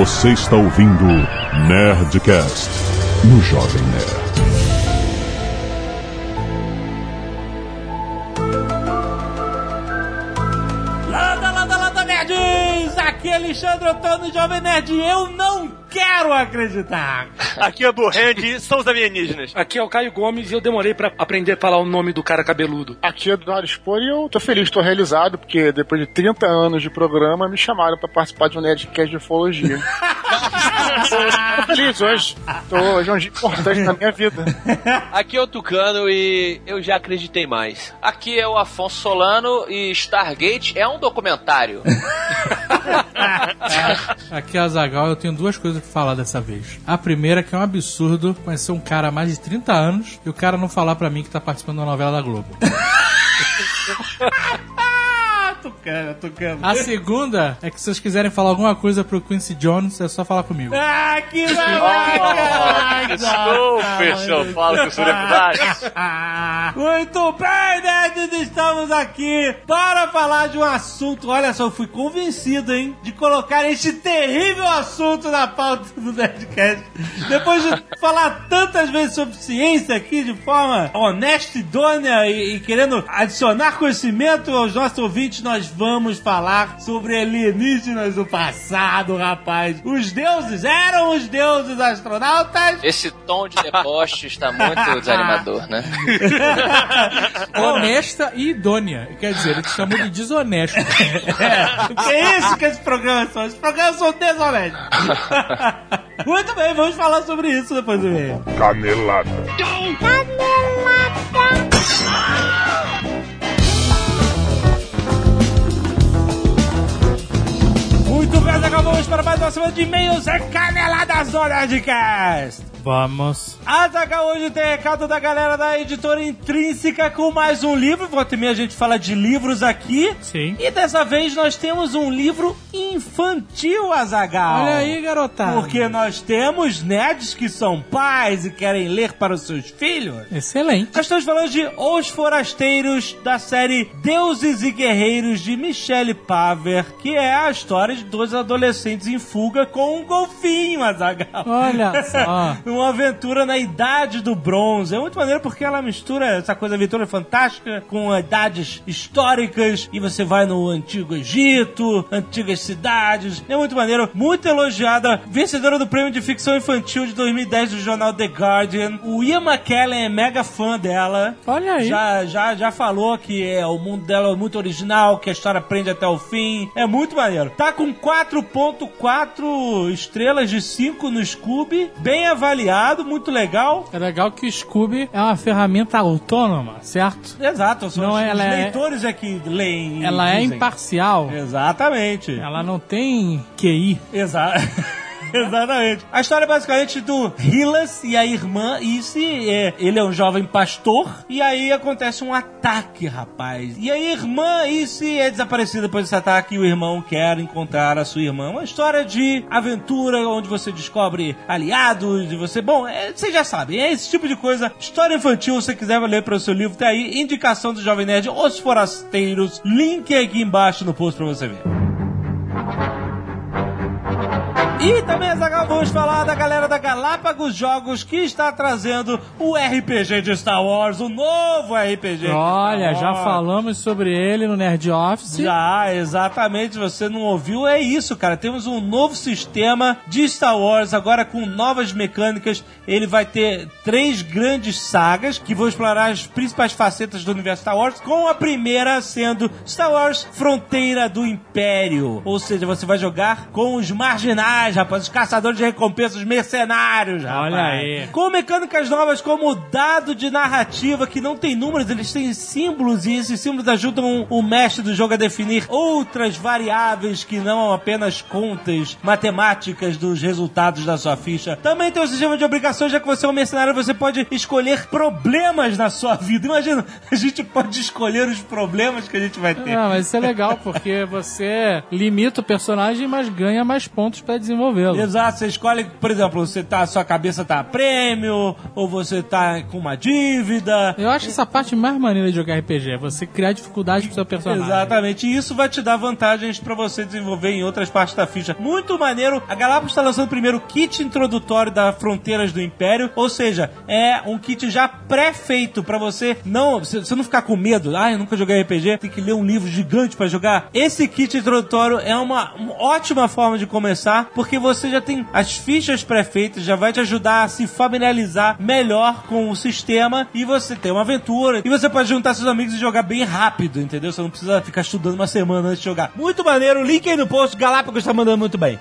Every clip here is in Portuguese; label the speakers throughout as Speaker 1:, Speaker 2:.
Speaker 1: Você está ouvindo Nerdcast no Jovem Nerd.
Speaker 2: Landa, landa, landa, nerds! Aqui é Alexandre Antônio, Jovem Nerd. Eu não quero acreditar.
Speaker 3: Aqui é do Randy, são os alienígenas.
Speaker 4: Aqui é o Caio Gomes e eu demorei pra aprender a falar o nome do cara cabeludo.
Speaker 5: Aqui é do Eduardo Spor e eu tô feliz, tô realizado, porque depois de 30 anos de programa, me chamaram pra participar de um Nerdcast de ufologia. tô feliz hoje. Tô, hoje é um dia importante na minha vida.
Speaker 6: Aqui é o Tucano e eu já acreditei mais. Aqui é o Afonso Solano e Stargate é um documentário.
Speaker 7: Aqui é a Zagal, eu tenho duas coisas pra falar dessa vez. A primeira é que é um absurdo conhecer um cara há mais de 30 anos e o cara não falar pra mim que tá participando uma novela da Globo.
Speaker 2: Tucano, tucano.
Speaker 7: A segunda é que se vocês quiserem falar alguma coisa pro Quincy Jones, é só falar comigo.
Speaker 2: Ah, que babaca!
Speaker 3: desculpe se eu falo com celebridade.
Speaker 2: Muito bem, nerds, estamos aqui para falar de um assunto. Olha só, eu fui convencido, hein, de colocar este terrível assunto na pauta do Nerdcast. Depois de falar tantas vezes sobre ciência aqui de forma honesta, idônea e, e querendo adicionar conhecimento aos nossos ouvintes, nós vamos falar sobre alienígenas do passado, rapaz. Os deuses eram os deuses astronautas.
Speaker 6: Esse tom de deboche está muito desanimador, né?
Speaker 7: Honesta e idônea. Quer dizer, ele te chamou de desonesto.
Speaker 2: O que é isso que esses programas são? Esses programas são desonestos. Muito bem, vamos falar sobre isso depois do meio.
Speaker 1: Canelada.
Speaker 2: Muito bem, acabamos para mais uma semana de e-mails. É Caneladas do Nerdcast.
Speaker 7: Vamos.
Speaker 2: Azaga hoje tem recado da galera da editora Intrínseca com mais um livro. Volta e meia a gente fala de livros aqui.
Speaker 7: Sim.
Speaker 2: E dessa vez nós temos um livro infantil, Azagal.
Speaker 7: Olha aí, garotada.
Speaker 2: Porque nós temos nerds que são pais e querem ler para os seus filhos.
Speaker 7: Excelente.
Speaker 2: Nós estamos falando de Os Forasteiros, da série Deuses e Guerreiros de Michelle Paver, que é a história de dois adolescentes em fuga com um golfinho, Azagal.
Speaker 7: Olha só.
Speaker 2: Uma aventura na idade do bronze. É muito maneiro porque ela mistura essa coisa aventura fantástica com idades históricas e você vai no antigo Egito, antigas cidades. É muito maneiro, muito elogiada. Vencedora do prêmio de ficção infantil de 2010 do jornal The Guardian. O Ian McKellen é mega fã dela.
Speaker 7: Olha aí.
Speaker 2: Já, já, já falou que é, o mundo dela é muito original, que a história prende até o fim. É muito maneiro. Tá com 4.4 estrelas de 5 no Scooby. Bem avaliado, muito legal.
Speaker 7: É legal que o Scooby é uma ferramenta autônoma, certo?
Speaker 2: Exato, são
Speaker 7: Não,
Speaker 2: os,
Speaker 7: ela
Speaker 2: os
Speaker 7: é-
Speaker 2: leitores é que leem.
Speaker 7: Ela é
Speaker 2: dizem.
Speaker 7: imparcial.
Speaker 2: Exatamente.
Speaker 7: Ela não tem QI.
Speaker 2: Exato. Exatamente. A história é basicamente do Hillas e a irmã Issy. É, ele é um jovem pastor. E aí acontece um ataque, rapaz. E a irmã Issy é desaparecida depois desse ataque. E o irmão quer encontrar a sua irmã. Uma história de aventura onde você descobre aliados. E você. Bom, é, vocês já sabem. É esse tipo de coisa. História infantil. Se você quiser ler para o seu livro, tá aí. Indicação do Jovem Nerd, Os Forasteiros. Link aqui embaixo no post pra você ver. E também, Zagal, vamos falar da galera da Galápagos Jogos que está trazendo o RPG de Star Wars, o novo RPG.
Speaker 7: Olha, já falamos sobre ele no Nerd Office.
Speaker 2: Já, exatamente. Você não ouviu? É isso, cara. Temos um novo sistema de Star Wars, agora com novas mecânicas. Ele vai ter três grandes sagas que vão explorar as principais facetas do universo Star Wars, com a primeira sendo Star Wars Fronteira do Império. Ou seja, você vai jogar com os marginais, rapaz, os caçadores de recompensas, os mercenários, rapaz.
Speaker 7: Olha aí.
Speaker 2: Com mecânicas novas como o dado de narrativa, que não tem números, eles têm símbolos, e esses símbolos ajudam o mestre do jogo a definir outras variáveis que não apenas contas matemáticas dos resultados da sua ficha. Também tem o sistema de obrigações, já que você é um mercenário, você pode escolher problemas na sua vida. Imagina, a gente pode escolher os problemas que a gente vai ter.
Speaker 7: Ah, mas isso é legal, porque você limita o personagem, mas ganha mais pontos pra desenvolver desenvolvê-lo.
Speaker 2: Exato, você escolhe, por exemplo, você tá, sua cabeça tá a prêmio, ou você tá com uma dívida.
Speaker 7: Eu acho essa parte mais maneira de jogar RPG, é você criar dificuldade pro seu personagem.
Speaker 2: Exatamente, e isso vai te dar vantagens pra você desenvolver em outras partes da ficha. Muito maneiro. A Galápagos está lançando primeiro o kit introdutório da Fronteiras do Império, ou seja, é um kit já pré-feito pra você não, você não ficar com medo. Ah, eu nunca joguei RPG, tem que ler um livro gigante pra jogar. Esse kit introdutório é uma, uma ótima forma de começar, porque você já tem as fichas pré-feitas, já vai te ajudar a se familiarizar melhor com o sistema e você tem uma aventura. E você pode juntar seus amigos e jogar bem rápido, entendeu? Você não precisa ficar estudando uma semana antes de jogar. Muito maneiro, link aí no post. Galápagos tá mandando muito bem.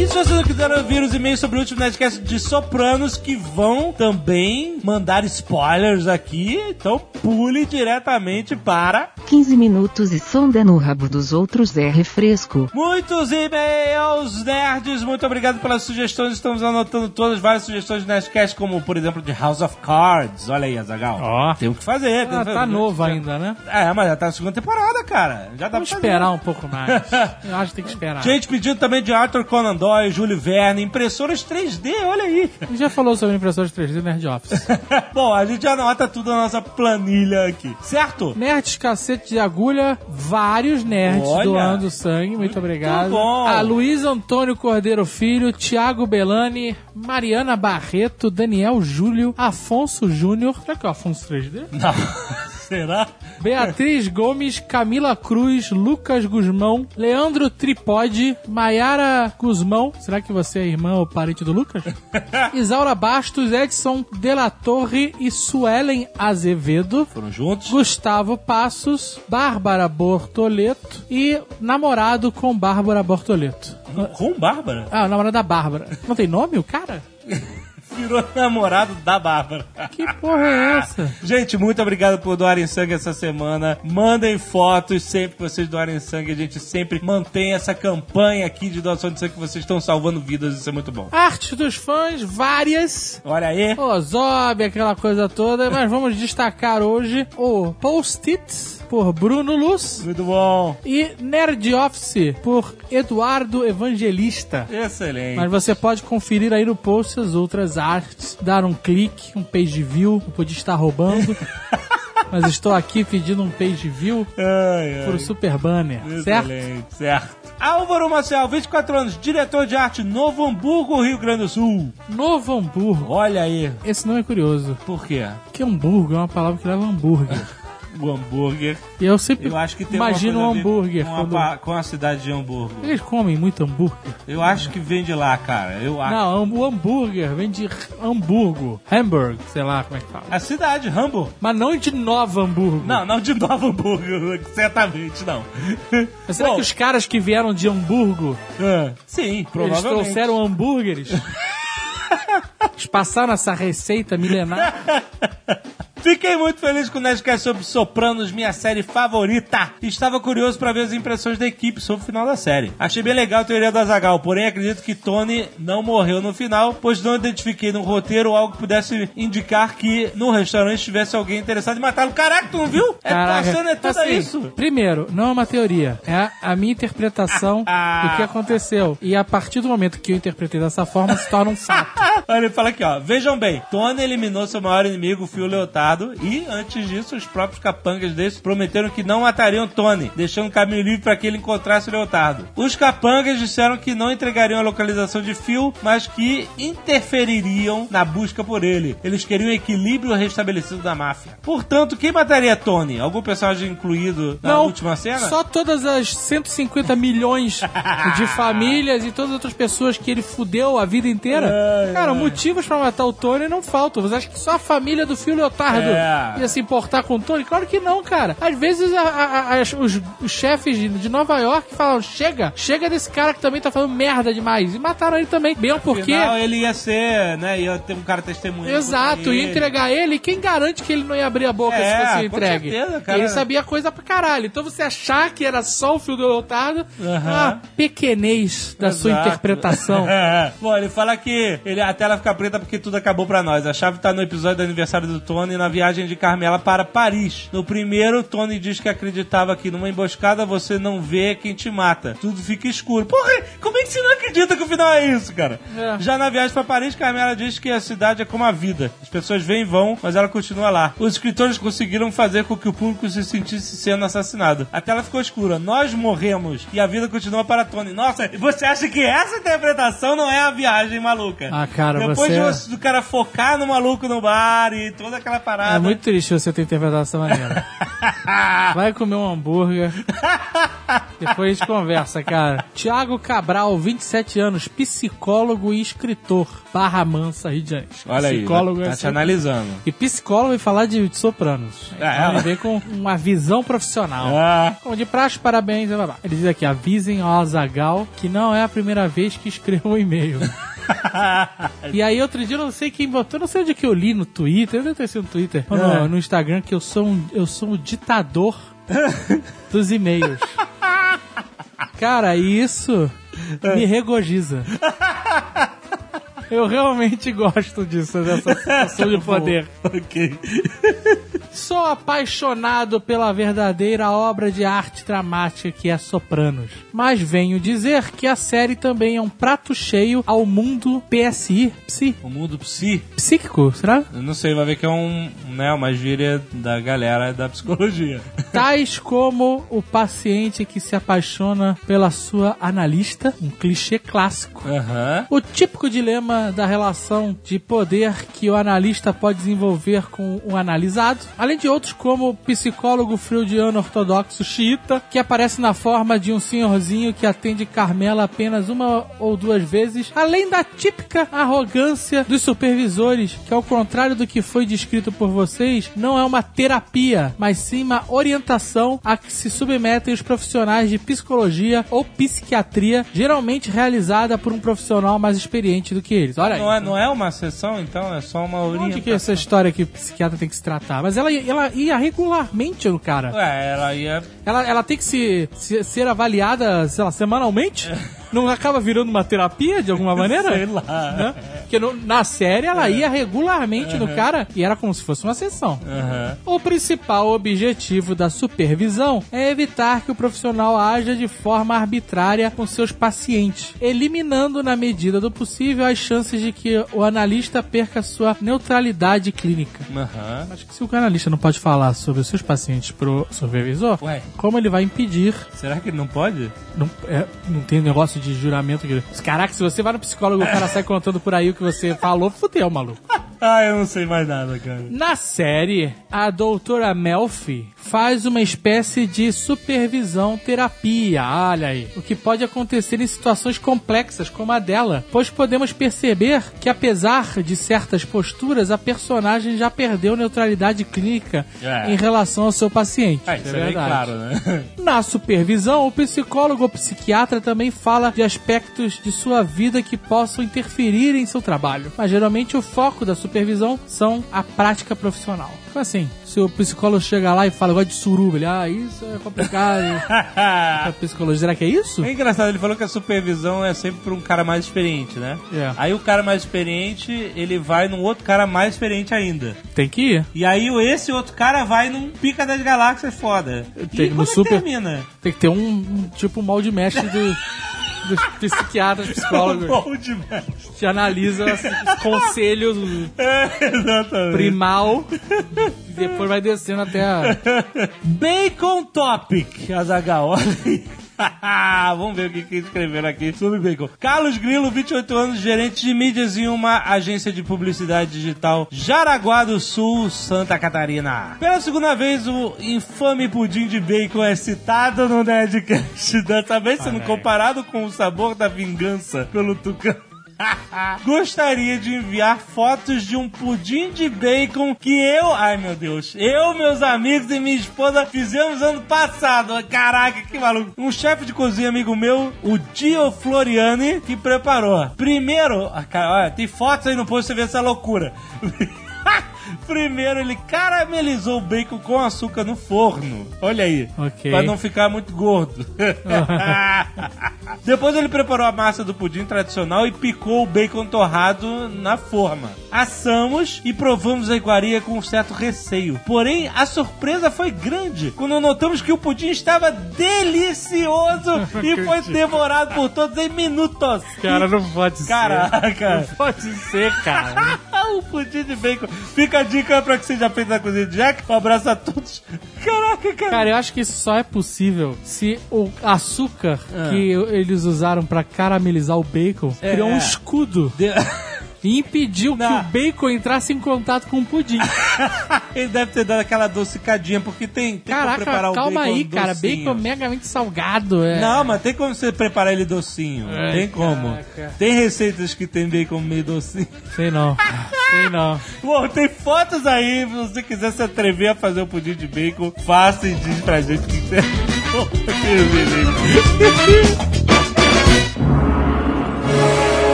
Speaker 2: E se vocês não quiserem ouvir os e-mails sobre o último Nerdcast de Sopranos, que vão também mandar spoilers aqui, então pule diretamente para
Speaker 8: 15 minutos e sonda no rabo dos outros é refresco.
Speaker 2: muitos e-mails nerds. Muito obrigado pelas sugestões. Estamos anotando todas várias sugestões de Nerdcast, como por exemplo de House of Cards. Olha aí, Azagal.
Speaker 7: Ó.
Speaker 2: Tem o que fazer.
Speaker 7: Ah, tá novo ainda, né?
Speaker 2: É, mas já tá na segunda temporada, cara. Já dá
Speaker 7: Vamos
Speaker 2: pra fazer.
Speaker 7: esperar um pouco mais. Eu acho que tem que esperar.
Speaker 2: Gente pedindo também de Arthur Conan Doyle, Júlio Verne, impressoras 3D, olha aí.
Speaker 7: A gente já falou sobre impressores 3D no Nerd Office.
Speaker 2: Bom, a gente anota tudo na nossa planilha aqui, certo?
Speaker 7: Nerds cacete de agulha, vários nerds
Speaker 2: Olha.
Speaker 7: doando sangue, muito obrigado.
Speaker 2: bom.
Speaker 7: A Luiz Antônio Cordeiro Filho, Thiago Belani, Mariana Barreto, Daniel Júlio, Afonso Júnior. Será que é o Afonso 3D?
Speaker 2: Não. Será?
Speaker 7: Beatriz Gomes, Camila Cruz, Lucas Guzmão, Leandro Tripode, Maiara Guzmão. Será que você é irmã ou parente do Lucas? Isaura Bastos, Edson Dela Torre e Suelen Azevedo.
Speaker 2: Foram juntos?
Speaker 7: Gustavo Passos, Bárbara Bortoleto e namorado com Bárbara Bortoleto.
Speaker 2: Com Bárbara?
Speaker 7: Ah, o namorado da Bárbara. Não tem nome o cara?
Speaker 2: Virou namorado da Bárbara.
Speaker 7: Que porra é essa?
Speaker 2: Gente, muito obrigado por doarem sangue essa semana. Mandem fotos sempre que vocês doarem sangue. A gente sempre mantém essa campanha aqui de doação de sangue que vocês estão salvando vidas. Isso é muito bom.
Speaker 7: Artes dos fãs, várias.
Speaker 2: Olha aí.
Speaker 7: O Zob, aquela coisa toda, mas vamos destacar hoje o Post-its por Bruno Luz
Speaker 2: Muito bom.
Speaker 7: e Nerd Office por Eduardo Evangelista.
Speaker 2: Excelente.
Speaker 7: Mas você pode conferir aí no post as outras artes, dar um clique, um page view, eu podia estar roubando. Mas estou aqui pedindo um page view
Speaker 2: Ai, ai.
Speaker 7: por Super Banner, certo?
Speaker 2: Excelente, certo. Álvaro Marcel, 24 anos, diretor de arte, Novo Hamburgo, Rio Grande do Sul.
Speaker 7: Novo Hamburgo.
Speaker 2: Olha aí.
Speaker 7: Esse nome é curioso,
Speaker 2: Por quê?
Speaker 7: porque hambúrguer é uma palavra que leva hambúrguer.
Speaker 2: O hambúrguer.
Speaker 7: E eu sempre
Speaker 2: Eu acho que tem
Speaker 7: imagino um hambúrguer.
Speaker 2: Com,
Speaker 7: quando-
Speaker 2: a, com a cidade de Hamburgo.
Speaker 7: Eles comem muito hambúrguer.
Speaker 2: Eu acho que vem de lá, cara. Eu acho.
Speaker 7: Não, o hambúrguer vem de Hamburgo. Hamburg, sei lá como é que fala.
Speaker 2: A cidade, Hamburgo.
Speaker 7: Mas não de Nova Hamburgo.
Speaker 2: Não, não de Novo Hamburgo, certamente não.
Speaker 7: Mas será
Speaker 2: Bom,
Speaker 7: que os caras que vieram de Hamburgo,
Speaker 2: ah, Sim,
Speaker 7: eles
Speaker 2: provavelmente.
Speaker 7: trouxeram hambúrgueres? Eles passaram essa receita milenar.
Speaker 2: Fiquei muito feliz com o Nerdcast sobre Sopranos, minha série favorita. Estava curioso para ver as impressões da equipe sobre o final da série. Achei bem legal a teoria do Azagal, porém acredito que Tony não morreu no final, pois não identifiquei no roteiro algo que pudesse indicar que no restaurante tivesse alguém interessado em matá-lo. Caraca, tu não viu? É
Speaker 7: Caraca.
Speaker 2: passando, é tudo
Speaker 7: Assim,
Speaker 2: isso.
Speaker 7: Primeiro, não é uma teoria. É a minha interpretação do que aconteceu. E a partir do momento que eu interpretei dessa forma, se torna um fato.
Speaker 2: Olha, ele fala aqui, ó. Vejam bem, Tony eliminou seu maior inimigo, o Fio Leotardo, e antes disso, os próprios capangas deles prometeram que não matariam Tony, deixando o caminho livre para que ele encontrasse o Leotardo. Os capangas disseram que não entregariam a localização de Phil, mas que interfeririam na busca por ele. Eles queriam o equilíbrio restabelecido da máfia. Portanto, quem mataria Tony? Algum personagem incluído na
Speaker 7: não,
Speaker 2: última cena?
Speaker 7: só todas as 150 milhões de famílias e todas as outras pessoas que ele fudeu a vida inteira. Cara, motivos pra matar o Tony não faltam. Você acha que só a família do filho Leotardo
Speaker 2: É.
Speaker 7: ia se importar com o Tony? Claro que não, cara. Às vezes a- a- a- os, os chefes de, de Nova York falam: chega, chega desse cara que também tá falando merda demais. E mataram ele também. Bem porque.
Speaker 2: Afinal, ele ia ser, né? Ia ter um cara testemunhando.
Speaker 7: Exato, ia entregar ele. Quem garante que ele não ia abrir a boca
Speaker 2: É,
Speaker 7: se fosse
Speaker 2: com
Speaker 7: entregue?
Speaker 2: certeza, cara.
Speaker 7: Ele sabia coisa pra caralho. Então você achar que era só o fio do Leotardo,
Speaker 2: Aham.
Speaker 7: a pequenez da sua
Speaker 2: Exato.
Speaker 7: interpretação.
Speaker 2: Bom, ele fala que ele, a tela fica preta porque tudo acabou pra nós. A chave tá no episódio do aniversário do Tony na viagem de Carmela para Paris. No primeiro, Tony diz que acreditava que numa emboscada você não vê quem te mata. Tudo fica escuro. Porra, como é que você não acredita que o final é isso, cara?
Speaker 7: É.
Speaker 2: Já na viagem para Paris, Carmela diz que a cidade é como a vida. As pessoas vêm e vão, mas ela continua lá. Os escritores conseguiram fazer com que o público se sentisse sendo assassinado. A tela ficou escura. Nós morremos e a vida continua para Tony. Nossa, você acha que essa interpretação não é a viagem maluca?
Speaker 7: Ah, cara,
Speaker 2: Depois
Speaker 7: você-
Speaker 2: do cara focar no maluco no bar e toda aquela parada.
Speaker 7: É muito triste você ter interpretação maneira. Vai comer um hambúrguer. Depois a gente conversa, cara. Tiago Cabral, 27 anos, psicólogo e escritor. Barra Mansa, Rio de Janeiro.
Speaker 2: Olha aí,
Speaker 7: psicólogo
Speaker 2: tá
Speaker 7: é
Speaker 2: te analisando.
Speaker 7: E psicólogo e falar de, de sopranos.
Speaker 2: É,
Speaker 7: então
Speaker 2: ela-
Speaker 7: vem com uma visão profissional.
Speaker 2: Ah,
Speaker 7: Como de praxe, parabéns. blá, blá, blá. Ele diz aqui, avisem ao Azagal que não é a primeira vez que escrevo um e-mail. e aí, outro dia, eu não sei quem botou, não sei onde que eu li no Twitter, deve ter sido no Twitter, ou no,
Speaker 2: É.
Speaker 7: no Instagram, que eu sou um, eu sou um ditador dos e-mails. Cara, isso me regozija. Eu realmente gosto disso, dessa sensação de poder.
Speaker 2: ok.
Speaker 7: Sou apaixonado pela verdadeira obra de arte dramática que é Sopranos. Mas venho dizer que a série também é um prato cheio ao mundo PSI, psi,
Speaker 2: O mundo psi,
Speaker 7: psíquico, será?
Speaker 2: eu não sei, vai ver que é um, né, uma gíria da galera da psicologia.
Speaker 7: Tais como o paciente que se apaixona pela sua analista, um clichê clássico.
Speaker 2: Aham.
Speaker 7: O típico dilema da relação de poder que o analista pode desenvolver com o analisado, além de outros como o psicólogo freudiano ortodoxo xiita, que aparece na forma de um senhorzinho que atende Carmela apenas uma ou duas vezes, além da típica arrogância dos supervisores, que ao contrário do que foi descrito por vocês, não é uma terapia, mas sim uma orientação a que se submetem os profissionais de psicologia ou psiquiatria, geralmente realizada por um profissional mais experiente do que eles. Olha aí.
Speaker 2: Não é, não é uma sessão, então? É só uma
Speaker 7: Onde
Speaker 2: orientação?
Speaker 7: que é essa história que o psiquiatra tem que se tratar? Mas ela, ela ia regularmente no cara.
Speaker 2: Ué, ela ia...
Speaker 7: Ela, ela tem que se, se- ser avaliada, sei lá, semanalmente? Não acaba virando uma terapia de alguma maneira?
Speaker 2: Sei lá.
Speaker 7: Né? Porque no- na série ela ia regularmente no cara e era como se fosse uma sessão.
Speaker 2: Aham.
Speaker 7: O principal objetivo da supervisão é evitar que o profissional haja de forma arbitrária com seus pacientes, eliminando na medida do possível as chances de que o analista perca sua neutralidade clínica.
Speaker 2: Aham.
Speaker 7: Mas que se o analista não pode falar sobre os seus pacientes pro supervisor,
Speaker 2: Ué,
Speaker 7: como ele vai impedir?
Speaker 2: será que ele não pode?
Speaker 7: Não, é, não tem negócio de juramento que. Caraca, se você vai no psicólogo e o cara sai contando por aí o que você falou, fudeu, maluco.
Speaker 2: Ah, eu não sei mais nada, cara.
Speaker 7: Na série, a doutora Melfi faz uma espécie de supervisão terapia, olha aí. O que pode acontecer em situações complexas como a dela, pois podemos perceber que apesar de certas posturas, a personagem já perdeu neutralidade clínica
Speaker 2: É.
Speaker 7: em relação ao seu paciente.
Speaker 2: Ah, isso é bem claro, né?
Speaker 7: Na supervisão, o psicólogo ou psiquiatra também fala de aspectos de sua vida que possam interferir em seu trabalho. Mas geralmente o foco da supervisão são a prática profissional. Então assim, se o psicólogo chega lá e fala, gosta de suruba, ele, ah, isso é complicado. a psicologia, será que é isso?
Speaker 2: É engraçado, ele falou que a supervisão é sempre pra um cara mais experiente, né?
Speaker 7: É.
Speaker 2: Aí o cara mais experiente, ele vai num outro cara mais experiente ainda.
Speaker 7: Tem que ir.
Speaker 2: E aí esse outro cara vai num pica das galáxias foda.
Speaker 7: Tem
Speaker 2: e
Speaker 7: no
Speaker 2: como é que
Speaker 7: super-
Speaker 2: termina?
Speaker 7: Tem que ter um, um tipo molde mestre do, dos psiquiatras, psicólogos,
Speaker 2: Bom demais.
Speaker 7: que analisa os conselhos
Speaker 2: É,
Speaker 7: primal e depois vai descendo até a...
Speaker 2: Bacon Topic, Azagal, olha aí. Vamos ver o que, que escreveram aqui sobre bacon. Carlos Grilo, 28 anos, gerente de mídias em uma agência de publicidade digital Jaraguá do Sul, Santa Catarina. Pela segunda vez, o infame pudim de bacon é citado no Nerdcast. Dessa vez sendo comparado com o sabor da vingança pelo Tucano. Gostaria de enviar fotos de um pudim de bacon que eu, ai meu Deus, eu, meus amigos e minha esposa fizemos ano passado. Caraca, que maluco. Um chefe de cozinha amigo meu, o Dio Floriani, que preparou. Primeiro, ah, cara, olha, tem fotos aí no post você ver essa loucura. Primeiro ele caramelizou o bacon com açúcar no forno. Olha aí.
Speaker 7: Ok.
Speaker 2: Pra não ficar muito gordo. Depois ele preparou a massa do pudim tradicional e picou o bacon torrado na forma. Assamos e provamos a iguaria com um certo receio. Porém, a surpresa foi grande quando notamos que o pudim estava delicioso e foi devorado por todos em minutos.
Speaker 7: Cara, não pode ser.
Speaker 2: Caraca.
Speaker 7: Não pode ser, cara.
Speaker 2: O pudim de bacon. Fica a dica pra que seja feito na cozinha de Jack. Um abraço a todos. Caraca, cara.
Speaker 7: Cara, eu acho que isso só é possível se o açúcar
Speaker 2: Ah.
Speaker 7: que eles usaram pra caramelizar o bacon
Speaker 2: É.
Speaker 7: criou um escudo
Speaker 2: De-
Speaker 7: e impediu que
Speaker 2: Não.
Speaker 7: o bacon entrasse em contato com o pudim.
Speaker 2: Ele deve ter dado aquela docicadinha, porque tem, tem como
Speaker 7: Caraca,
Speaker 2: preparar o
Speaker 7: calma
Speaker 2: bacon
Speaker 7: aí, cara.
Speaker 2: docinho.
Speaker 7: Bacon megamente salgado. É.
Speaker 2: Não, mas tem como você preparar ele docinho.
Speaker 7: Ai,
Speaker 2: tem como.
Speaker 7: caraca.
Speaker 2: Tem receitas que tem bacon meio docinho.
Speaker 7: Sei não. Sei não.
Speaker 2: Bom, tem fotos aí, se você quiser se atrever a fazer um pudim de bacon, faça e diz pra gente o que você...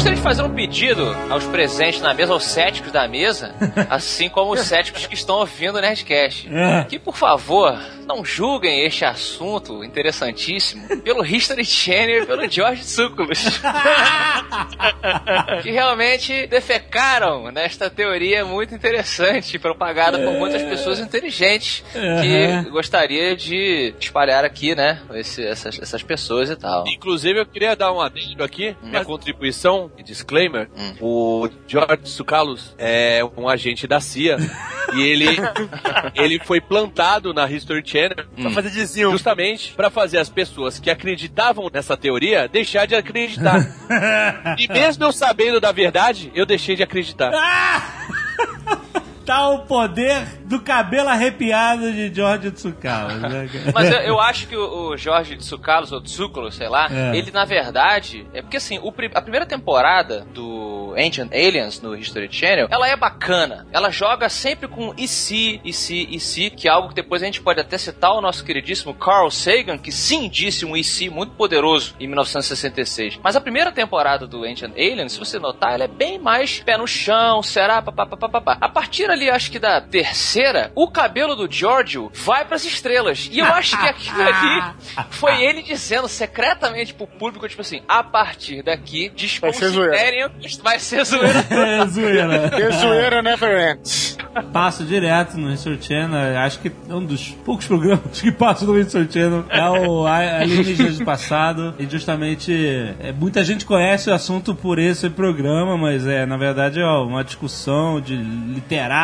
Speaker 6: Gostaria de fazer um pedido aos presentes na mesa, aos céticos da mesa, assim como os céticos que estão ouvindo o Nerdcast.
Speaker 2: É.
Speaker 6: Que, por favor, não julguem este assunto interessantíssimo pelo History Channel e pelo George Tsoukalos. que realmente defecaram nesta teoria muito interessante, propagada por muitas pessoas inteligentes que gostaria de espalhar aqui, né, esse- essas, essas pessoas e tal.
Speaker 3: Inclusive, eu queria dar um adendo aqui, minha contribuição e disclaimer. O George Sucalos é um agente da CIA e ele, ele foi plantado na History Channel
Speaker 9: Pra fazer desvio.
Speaker 3: justamente para fazer as pessoas que acreditavam nessa teoria deixar de acreditar. e mesmo eu sabendo da verdade, eu deixei de acreditar.
Speaker 2: tá o poder do cabelo arrepiado de George Tsoukalos, né?
Speaker 6: Mas eu, eu acho que o, o Jorge Tsoukalos, ou Tsoukalos, sei lá,
Speaker 2: É.
Speaker 6: ele na verdade. É porque assim, o a primeira temporada do Ancient Aliens no History Channel, ela é bacana. Ela joga sempre com e se, e se, e se, que é algo que depois a gente pode até citar o nosso queridíssimo Carl Sagan, que sim disse um e se muito poderoso em 1966. Mas a primeira temporada do Ancient Aliens, se você notar, ela é bem mais pé no chão, será, papapá. A partir ali, acho que da terceira, o cabelo do Giorgio vai pras estrelas. E eu acho que aquilo ali foi ele dizendo secretamente pro público, tipo assim, a partir daqui,
Speaker 5: Vai ser zoeira.
Speaker 6: desconsiderem vai ser zoeira.
Speaker 2: É zoeira.
Speaker 5: E zoeira never ends.
Speaker 2: Passo direto no History Channel. Acho que é um dos poucos programas que passo no History Channel. É o Alienígenas do Passado. E justamente é, muita gente conhece o assunto por esse programa, mas é, na verdade, é uma discussão de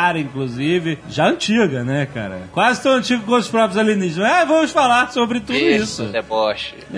Speaker 2: literária, inclusive, já antiga, né, cara? Quase tão antigo quanto os próprios alienígenas. É, vamos falar sobre tudo isso.
Speaker 6: deboche.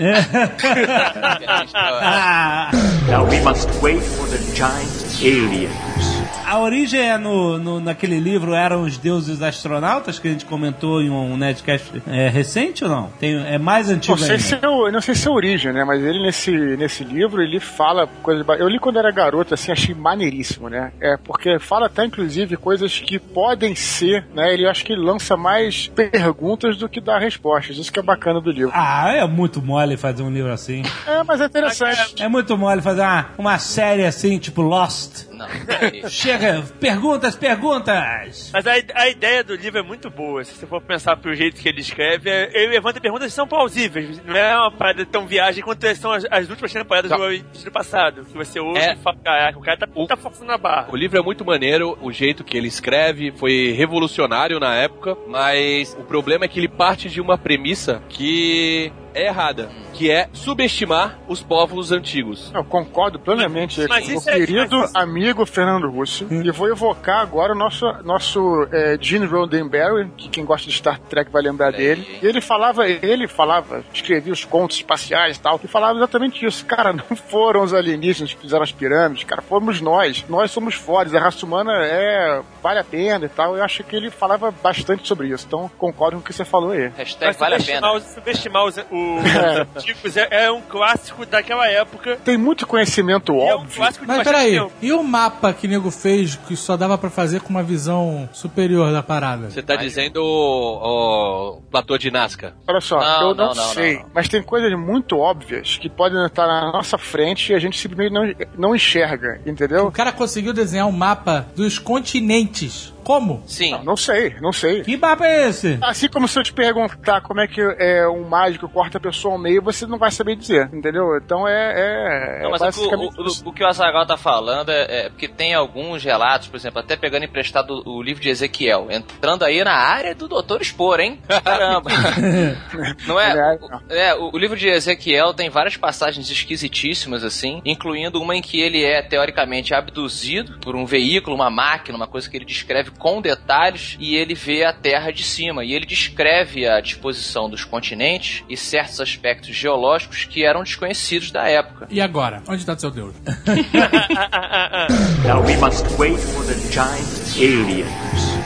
Speaker 2: Ah,
Speaker 10: Now we must wait for the giant aliens.
Speaker 2: A origem é no, no- naquele livro Eram os Deuses Astronautas, que a gente comentou em um Nerdcast é, recente ou não? Tem, é mais antigo
Speaker 5: Não sei,
Speaker 2: ainda.
Speaker 5: se é o- não sei se é a origem, né? Mas ele nesse, nesse livro, ele fala coisas. Eu li quando era garoto, assim, achei maneiríssimo, né? É, porque fala até, inclusive, coisas que podem ser, né? Ele acho que ele lança mais perguntas do que dá respostas. Isso que é bacana do livro.
Speaker 2: Ah, é muito mole fazer um livro assim.
Speaker 5: É, mas é interessante.
Speaker 2: É muito mole fazer uma, uma série assim, tipo Lost.
Speaker 6: Não.
Speaker 2: Chega, perguntas, perguntas!
Speaker 9: Mas a, a ideia do livro é muito boa. Se você for pensar pro jeito que ele escreve, é- ele levanta perguntas que são plausíveis. Não é uma parada tão viagem quanto são as, as últimas temporadas do, do passado. Que você ouve
Speaker 3: É.
Speaker 9: e fala, caraca, o cara tá, tá forçando a barra.
Speaker 3: O livro é muito maneiro, o jeito que ele escreve foi revolucionário na época, mas o problema é que ele parte de uma premissa que é errada, que é subestimar os povos antigos.
Speaker 5: Eu concordo plenamente
Speaker 9: Mas
Speaker 5: com o
Speaker 9: é-
Speaker 5: querido
Speaker 9: mas isso-
Speaker 5: amigo Fernando Russo. E vou evocar agora o nosso, nosso é, Gene Roddenberry, que quem gosta de Star Trek vai lembrar dele. E ele falava, ele falava, escrevia os contos espaciais e tal, e falava exatamente isso. Cara, não foram os alienígenas que fizeram as pirâmides, cara, fomos nós. Nós somos fodas, a raça humana é, vale a pena e tal. Eu acho que ele falava bastante sobre isso. Então concordo com o que você falou aí.
Speaker 6: Hashtag vale a pena.
Speaker 9: subestimar, os, subestimar os, Ticos é, é um clássico daquela época.
Speaker 5: Tem muito conhecimento
Speaker 9: e É um
Speaker 5: óbvio.
Speaker 9: clássico de
Speaker 7: Mas peraí,
Speaker 9: tempo.
Speaker 7: e o mapa que o nego fez que só dava pra fazer com uma visão superior da parada?
Speaker 3: Você tá dizendo o, o platô de Nazca.
Speaker 5: Olha só,
Speaker 6: Não,
Speaker 5: eu não,
Speaker 6: não,
Speaker 5: sei,
Speaker 6: não, não.
Speaker 5: mas tem coisas muito óbvias que podem estar na nossa frente e a gente simplesmente não, não enxerga,
Speaker 7: O
Speaker 5: entendeu?
Speaker 7: cara conseguiu desenhar um mapa dos continentes. Como?
Speaker 6: Sim.
Speaker 5: Não sei, não sei.
Speaker 2: Que mapa é esse?
Speaker 5: Assim como se eu te perguntar como é que é, um mágico corta a pessoa ao meio, você não vai saber dizer, entendeu? Então é. é,
Speaker 6: Não,
Speaker 5: é
Speaker 6: mas é o,
Speaker 5: basicamente
Speaker 6: o-
Speaker 5: isso.
Speaker 6: o que o Azagal tá falando é, é porque tem alguns relatos, por exemplo, até pegando emprestado o livro de Ezequiel, entrando aí na área do Doutor Expor, hein? Caramba! não é? O, é, o, o livro de Ezequiel tem várias passagens esquisitíssimas, assim, incluindo uma em que ele é teoricamente abduzido por um veículo, uma máquina, uma coisa que ele descreve com detalhes, e ele vê a Terra de cima. E ele descreve a disposição dos continentes e certos aspectos geológicos que eram desconhecidos da época.
Speaker 7: E agora? Onde tá seu Deus?
Speaker 10: Now we must wait for the giant aliens.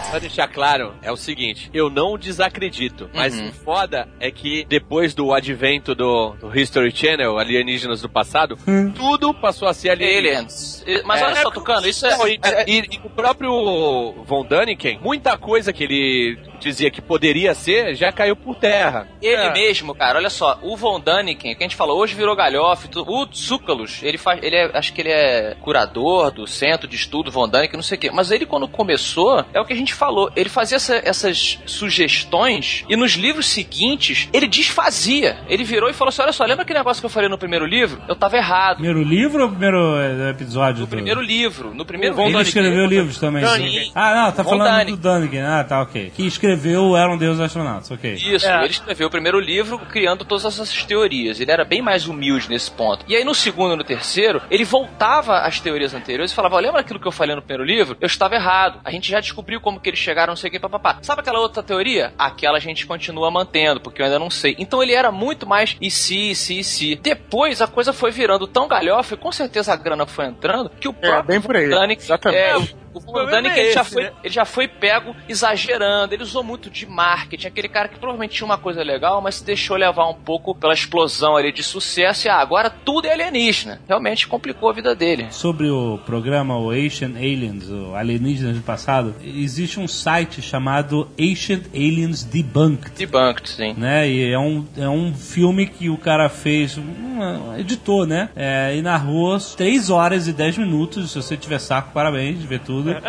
Speaker 3: Pra deixar claro, é o seguinte, eu não desacredito, mas
Speaker 6: Uhum.
Speaker 3: o foda é que depois do advento do, do History Channel, alienígenas do passado, tudo passou a ser alienígena.
Speaker 6: Aliens. E- Mas
Speaker 3: É.
Speaker 6: olha só, Tucano, isso é.
Speaker 3: E, e- e o próprio Von Däniken, muita coisa que ele dizia que poderia ser, já caiu por terra.
Speaker 6: Ele
Speaker 9: É.
Speaker 6: mesmo, cara, olha só, o Von Däniken, que a gente falou, hoje virou galhofe, o Tsoukalos, ele faz, ele é, acho que ele é curador do centro de estudo Von Däniken, não sei o quê, mas ele quando começou, é o que a gente falou, ele fazia essa- essas sugestões e nos livros seguintes, ele desfazia, ele virou e falou assim, olha só, lembra aquele negócio que eu falei no primeiro livro? Eu tava errado.
Speaker 2: Primeiro livro ou primeiro eh, episódio?
Speaker 6: No
Speaker 2: do-
Speaker 6: primeiro livro, no primeiro
Speaker 2: Ele
Speaker 6: Däniken.
Speaker 2: escreveu livros também.
Speaker 6: Sim.
Speaker 2: Ah, não, tá
Speaker 6: Von
Speaker 2: falando
Speaker 6: Däniken.
Speaker 2: do Daniken. Ah, tá, ok. Que escreveu Eram Deus Astronautas, ok.
Speaker 6: Isso,
Speaker 9: É.
Speaker 6: ele escreveu o primeiro livro criando todas essas teorias. Ele era bem mais humilde nesse ponto. E aí no segundo e no terceiro, ele voltava às teorias anteriores e falava: lembra aquilo que eu falei no primeiro livro? Eu estava errado. A gente já descobriu como que eles chegaram, não sei o que, papapá. Sabe aquela outra teoria? Aquela a gente continua mantendo, porque eu ainda não sei. Então ele era muito mais e se, e se, e se. Depois a coisa foi virando tão galhofa e com certeza a grana foi entrando que o
Speaker 5: É,
Speaker 6: próprio
Speaker 5: bem por aí. Exatamente.
Speaker 6: é, o
Speaker 9: problema
Speaker 6: Däniken,
Speaker 9: é
Speaker 6: ele já foi
Speaker 9: né?
Speaker 6: ele já foi pego exagerando, ele usou muito de marketing, aquele cara que provavelmente tinha uma coisa legal, mas se deixou levar um pouco pela explosão ali de sucesso e ah, agora tudo é alienígena. Realmente complicou a vida dele.
Speaker 2: Sobre o programa o Ancient Aliens, o Alienígenas do Passado, existe um site chamado Ancient Aliens Debunked.
Speaker 6: Debunked, sim.
Speaker 2: Né? E é um, é um filme que o cara fez, um editor, né? É, e narrou 3 horas e 10 minutos. Se você tiver saco, parabéns de ver tudo.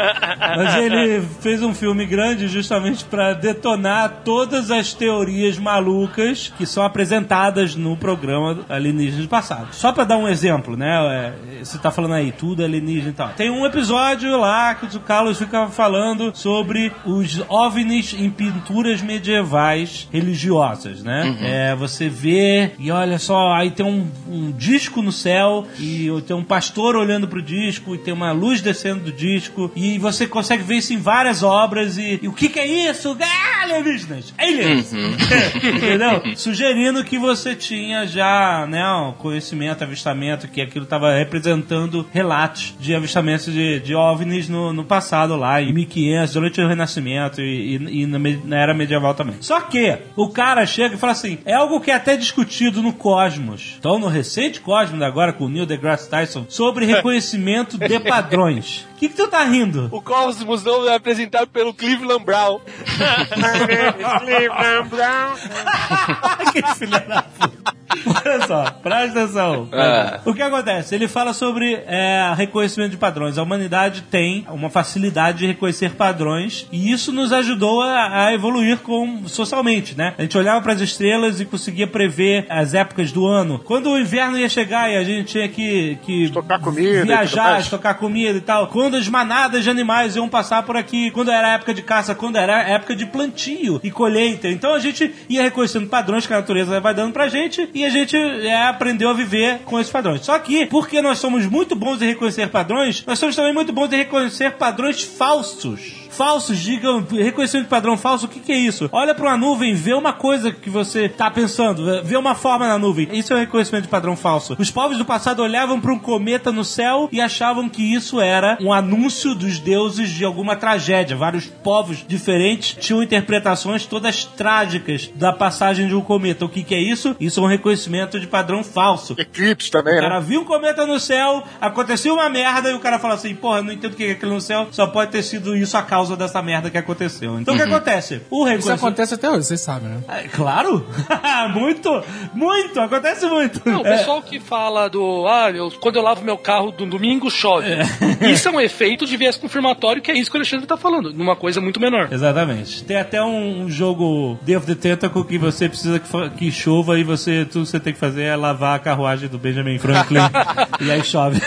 Speaker 2: Mas ele fez um filme grande justamente para detonar todas as teorias malucas que são apresentadas no programa Alienígenas do Passado. Só para dar um exemplo, né? É, você tá falando aí, tudo é alienígena e tal. Tem um episódio lá que o Carlos fica falando sobre os OVNIs em pinturas medievais religiosas, né? É, você vê e olha só, aí tem um, um disco no céu e tem um pastor olhando pro disco e tem uma luz descendo do disco e você consegue ver isso em várias obras e, e o que que é isso? Ah, alienígenas! Aliens! Entendeu? Sugerindo que você tinha já, né, um conhecimento, avistamento, que aquilo estava representando relatos de avistamentos de, de OVNIs no, no passado lá, em 1500, durante o Renascimento e, e- e na, na Era Medieval também. Só que o cara chega e fala assim, é algo que é até discutido no Cosmos. Então, no recente Cosmos agora, com o Neil deGrasse Tyson, sobre reconhecimento de padrões. O que, que tu tá rindo?
Speaker 3: O Cosmos não é apresentado pelo Cleveland Brown.
Speaker 5: Cleveland Brown.
Speaker 2: que filha da puta. Olha só, presta atenção.
Speaker 6: Ah.
Speaker 2: O que acontece? Ele fala sobre é, reconhecimento de padrões. A humanidade tem uma facilidade de reconhecer padrões e isso nos ajudou a, a evoluir com, socialmente, né? A gente olhava para as estrelas e conseguia prever as épocas do ano. Quando o inverno ia chegar e a gente tinha que, que
Speaker 5: Estocar comida
Speaker 2: viajar, estocar comida e tal. Quando as manadas de animais iam passar por aqui, quando era época de caça, quando era época de plantio e colheita. Então a gente ia reconhecendo padrões que a natureza vai dando pra gente e a gente é, aprendeu a viver com esses padrões. Só que, porque nós somos muito bons em reconhecer padrões, nós somos também muito bons em reconhecer padrões falsos. Falsos, digam, reconhecimento de padrão falso, o que, que é isso? Olha pra uma nuvem, vê uma coisa que você tá pensando, vê uma forma na nuvem. Isso é o reconhecimento de padrão falso. Os povos do passado olhavam para um cometa no céu e achavam que isso era um anúncio dos deuses de alguma tragédia. Vários povos diferentes tinham interpretações todas trágicas da passagem de um cometa. O que, que é isso? Isso é um reconhecimento de padrão falso.
Speaker 5: Eclipse também,
Speaker 2: O cara
Speaker 5: né?
Speaker 2: viu um cometa no céu, aconteceu uma merda e o cara fala assim: Porra, não entendo o que é aquilo no céu, só pode ter sido isso a causa dessa merda que aconteceu. Então o que acontece? O
Speaker 7: Isso
Speaker 2: reconhecimento.
Speaker 7: acontece até hoje, vocês sabem, né?
Speaker 2: É, Claro! muito! Muito! Acontece muito!
Speaker 4: Não, o pessoal que fala do. Ah, eu- quando eu lavo meu carro do domingo chove. Isso é um efeito de viés confirmatório, que é isso que o Alexandre tá falando, numa coisa muito menor.
Speaker 2: Exatamente. Tem até um, jogo Day of the Tentacle que você precisa que, que chova e você, tudo que você tem que fazer é lavar a carruagem do Benjamin Franklin e aí chove.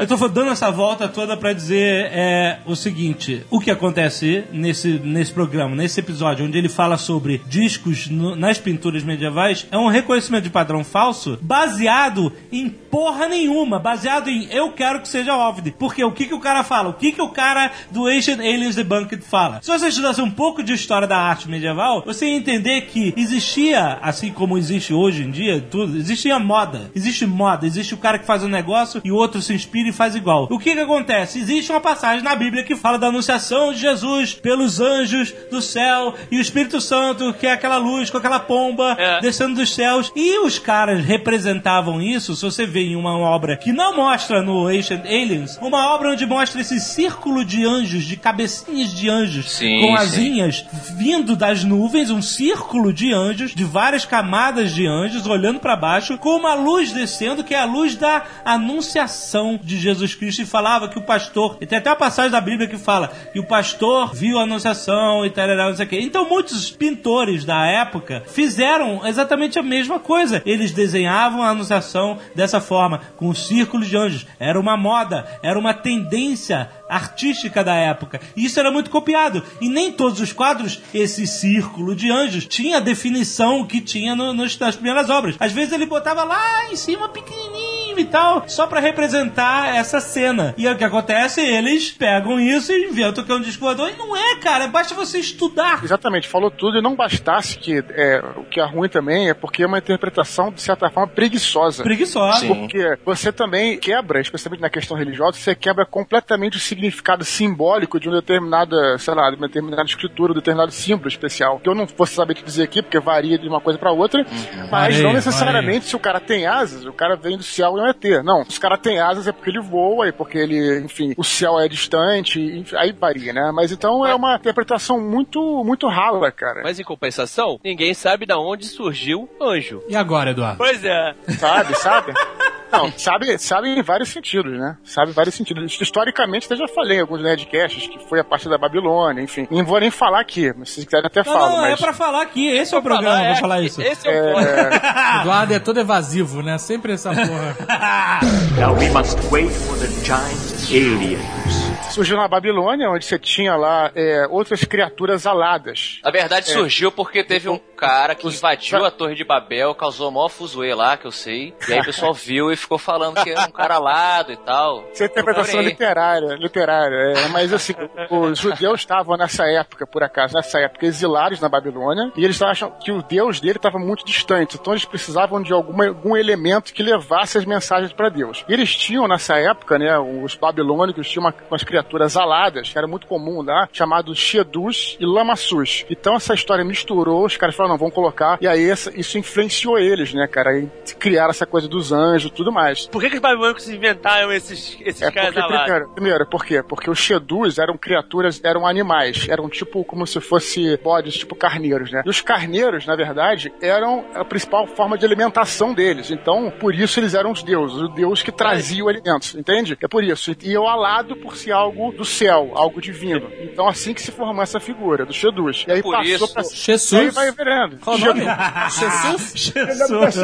Speaker 2: Eu tô dando essa volta toda pra dizer é, o seguinte: o que acontece nesse, nesse programa, nesse episódio, onde ele fala sobre discos no- nas pinturas medievais, é um reconhecimento de padrão falso baseado em porra nenhuma, baseado em eu quero que seja OVNI. Porque o que, que o cara fala? O que, que o cara do Ancient Aliens Debunked fala? Se você estudasse um pouco de história da arte medieval, você ia entender que existia, assim como existe hoje em dia, tudo, existia moda. Existe moda, existe o cara que faz um negócio e o outro se inspira e faz igual. O que que acontece? Existe uma passagem na Bíblia que fala da anunciação de Jesus pelos anjos do céu e o Espírito Santo, que é aquela luz com aquela pomba
Speaker 9: É.
Speaker 2: descendo dos céus. E os caras representavam isso, se você vê em uma obra que não mostra no Ancient Aliens, uma obra onde mostra esse círculo de anjos, de cabecinhas de anjos
Speaker 6: Sim,
Speaker 2: com
Speaker 6: sim.
Speaker 2: asinhas vindo das nuvens, um círculo de anjos, de várias camadas de anjos olhando para baixo, com uma luz descendo, que é a luz da anunciação de Jesus Cristo. E falava que o pastor, e tem até a passagem da Bíblia que fala que o pastor viu a anunciação e tal, não sei o quê. Então muitos pintores da época fizeram exatamente a mesma coisa. Eles desenhavam a anunciação dessa forma, com um círculo de anjos. Era uma moda, era uma tendência artística da época. E isso era muito copiado. E nem todos os quadros, esse círculo de anjos, tinha a definição que tinha no- nos- nas primeiras obras. Às vezes ele botava lá em cima pequenininho e tal, só pra representar essa cena. E aí o que acontece? Eles pegam isso e inventam que é um disco voador. E não é, cara. Basta você estudar.
Speaker 5: Exatamente, falou tudo e não bastasse que é, o que é ruim também é porque é uma interpretação, de certa forma, preguiçosa.
Speaker 2: Preguiçosa.
Speaker 6: Sim.
Speaker 5: Porque você também quebra, especialmente na questão religiosa, você quebra completamente o significado simbólico de uma determinada, sei lá, de uma determinada escritura, um determinado símbolo especial. Que eu não vou saber te dizer aqui, porque varia de uma coisa pra outra, mas
Speaker 2: Varia,
Speaker 5: não necessariamente se o cara tem asas, o cara vem do céu e não é ter. Não, se o cara tem asas é porque ele voa, é porque ele, enfim, o céu é distante, enfim, aí varia, né? Mas então é uma interpretação muito, muito rala, cara.
Speaker 3: Mas em compensação, ninguém sabe da onde surgiu anjo.
Speaker 7: E agora, Eduardo?
Speaker 9: Pois é.
Speaker 5: Sabe, sabe? Não, sabe, sabe em vários sentidos, né? Sabe em vários sentidos. Historicamente, eu já falei em alguns Nerdcasts que foi a partir da Babilônia, enfim. Não vou nem falar aqui, mas se vocês quiserem até
Speaker 2: Não,
Speaker 5: falo,
Speaker 2: não, é
Speaker 5: mas...
Speaker 2: pra falar aqui. Esse é o programa,
Speaker 3: é,
Speaker 2: vou falar isso.
Speaker 3: Esse é o ponto.
Speaker 7: Eduardo é todo evasivo, né? Sempre essa porra.
Speaker 10: Now we must wait for the giant aliens.
Speaker 5: Surgiu na Babilônia, onde você tinha lá é, outras criaturas aladas.
Speaker 6: Na verdade, surgiu porque teve um cara que invadiu a Torre de Babel, causou maior fuzuê lá, que eu sei. E aí o pessoal viu e ficou falando que era um cara alado e tal.
Speaker 5: Isso é interpretação literária, literária. É, mas assim, os judeus estavam nessa época, por acaso, nessa época, exilados na Babilônia, e eles acham que o Deus dele estava muito distante. Então eles precisavam de alguma, algum elemento que levasse as mensagens para Deus. E eles tinham nessa época, né, os babilônicos tinham uma, umas criaturas aladas, que era muito comum lá, chamados Shedus e Lamassus. Então essa história misturou, os caras falaram, não, vamos colocar, e aí essa- isso influenciou eles, né, cara, e criaram essa coisa dos anjos e tudo mais.
Speaker 9: Por que, que os babilônicos inventaram esses, esses
Speaker 5: É
Speaker 9: caras
Speaker 5: porque,
Speaker 9: alados?
Speaker 5: primeiro, por quê? Porque os Shedus eram criaturas, eram animais, eram tipo como se fosse bodes, tipo carneiros, né? E os carneiros, na verdade, eram a principal forma de alimentação deles. Então, por isso eles eram os deuses, o deus que trazia o alimento, entende? É por isso. E o alado por ser algo do céu, algo divino. Então, assim que se formou essa figura, do Shedus. E aí
Speaker 6: Por
Speaker 5: passou
Speaker 6: isso-
Speaker 5: pra... E aí
Speaker 7: Jesus?
Speaker 5: vai virando.
Speaker 7: Qual o nome?
Speaker 5: Shedus.
Speaker 7: Jesus?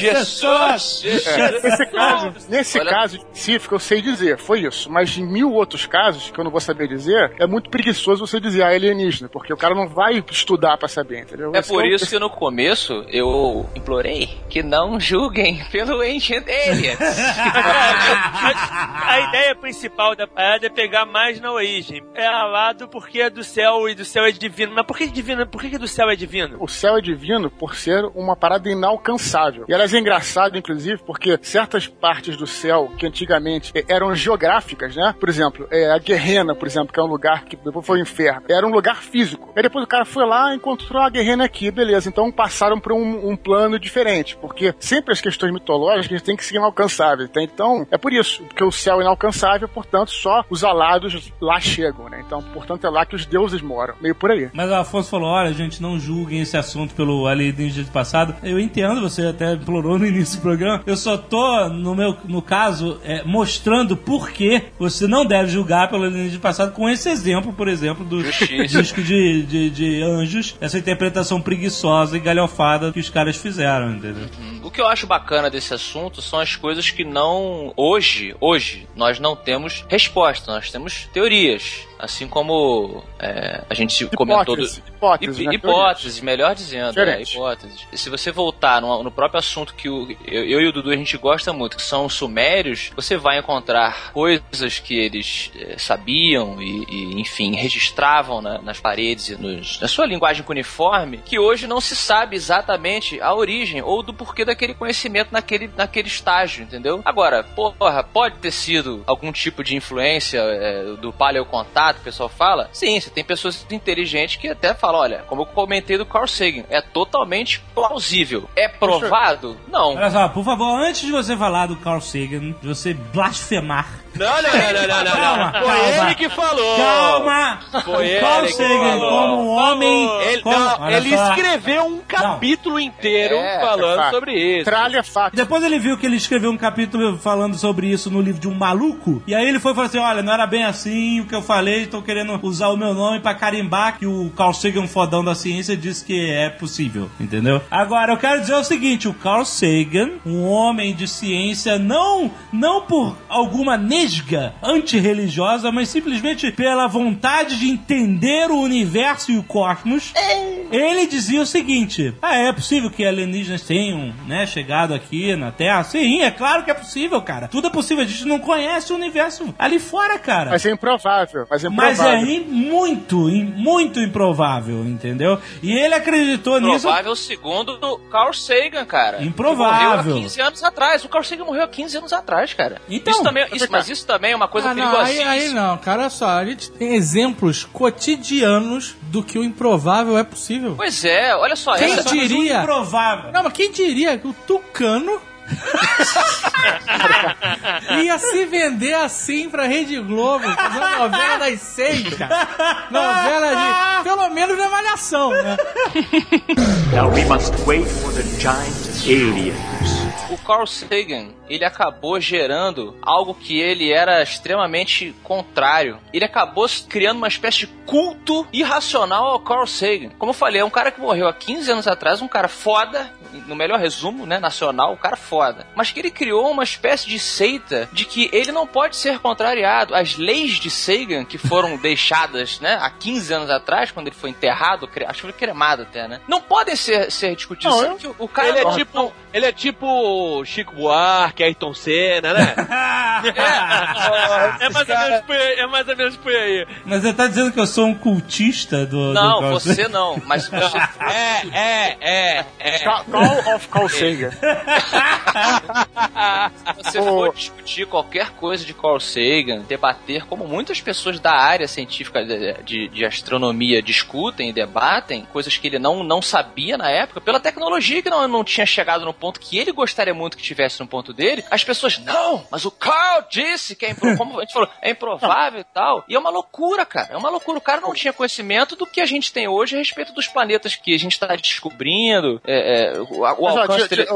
Speaker 6: Jesus!
Speaker 5: É, nesse caso, nesse
Speaker 6: Olha-
Speaker 5: caso específico, eu sei dizer, foi isso. Mas em mil outros casos, que eu não vou saber dizer, é muito preguiçoso você dizer ah, alienígena, porque o cara não vai estudar pra saber, entendeu?
Speaker 6: É
Speaker 5: Esse
Speaker 6: por
Speaker 5: o-
Speaker 6: isso que no começo eu implorei que não julguem pelo Ancient Aliens.
Speaker 9: a ideia principal da parada é pegar mais na origem. É alado porque é do céu e do céu é divino. Mas por que divino? Por que, que do céu é divino?
Speaker 5: O céu é divino por ser uma parada inalcançável. E aliás, é engraçado, inclusive, porque certas partes do céu que antigamente eh, eram geográficas, né? Por exemplo, é, a Guerrena, por exemplo, que é um lugar que depois foi o inferno, era um lugar físico. Aí depois o cara foi lá e encontrou a Guerrena aqui, beleza. Então passaram para um, um plano diferente, porque sempre as questões mitológicas têm que ser inalcançáveis. Tá? Então, é por isso, porque o céu é inalcançável, portanto, só os lá chegam, né? Então, portanto, é lá que os deuses moram. Meio por aí.
Speaker 2: Mas o Afonso falou: olha, gente, não julguem esse assunto pelo alienígena de passado. Eu entendo, você até implorou no início do programa. Eu só tô, no meu no caso, é, mostrando por que você não deve julgar pelo alienígena de passado com esse exemplo, por exemplo, do disco de, de, de anjos, essa interpretação preguiçosa e galhofada que os caras fizeram, entendeu?
Speaker 6: O que eu acho bacana desse assunto são as coisas que não. Hoje, hoje, nós não temos resposta, nós temos teorias. Assim como é, a gente comentou. Do...
Speaker 5: Hipótese, hipótese,
Speaker 6: Hip- melhor dizendo, é. Se você voltar no, no próprio assunto que o- eu, eu e o Dudu a gente gosta muito, que são os sumérios, você vai encontrar coisas que eles eh, sabiam e, e, enfim, registravam na- nas paredes e nos- na sua linguagem cuneiforme, que hoje não se sabe exatamente a origem ou do porquê daquele conhecimento naquele, naquele estágio, entendeu? Agora, porra, pode ter sido algum tipo de influência eh, do paleocontato, que o pessoal fala? Sim, você tem pessoas inteligentes que até falam, olha, como eu comentei do Carl Sagan, é totalmente plausível. É provado? Não.
Speaker 2: Olha só, por favor, antes de você falar do Carl Sagan, de você blasfemar.
Speaker 3: Não, não, não, não, não, não,
Speaker 2: Calma,
Speaker 3: não. Foi
Speaker 2: calma.
Speaker 3: ele que falou.
Speaker 2: Calma!
Speaker 3: Foi
Speaker 2: o Carl
Speaker 3: ele que
Speaker 2: Sagan,
Speaker 3: falou.
Speaker 2: como um homem.
Speaker 3: Ele,
Speaker 2: como-
Speaker 3: não, ele escreveu um capítulo inteiro
Speaker 6: É,
Speaker 3: falando
Speaker 5: fato.
Speaker 3: sobre isso.
Speaker 5: Tralha é fato.
Speaker 2: Depois ele viu que ele escreveu um capítulo falando sobre isso no livro de um maluco. E aí ele foi e falou assim: olha, não era bem assim o que eu falei, tô querendo usar o meu nome pra carimbar que o Carl Sagan, fodão da ciência, disse que é possível, entendeu? Agora, eu quero dizer o seguinte: o Carl Sagan, um homem de ciência, não, não por alguma nesga antirreligiosa, mas simplesmente pela vontade de entender o universo e o cosmos, ele dizia o seguinte: Ah, é possível que alienígenas tenham, né, chegado aqui na Terra? Sim, é claro que é possível, cara. Tudo é possível. A gente não conhece o universo ali fora, cara.
Speaker 5: Mas é improvável. Mas é
Speaker 2: Mas
Speaker 5: improvável.
Speaker 2: é muito, muito improvável, entendeu? E ele acreditou nisso.
Speaker 6: Provável segundo o Carl Sagan, cara.
Speaker 2: Improvável.
Speaker 6: Morreu há 15 anos atrás. O Carl Sagan morreu há 15 anos atrás, cara.
Speaker 2: Então,
Speaker 6: isso também, isso- mas isso também é uma coisa
Speaker 7: Ah, não, aí, aí não, cara, olha só, a gente tem exemplos cotidianos do que o improvável é possível.
Speaker 6: Pois é, olha só.
Speaker 7: Quem
Speaker 6: essa-
Speaker 7: diria?
Speaker 2: Improvável.
Speaker 7: Não, mas quem diria que o Tucano ia se vender assim pra Rede Globo, fazer uma novela das seis, cara. Novela de, pelo menos, de avaliação, né?
Speaker 10: Now we must wait for the giant aliens.
Speaker 6: O Carl Sagan, ele acabou gerando algo que ele era extremamente contrário. Ele acabou criando uma espécie de culto irracional ao Carl Sagan. Como eu falei, é um cara que morreu há 15 anos atrás, um cara foda, no melhor resumo, né, nacional, um cara foda. Mas que ele criou uma espécie de seita de que ele não pode ser contrariado. As leis de Sagan, que foram deixadas, né, há 15 anos atrás, quando ele foi enterrado, cre- acho que foi cremado até, né, não podem ser, ser discutidas.
Speaker 5: Não,
Speaker 6: que o- o cara
Speaker 3: Ele é tipo, ele é tipo Chico Buarque, Ayrton Senna, né?
Speaker 9: É mais, ou menos por aí, é mais ou menos por aí.
Speaker 2: Mas você tá dizendo que eu sou um cultista do.
Speaker 6: Não,
Speaker 2: do
Speaker 6: você não, mas se você
Speaker 3: É, é, é, é.
Speaker 5: Ca- Call of Carl Sagan.
Speaker 6: Se você for discutir qualquer coisa de Carl Sagan, debater como muitas pessoas da área científica de, de- de astronomia discutem e debatem, coisas que ele não, não sabia na época, pela tecnologia que não, não tinha chegado no ponto que ele gostaria muito que tivesse no ponto dele, as pessoas, não, mas o Carl disse que é improvável, como a gente falou, é improvável e tal. E é uma loucura, cara, é uma loucura. O cara não tinha conhecimento do que a gente tem hoje a respeito dos planetas que a gente está descobrindo, é, é, o, o
Speaker 5: Mas, ó,
Speaker 6: alcance
Speaker 5: de-
Speaker 6: dele.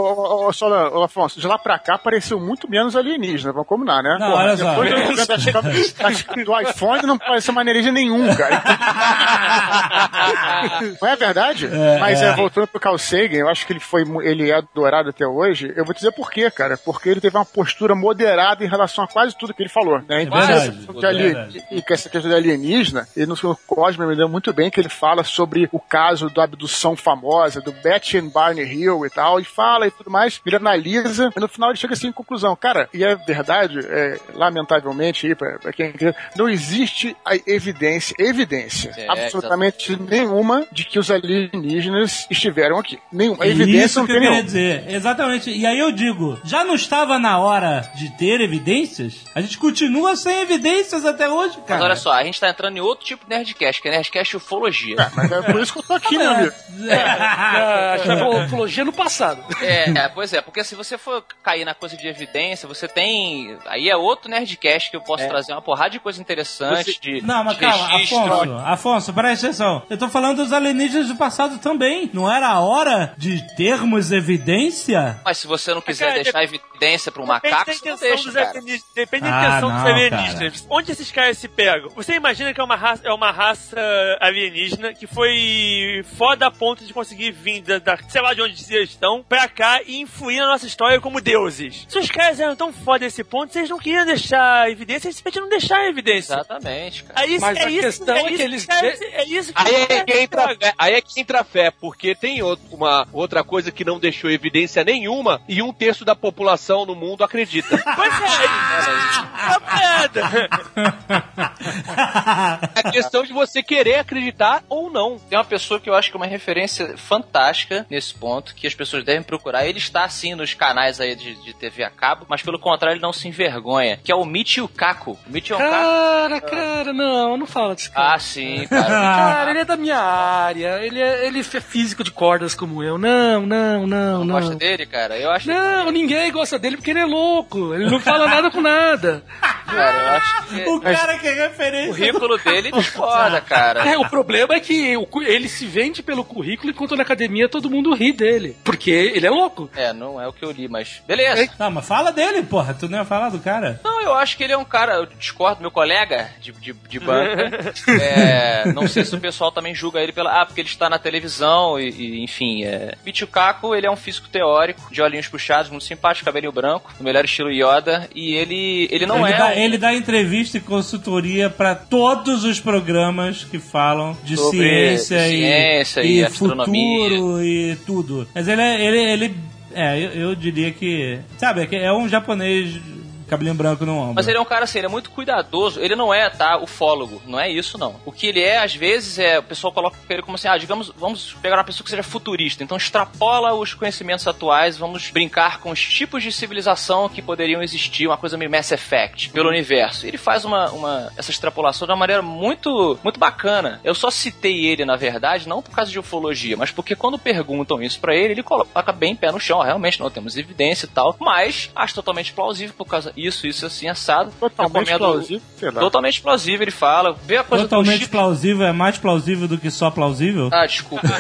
Speaker 5: só, Afonso, de lá pra cá pareceu muito menos alienígena, vamos combinar, né?
Speaker 2: Não, olha só.
Speaker 5: depois do- das câmeras- do iPhone não pareceu maneirinha nenhum, cara. não é verdade?
Speaker 2: É,
Speaker 5: Mas
Speaker 2: é.
Speaker 5: é, voltando pro Carl Sagan, eu acho que ele foi, ele é adorado até hoje, eu vou dizer por quê, cara. Porque ele teve uma postura moderada em relação a quase tudo que ele falou. Né? Então,
Speaker 2: verdade, é
Speaker 5: ali-
Speaker 2: verdade.
Speaker 5: e que essa questão de alienígena, e no Cosme me lembro muito bem que ele fala sobre o caso da abdução famosa, do Betty and Barney Hill e tal, e fala e tudo mais, ele analisa, e no final ele chega assim em conclusão, cara, e é verdade, é, lamentavelmente, aí, pra, pra quem quer, não existe a evidência, evidência,
Speaker 6: É,
Speaker 5: absolutamente nenhuma de que os alienígenas estiveram aqui. Nenhuma. A
Speaker 2: É
Speaker 5: evidência
Speaker 2: isso
Speaker 5: não
Speaker 2: que
Speaker 5: tem
Speaker 2: eu queria
Speaker 5: nenhuma.
Speaker 2: dizer. Exatamente. E aí eu digo, já não estava na hora de ter evidências? A gente continua sem evidências até hoje, cara.
Speaker 6: Mas olha só, a gente tá entrando em outro tipo de Nerdcast, que é Nerdcast Ufologia.
Speaker 5: É, mas é por isso que eu tô aqui, meu amigo.
Speaker 4: Ah, já falou ufologia no passado.
Speaker 6: É, é, pois é, porque se você for cair na coisa de evidência, você tem. Aí é outro Nerdcast que eu posso trazer uma porrada de coisa interessante, de,
Speaker 2: Não, mas
Speaker 6: de
Speaker 2: calma,
Speaker 6: registro.
Speaker 2: Afonso, Afonso, presta atenção. Eu tô falando dos alienígenas do passado também. Não era a hora de termos evidência?
Speaker 6: Mas se você não quiser
Speaker 9: Cara,
Speaker 6: deixar evidência pra um macaco,
Speaker 9: Depende
Speaker 6: você
Speaker 9: da intenção
Speaker 6: deixa,
Speaker 9: dos
Speaker 6: cara.
Speaker 9: alienígenas. Depende da
Speaker 2: Ah,
Speaker 9: intenção dos
Speaker 2: não,
Speaker 9: alienígenas. Onde esses caras se pegam? Você imagina que é uma raça, é uma raça alienígena que foi foda a ponto de conseguir vir da, da- sei lá de onde eles estão pra cá e influir na nossa história como deuses. Se os caras eram tão foda a esse ponto, vocês não queriam deixar evidência, eles simplesmente não deixaram evidência.
Speaker 6: Exatamente, cara.
Speaker 9: Aí,
Speaker 4: Mas
Speaker 9: é
Speaker 4: a
Speaker 9: isso,
Speaker 4: questão
Speaker 9: é,
Speaker 4: é que
Speaker 9: isso,
Speaker 4: eles-
Speaker 9: cara, é isso que
Speaker 3: Aí é que entra a fé, aí é que entra a fé, porque tem outro- uma outra coisa que não deixou evidência nenhuma e um terço da população no mundo acredita.
Speaker 9: Pois é, é uma merda.
Speaker 3: É questão de você querer acreditar ou não.
Speaker 6: Tem uma pessoa que eu acho que é uma referência fantástica nesse ponto, que as pessoas devem procurar. Ele está assim nos canais aí de, de TV a cabo, mas pelo contrário, ele não se envergonha, que é o Michio Kaku. O Michio Kaku.
Speaker 4: Cara, cara, não, não fala desse cara.
Speaker 6: Ah, sim, cara.
Speaker 4: Cara, ele é da minha área, ele é, ele é físico de cordas como eu. Não, não, não,
Speaker 6: Não gosta
Speaker 4: não.
Speaker 6: dele, cara? Eu acho
Speaker 4: Não, ninguém gosta dele porque ele é louco. Ele não fala nada com nada.
Speaker 6: cara, eu acho que
Speaker 2: O cara que é
Speaker 6: o
Speaker 2: referência.
Speaker 6: currículo dele discorda, cara.
Speaker 4: É, o problema é que o ele se vende pelo currículo enquanto na academia todo mundo ri dele. Porque ele é louco.
Speaker 6: É, não é o que eu li, mas beleza.
Speaker 2: Não, mas fala dele, porra. Tu não ia falar do cara?
Speaker 6: Não, eu acho que ele é um cara, eu discordo do meu colega de, de, de banca. É, não sei se o pessoal também julga ele pela. Ah, porque ele está na televisão e, e, enfim. É. Kaku, ele é um físico teórico, de olhinhos puxados, muito simpático, cabelinho branco, no melhor estilo Yoda. E ele, ele não
Speaker 2: ele,
Speaker 6: é.
Speaker 2: dá,
Speaker 6: um-
Speaker 2: ele dá entrevista e consultoria pra todos os programas que falam de
Speaker 6: Sobre
Speaker 2: ciência, e,
Speaker 6: ciência e astronomia.
Speaker 2: futuro e tudo. Mas ele é. Ele, ele, é, eu, eu diria que. Sabe, é que é um japonês cabelinho branco no ombro.
Speaker 6: Mas ele é um cara assim, ele é muito cuidadoso. Ele não é, tá, ufólogo. Não é isso, não. O que ele é, às vezes, é. O pessoal coloca ele como assim, ah, digamos, vamos pegar uma pessoa que seja futurista. Então extrapola os conhecimentos atuais, vamos brincar com os tipos de civilização que poderiam existir, uma coisa meio Mass Effect, pelo universo. Ele faz uma, uma essa extrapolação de uma maneira muito, muito bacana. Eu só citei ele, na verdade, não por causa de ufologia, mas porque quando perguntam isso pra ele, ele coloca bem pé no chão. "Ah, Realmente não temos evidência e tal. Mas acho totalmente plausível por causa isso, isso assim, assado.
Speaker 5: Totalmente
Speaker 6: Recomendo-
Speaker 5: plausível.
Speaker 6: Totalmente plausível, ele fala. Vê a coisa do
Speaker 2: Totalmente
Speaker 6: chip.
Speaker 2: plausível é mais plausível do que só plausível?
Speaker 6: Ah, desculpa.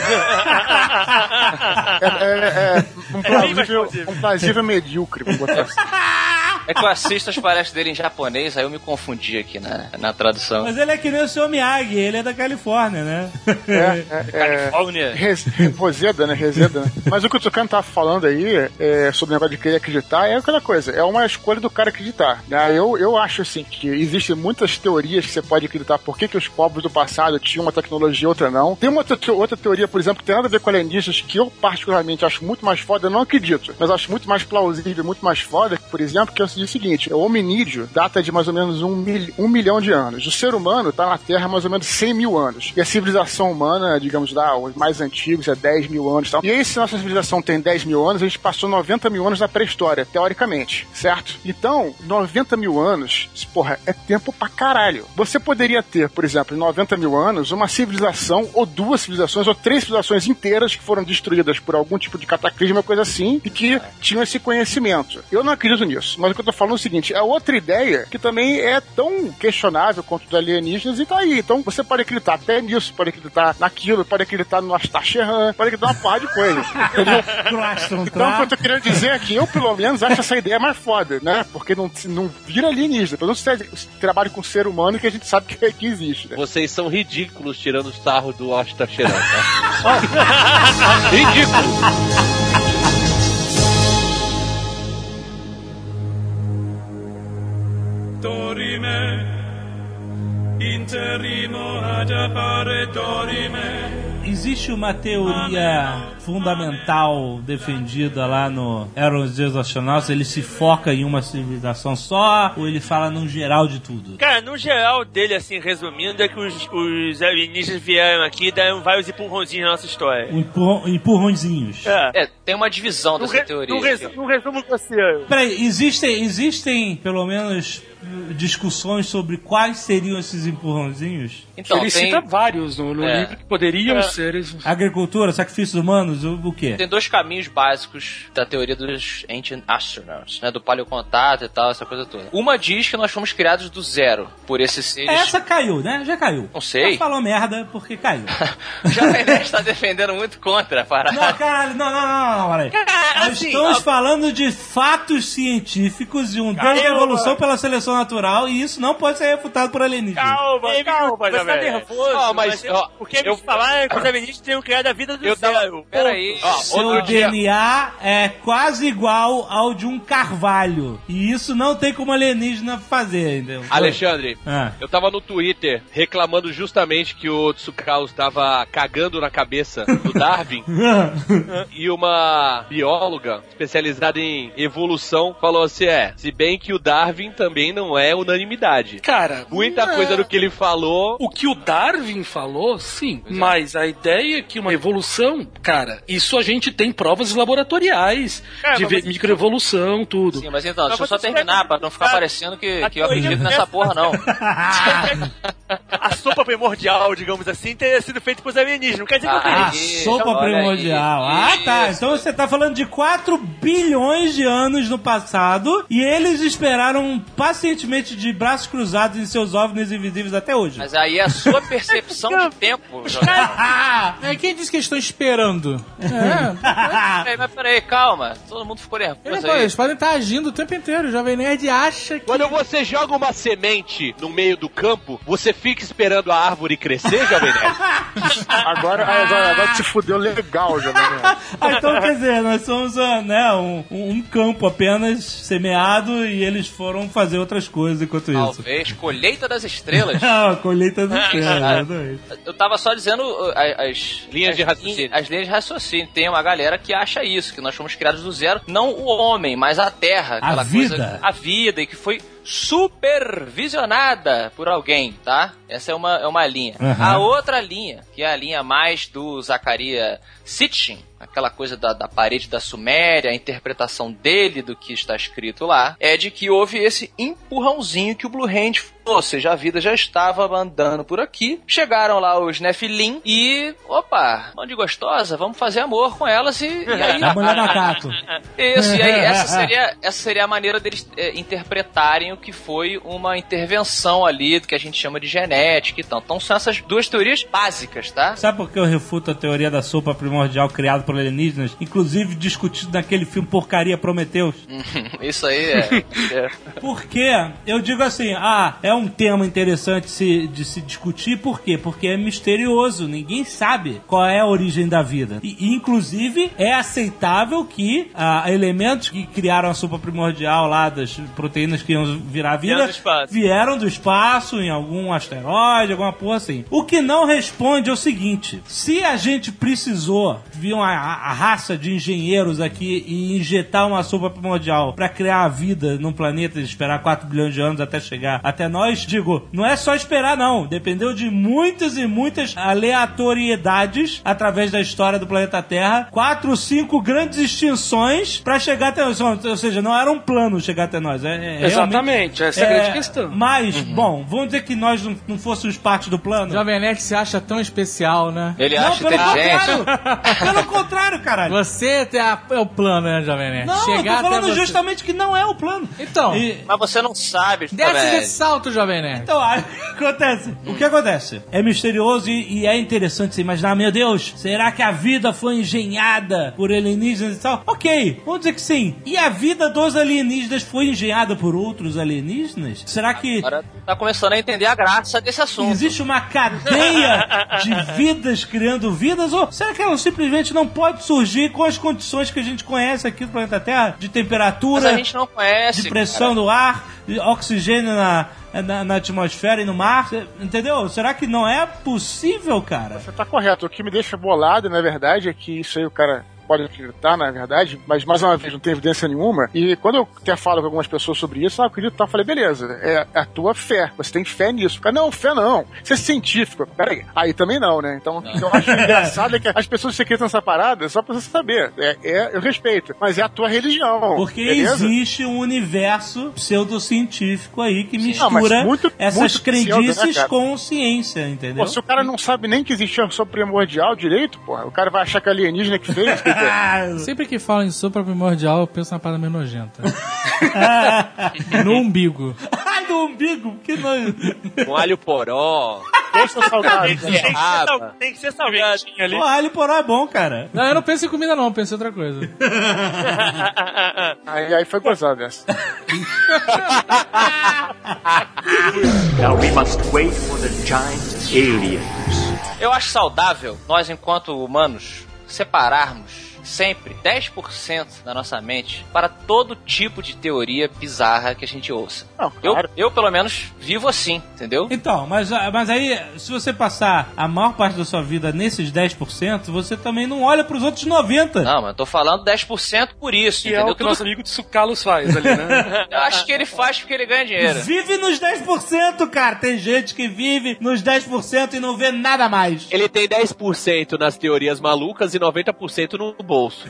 Speaker 5: É, é- é um,
Speaker 9: bem mais
Speaker 5: plausível, um plausível medíocre, vamos botar assim.
Speaker 6: É que eu assisto as palestras dele em japonês, aí eu me confundi aqui na, na tradução.
Speaker 2: Mas ele é que nem o seu Miyagi, ele é da Califórnia, né?
Speaker 5: É, é,
Speaker 6: Califórnia.
Speaker 5: Res- Roseda, né? Reseda, né? Mas o que o Tucano tava falando aí é, sobre o negócio de querer acreditar é aquela coisa, é uma escolha do cara acreditar. Né? Eu, eu acho assim que existem muitas teorias que você pode acreditar por que, que os povos do passado tinham uma tecnologia e outra não. Tem uma outra, te- outra teoria, por exemplo, que tem nada a ver com alienígenas, que eu particularmente acho muito mais foda, eu não acredito, mas acho muito mais plausível, muito mais foda, por exemplo, que é o seguinte: o hominídeo data de mais ou menos um, mil- um milhão de anos. O ser humano está na Terra há mais ou menos 100 mil anos. E a civilização humana, digamos lá, os mais antigos é 10 mil anos e tal. E aí, se nossa civilização tem 10 mil anos, a gente passou 90 mil anos na pré-história, teoricamente, certo? Então, 90 mil anos, porra, é tempo pra caralho. Você poderia ter, por exemplo, em 90 mil anos, uma civilização, ou duas civilizações, ou três civilizações inteiras que foram destruídas por algum tipo de cataclismo, coisa assim, e que tinham esse conhecimento. Eu não acredito nisso, mas o que eu tô falando é o seguinte: é outra ideia que também é tão questionável quanto dos alienígenas e tá aí. Então você pode acreditar até nisso, pode acreditar naquilo, pode acreditar no Astacheran, pode acreditar numa porra de coisas. Então, o que eu tô querendo dizer é que eu, pelo menos, acho essa ideia mais foda, né? Porque não, não vira alienígena. Pelo menos você trabalha com ser humano que a gente sabe que, que existe, né?
Speaker 3: Vocês são ridículos tirando o sarro do Astacheran, tá? Ridículo!
Speaker 2: Existe uma teoria fundamental defendida lá no Eram os Astronautas, ele se foca em uma civilização só ou ele fala num geral de tudo?
Speaker 9: Cara, no geral dele, assim, resumindo, é que os, os alienígenas vieram aqui e deram vários empurrãozinhos na nossa história.
Speaker 2: Um empurrão- empurrõezinhos.
Speaker 9: É.
Speaker 6: É, tem uma divisão dessa
Speaker 9: re,
Speaker 6: teoria.
Speaker 9: num, resu, num resumo do oceano.
Speaker 2: Peraí, existem, existem pelo menos discussões sobre quais seriam esses empurrãozinhos?
Speaker 6: Então,
Speaker 4: Ele
Speaker 6: tem,
Speaker 4: cita vários no, no
Speaker 6: É.
Speaker 4: livro que poderiam
Speaker 9: É.
Speaker 4: ser.
Speaker 2: Agricultura, sacrifícios humanos, o, o quê?
Speaker 6: tem dois caminhos básicos da teoria dos Ancient Astronauts, né? Do paleocontato e tal, essa coisa toda. Uma diz que nós fomos criados do zero por esses seres.
Speaker 2: Essa caiu, né? Já caiu.
Speaker 6: Não sei.
Speaker 2: Já falou merda porque caiu.
Speaker 6: O Jovem Nerd está defendendo muito contra a parada.
Speaker 2: Não, caralho, não, não, não, não, peraí. Nós
Speaker 9: assim,
Speaker 2: estamos
Speaker 9: ó.
Speaker 2: falando de fatos científicos e um Deus da evolução pela seleção natural e isso não pode ser refutado por alienígenas.
Speaker 9: Calma, calma,
Speaker 6: tá
Speaker 9: nervoso.
Speaker 3: Ah, mas, ó,
Speaker 9: o que
Speaker 3: eu-
Speaker 9: me falaram é que os alienígenas teriam criado a vida do
Speaker 3: Eu tava-
Speaker 9: zero.
Speaker 6: Peraí.
Speaker 2: Seu DNA é quase igual ao de um carvalho. E isso não tem como alienígena fazer, entendeu?
Speaker 3: Alexandre,
Speaker 2: Ah.
Speaker 3: eu tava no Twitter reclamando justamente que o Tsukaus tava cagando na cabeça do Darwin e uma bióloga especializada em evolução falou assim: é, se bem que o Darwin também não é unanimidade.
Speaker 4: Cara,
Speaker 3: Muita
Speaker 4: é.
Speaker 3: coisa do que ele falou.
Speaker 4: O que o Darwin falou, sim. Mas a ideia é que uma evolução, cara, isso a gente tem provas laboratoriais
Speaker 9: É,
Speaker 4: de ver
Speaker 9: você-
Speaker 4: microevolução, tudo.
Speaker 6: Sim, mas então,
Speaker 9: Mas
Speaker 6: deixa eu só terminar pra não ficar
Speaker 9: Cara,
Speaker 6: parecendo que,
Speaker 9: a
Speaker 6: que eu acredito
Speaker 9: é-
Speaker 6: nessa porra, não.
Speaker 9: A sopa primordial, digamos assim, teria sido feita por alienígenas. Não quer dizer que eu
Speaker 6: Ah,
Speaker 2: A
Speaker 9: acredito.
Speaker 2: sopa
Speaker 6: olha aí.
Speaker 2: primordial. Ah, tá.
Speaker 6: Isso.
Speaker 2: Então você tá falando de 4 bilhões de anos no passado e eles esperaram pacientemente de braços cruzados em seus ovnis invisíveis até hoje.
Speaker 6: Mas aí é a sua percepção de tempo, Jovem.
Speaker 2: Ah!
Speaker 7: É, quem disse que eles estão esperando? É.
Speaker 6: Peraí, mas peraí, calma. Todo mundo ficou nervoso
Speaker 7: eles podem estar agindo o tempo inteiro. O Jovem Nerd acha que.
Speaker 3: Quando você joga uma semente no meio do campo, você fica esperando a árvore crescer, Jovem Nerd?
Speaker 5: Agora, agora, agora se fudeu legal, Jovem Nerd.
Speaker 2: Ah, então quer dizer, nós somos ah, né, um, um campo apenas semeado e eles foram fazer outras coisas enquanto isso.
Speaker 6: Talvez. Colheita das estrelas.
Speaker 2: Ah, colheita exatamente.
Speaker 6: Eu tava só dizendo uh, as
Speaker 3: Linhas de
Speaker 6: as
Speaker 3: raciocínio.
Speaker 6: linhas- As linhas de raciocínio. Tem uma galera que acha isso, que nós fomos criados do zero, não o homem, mas a terra.
Speaker 2: A
Speaker 6: Aquela
Speaker 2: vida.
Speaker 6: coisa. A vida, e que foi supervisionada por alguém, tá? Essa é uma, é uma linha.
Speaker 2: Uhum.
Speaker 6: A outra linha, que é a linha mais do Zacaria Sitchin, aquela coisa da, da parede da Suméria, a interpretação dele do que está escrito lá, é de que houve esse empurrãozinho que o Blue Hand falou, ou seja, a vida já estava andando por aqui. Chegaram lá os Nephilim e, opa, mão de gostosa, vamos fazer amor com elas e, e aí...
Speaker 2: A mulher macaco.
Speaker 6: Isso, e aí essa seria, essa seria a maneira deles é, interpretarem o que foi uma intervenção ali, do que a gente chama de genética e tal. Então são essas duas teorias básicas, tá?
Speaker 2: Sabe por que eu refuto a teoria da sopa primordial criada por alienígenas? Inclusive discutido naquele filme Porcaria Prometeus.
Speaker 6: Isso aí é. é.
Speaker 2: Porque eu digo assim, ah, é um tema interessante se- de se discutir, por quê? Porque é misterioso, ninguém sabe qual é a origem da vida. E, inclusive, é aceitável que ah, elementos que criaram a sopa primordial lá, das proteínas que iam virar vida,
Speaker 9: Vieram do espaço.
Speaker 2: vieram do espaço em algum asteroide, alguma porra assim. O que não responde é o seguinte: se a gente precisou vir uma a, a raça de engenheiros aqui e injetar uma sopa primordial pra criar a vida num planeta e esperar 4 bilhões de anos até chegar até nós, digo, não é só esperar, não. Dependeu de muitas e muitas aleatoriedades através da história do planeta Terra. Quatro, cinco grandes extinções pra chegar até nós. Ou seja, não era um plano chegar até nós. É, é realmente-
Speaker 4: Exatamente, essa é a grande questão.
Speaker 2: Mas, bom, vamos dizer que nós não, não fôssemos parte do plano.
Speaker 7: Jovem Nerd se acha tão especial, né?
Speaker 6: Ele
Speaker 2: não,
Speaker 6: acha
Speaker 2: pelo
Speaker 6: inteligente.
Speaker 2: contrário. pelo contrário, caralho.
Speaker 7: Você é o plano, né, Jovem Nerd?
Speaker 2: Não, eu
Speaker 7: Chegar
Speaker 2: tô falando justamente que não é o plano.
Speaker 7: Então,
Speaker 2: E-
Speaker 6: Mas você não sabe,
Speaker 7: desce
Speaker 6: velho.
Speaker 7: desse salto, Jovem Nerd.
Speaker 2: Então, aí, acontece. O que acontece? É misterioso e, e é interessante você imaginar, meu Deus, será que a vida foi engenhada por alienígenas e tal? Ok, vamos dizer que sim. E a vida dos alienígenas foi engenhada por outros alienígenas? Será que
Speaker 6: Agora tá começando a entender a graça desse assunto.
Speaker 2: existe uma cadeia de vidas criando vidas? Ou será que ela simplesmente não pode surgir com as condições que a gente conhece aqui do planeta Terra? De
Speaker 6: Mas
Speaker 2: temperatura,
Speaker 6: a gente não conhece.
Speaker 2: de pressão do ar, de oxigênio na, na, na atmosfera e no mar, entendeu? Será que não é possível, cara?
Speaker 5: Você tá correto. O que me deixa bolado, na verdade, é que isso aí o cara pode acreditar, na verdade, mas mais uma vez não tem evidência nenhuma. E quando eu até falo com algumas pessoas sobre isso, ah, eu acredito, tá, eu falei, beleza, é a tua fé, você tem fé nisso. Cara, não, fé não, isso é científico. Peraí, aí também não, né? Então, o que eu acho engraçado é que as pessoas se acreditam nessa parada só pra você saber. É, é- eu respeito, mas é a tua religião.
Speaker 2: Porque
Speaker 5: beleza?
Speaker 2: existe um universo pseudocientífico aí que
Speaker 5: Não,
Speaker 2: mistura
Speaker 5: muito-
Speaker 2: essas
Speaker 5: muito pseudo, né,
Speaker 2: crendices
Speaker 5: cara?
Speaker 2: com ciência, entendeu?
Speaker 5: Pô, se o cara não sabe nem que existe a sopro primordial direito, porra, o cara vai achar que é alienígena que fez. que?
Speaker 7: Sempre que falam em sopra primordial, eu penso na parada meio nojenta. no umbigo.
Speaker 2: Ai, do umbigo, que nojo.
Speaker 3: Um alho poró.
Speaker 5: Deixa.
Speaker 9: Tem que ser, sal- tem que ser salgado.
Speaker 4: ali.
Speaker 2: Pô, alho poró é bom, cara.
Speaker 7: Não, eu não penso em comida não, eu penso em outra coisa.
Speaker 5: Aí, aí foi gozado essa.
Speaker 10: Now we must wait for the giant aliens.
Speaker 6: Eu acho saudável nós, enquanto humanos, separarmos sempre 10% da nossa mente para todo tipo de teoria bizarra que a gente ouça.
Speaker 5: Não,
Speaker 6: Eu,
Speaker 5: claro.
Speaker 6: eu, pelo menos, vivo assim, entendeu?
Speaker 2: Então, mas, mas aí, se você passar a maior parte da sua vida nesses 10%, você também não olha pros outros 90%.
Speaker 6: Não, mas eu tô falando 10% por isso,
Speaker 4: Que é
Speaker 6: entendeu?
Speaker 4: o que o nosso amigo de Sucalos faz ali, né?
Speaker 6: Eu acho que ele faz porque ele ganha dinheiro.
Speaker 2: Vive nos 10%, cara. Tem gente que vive nos 10% e não vê nada mais.
Speaker 3: Ele tem 10% nas teorias malucas e 90% no bolso.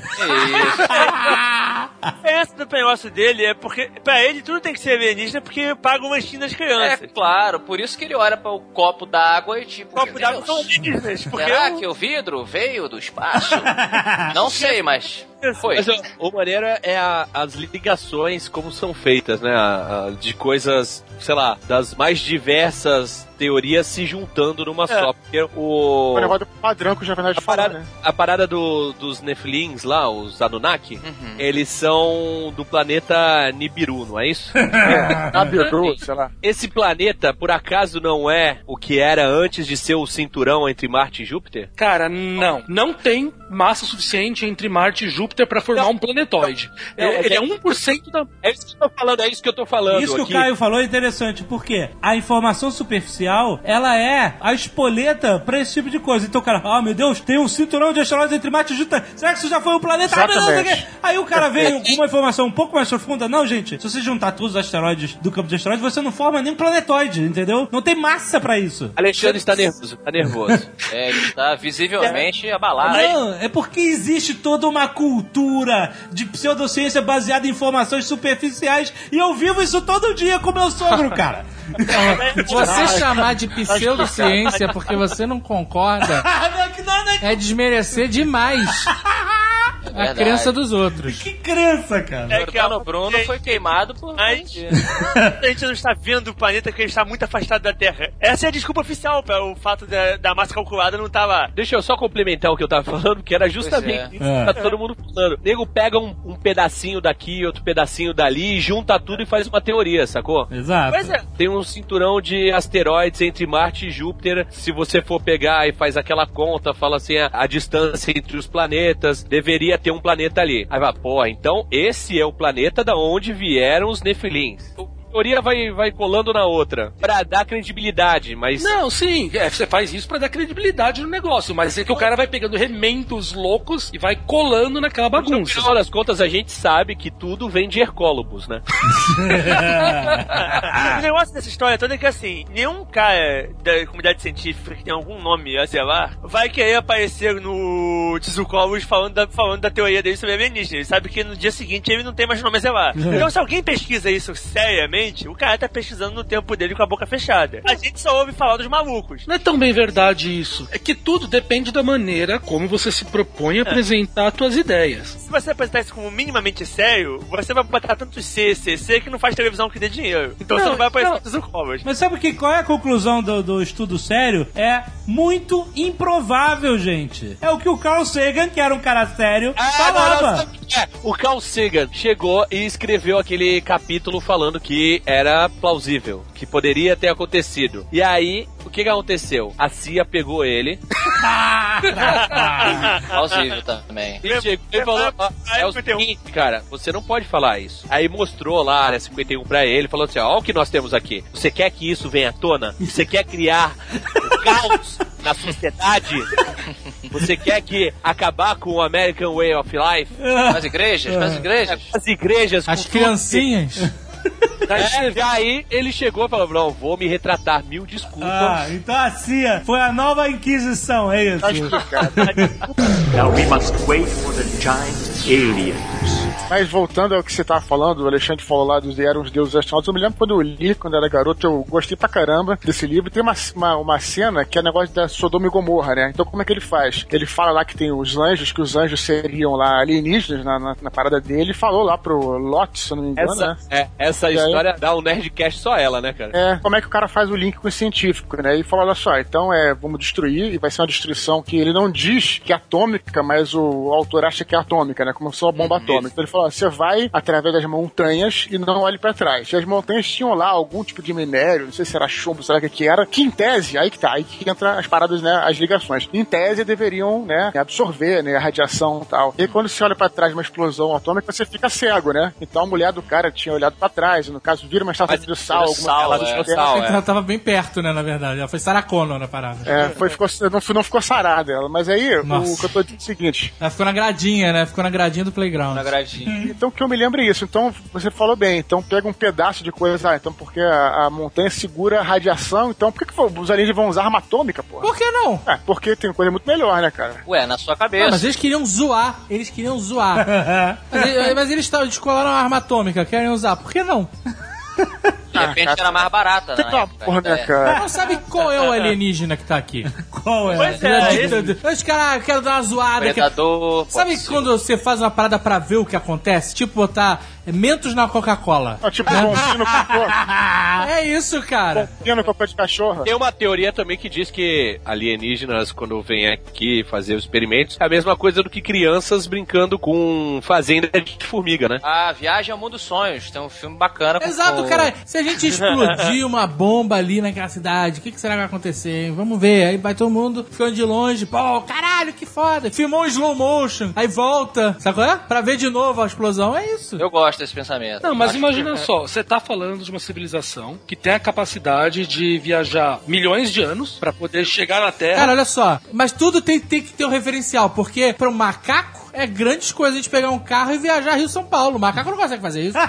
Speaker 9: A diferença do negócio dele é porque, pra ele, tudo tem que ser alienígena porque paga uma das
Speaker 6: É
Speaker 9: crianças.
Speaker 6: claro, por isso que ele olha para o copo d'água e tipo.
Speaker 9: O copo d'água são alienígenas. Porque
Speaker 6: Será
Speaker 9: eu-
Speaker 6: que o vidro veio do espaço? Não sei, mas foi.
Speaker 3: Mas o, o maneiro é a- as ligações como são feitas, né? A- a- de coisas, sei lá, das mais diversas teorias se juntando numa só. Porque o.
Speaker 5: O negócio do padrão que o Jovem Nerd
Speaker 3: A
Speaker 5: fala,
Speaker 3: parada,
Speaker 5: né?
Speaker 3: a parada do- dos Nephilims lá, os Anunnaki,
Speaker 6: Uhum.
Speaker 3: eles são do planeta Nibiru, não é isso?
Speaker 5: É, Nabiru, sei lá.
Speaker 3: Esse planeta, por acaso, não é o que era antes de ser o cinturão entre Marte e Júpiter?
Speaker 4: Cara, não. Não tem massa suficiente entre Marte e Júpiter pra formar um planetoide.
Speaker 3: Não,
Speaker 4: ele,
Speaker 3: mas
Speaker 4: ele é
Speaker 3: é-
Speaker 4: 1% da.
Speaker 3: É isso que eu tô falando, é isso que eu tô falando.
Speaker 2: Isso que
Speaker 3: aqui.
Speaker 2: o Caio falou é interessante, porque a informação superficial, ela é a espoleta pra esse tipo de coisa. Então o cara, ah, meu Deus, tem um cinturão de asteroides entre Marte e Júpiter. Será que isso já foi um planeta? Ah, não
Speaker 5: Exatamente.
Speaker 2: Aí o cara vem com uma informação um pouco mais profunda. Não, gente, se você juntar todos os asteroides do campo de asteroides, você não forma nem um planetoide, entendeu? Não tem massa pra isso.
Speaker 3: Alexandre está nervoso, tá nervoso.
Speaker 6: É, ele está visivelmente abalado.
Speaker 2: Não, é porque existe toda uma cultura de pseudociência baseada em informações superficiais e eu vivo isso todo dia com meu sogro, cara.
Speaker 7: Você chamar de pseudociência porque você não concorda
Speaker 2: que não, né?
Speaker 7: é desmerecer demais a
Speaker 6: verdade.
Speaker 7: crença dos outros.
Speaker 2: Que crença, cara.
Speaker 9: É que a-
Speaker 6: Jordano Bruno foi queimado por.
Speaker 9: Mas a gente não está vendo o planeta porque ele está muito afastado da Terra. Essa é a desculpa oficial para o fato da, da massa calculada não estar
Speaker 3: Deixa eu só complementar o que eu tava falando, que era justamente
Speaker 6: Pois
Speaker 3: isso
Speaker 2: é.
Speaker 3: que tá todo mundo falando. O nego pega um, um pedacinho daqui, outro pedacinho dali, junta tudo e faz uma teoria, sacou?
Speaker 2: Exato.
Speaker 9: Pois é.
Speaker 3: Tem um cinturão de asteroides entre Marte e Júpiter. Se você for pegar e faz aquela conta, fala assim, a, a distância entre os planetas, deveria ter um planeta ali. Aí vai, pô, então esse é o planeta da onde vieram os Nefilins. A teoria vai, vai colando na outra, pra dar credibilidade, mas...
Speaker 4: Não, sim, é, você faz isso pra dar credibilidade no negócio, mas é que o cara vai pegando remendos loucos e vai colando naquela
Speaker 3: No
Speaker 4: bagunça.
Speaker 3: final das contas, a gente sabe que tudo vem de Hercólobos, né?
Speaker 9: o negócio dessa história toda é que assim, nenhum cara da comunidade científica que tem algum nome a zelar vai querer aparecer no Tsizukovos falando da, falando da teoria dele sobre alienígena. Ele sabe que no dia seguinte ele não tem mais nome a zelar. Então se alguém pesquisa isso seriamente, o cara tá pesquisando no tempo dele com a boca fechada. A gente só ouve falar dos malucos.
Speaker 4: Não é tão bem verdade isso. É que tudo depende da maneira como você se propõe a apresentar suas ideias.
Speaker 9: Se você apresentar isso como minimamente sério, você vai botar tanto C, C, C que não faz televisão que dê dinheiro. Então você
Speaker 2: Não,
Speaker 9: não vai aparecer
Speaker 2: não.
Speaker 9: no Tsizukovos.
Speaker 2: Mas sabe que, qual é a conclusão do, do estudo sério? É muito improvável, gente. É o que o Carl Sagan, que era um cara sério, falava.
Speaker 3: sabe o que é? O Carl Sagan chegou e escreveu aquele capítulo falando que era plausível. que poderia ter acontecido. E aí, o que, que aconteceu? A CIA pegou ele
Speaker 6: Plausível também.
Speaker 3: e chegou e falou: ó, é o seguinte, cara, você não pode falar isso. Aí mostrou lá a área 51 pra ele, falou assim: ó, o que nós temos aqui. Você quer que isso venha à tona? Você quer criar caos na sociedade? Você quer que acabar com o American Way of Life?
Speaker 6: As igrejas, as igrejas.
Speaker 3: As igrejas,
Speaker 7: As criancinhas.
Speaker 3: tudo. É, e aí ele chegou e falou: não, vou me retratar, mil desculpas.
Speaker 2: Ah, então a CIA foi a nova Inquisição, é isso?
Speaker 5: Tá explicado.
Speaker 10: Now we must wait for the giant aliens.
Speaker 5: Mas voltando ao que você tava falando, o Alexandre falou lá dos eram os deuses astronautas. Eu me lembro quando eu li, quando eu era garoto, eu gostei pra caramba desse livro. Tem uma, uma, uma cena que é o negócio da Sodoma e Gomorra, né? Então como é que ele faz? Ele fala lá que tem os anjos, que os anjos seriam lá alienígenas na, na, na parada dele, e falou lá pro Lot, se eu não me engano,
Speaker 3: Essa,
Speaker 5: né?
Speaker 3: é, essa
Speaker 5: E aí-
Speaker 3: história dá um Nerdcast só ela, né, cara?
Speaker 5: É, como é que o cara faz o link com o científico, né? E fala, olha só, então é, vamos destruir, e vai ser uma destruição que ele não diz que é atômica, mas o autor acha que é atômica, né? Como só bomba atômica. Então ele fala, ó, você vai através das montanhas e não olhe pra trás. E as montanhas tinham lá algum tipo de minério, não sei se era chumbo, será que que era, que em tese, aí que tá, aí que entra as paradas, né, as ligações. Em tese deveriam, né, absorver, né, a radiação e tal. E aí, quando você olha pra trás uma explosão atômica, você fica cego, né? Então a mulher do cara tinha olhado pra trás, e no caso vira uma estátua de sal, alguma
Speaker 6: sal, é,
Speaker 5: assim.
Speaker 3: sal, é.
Speaker 7: Ela tava bem perto, né, na verdade. Ela foi Sarah Connor na parada.
Speaker 5: É, foi, ficou, não, não ficou sarada ela. Mas aí,
Speaker 7: Nossa.
Speaker 5: o que eu tô dizendo é o seguinte.
Speaker 7: Ela ficou na gradinha, né? Ficou na gradinha do playground.
Speaker 6: Na gradinha.
Speaker 5: Então que eu me lembro é isso. Então, você falou bem. Então pega um pedaço de coisa. Ah, então porque a, a montanha segura a radiação. Então por que, que os alienígenas vão usar arma atômica, porra?
Speaker 7: Por que não?
Speaker 5: É, porque tem coisa muito melhor, né, cara?
Speaker 6: Ué, na sua
Speaker 7: Ah,
Speaker 6: cabeça.
Speaker 7: mas eles queriam zoar. Eles queriam zoar. mas, eles- mas eles descolaram uma arma atômica, querem usar. Por que não?
Speaker 6: De repente era mais barata,
Speaker 5: uma
Speaker 6: época.
Speaker 5: porra, né,
Speaker 6: É.
Speaker 5: cara?
Speaker 7: Não sabe qual é o alienígena que tá aqui?
Speaker 2: Qual é?
Speaker 9: Pois é,
Speaker 7: Os caras querem dar uma zoada. que-
Speaker 6: Predador.
Speaker 7: Sabe
Speaker 6: pode ser.
Speaker 7: quando você faz uma parada pra ver o que acontece? Tipo botar mentos na Coca-Cola.
Speaker 5: Ah, tipo, bombinho com cocô.
Speaker 7: É isso, cara.
Speaker 5: Bombinho no cocô de cachorro.
Speaker 3: Tem uma teoria também que diz que alienígenas, quando vêm aqui fazer os experimentos, é a mesma coisa do que crianças brincando com fazenda de formiga, né?
Speaker 6: Ah, Viagem ao Mundo dos Sonhos. Tem um filme bacana. com-
Speaker 7: Exato,
Speaker 6: com-
Speaker 7: cara. Se a gente explodir uma bomba ali naquela cidade, o que, que será que vai acontecer? hein? Vamos ver. Aí vai todo mundo ficando de longe. Pô, caralho, que foda. Filmou um slow motion. Aí volta. Sabe qual é? Pra ver de novo a explosão. É isso.
Speaker 6: Eu gosto desse pensamento.
Speaker 4: Não, mas
Speaker 6: Acho
Speaker 4: imagina
Speaker 6: que-
Speaker 4: só, você tá falando de uma civilização que tem a capacidade de viajar milhões de anos pra poder chegar na Terra.
Speaker 7: Cara, olha só. Mas tudo tem, tem que ter um referencial. Porque pra um macaco é grandes coisas a gente pegar um carro e viajar Rio-São Paulo. O macaco não consegue fazer isso.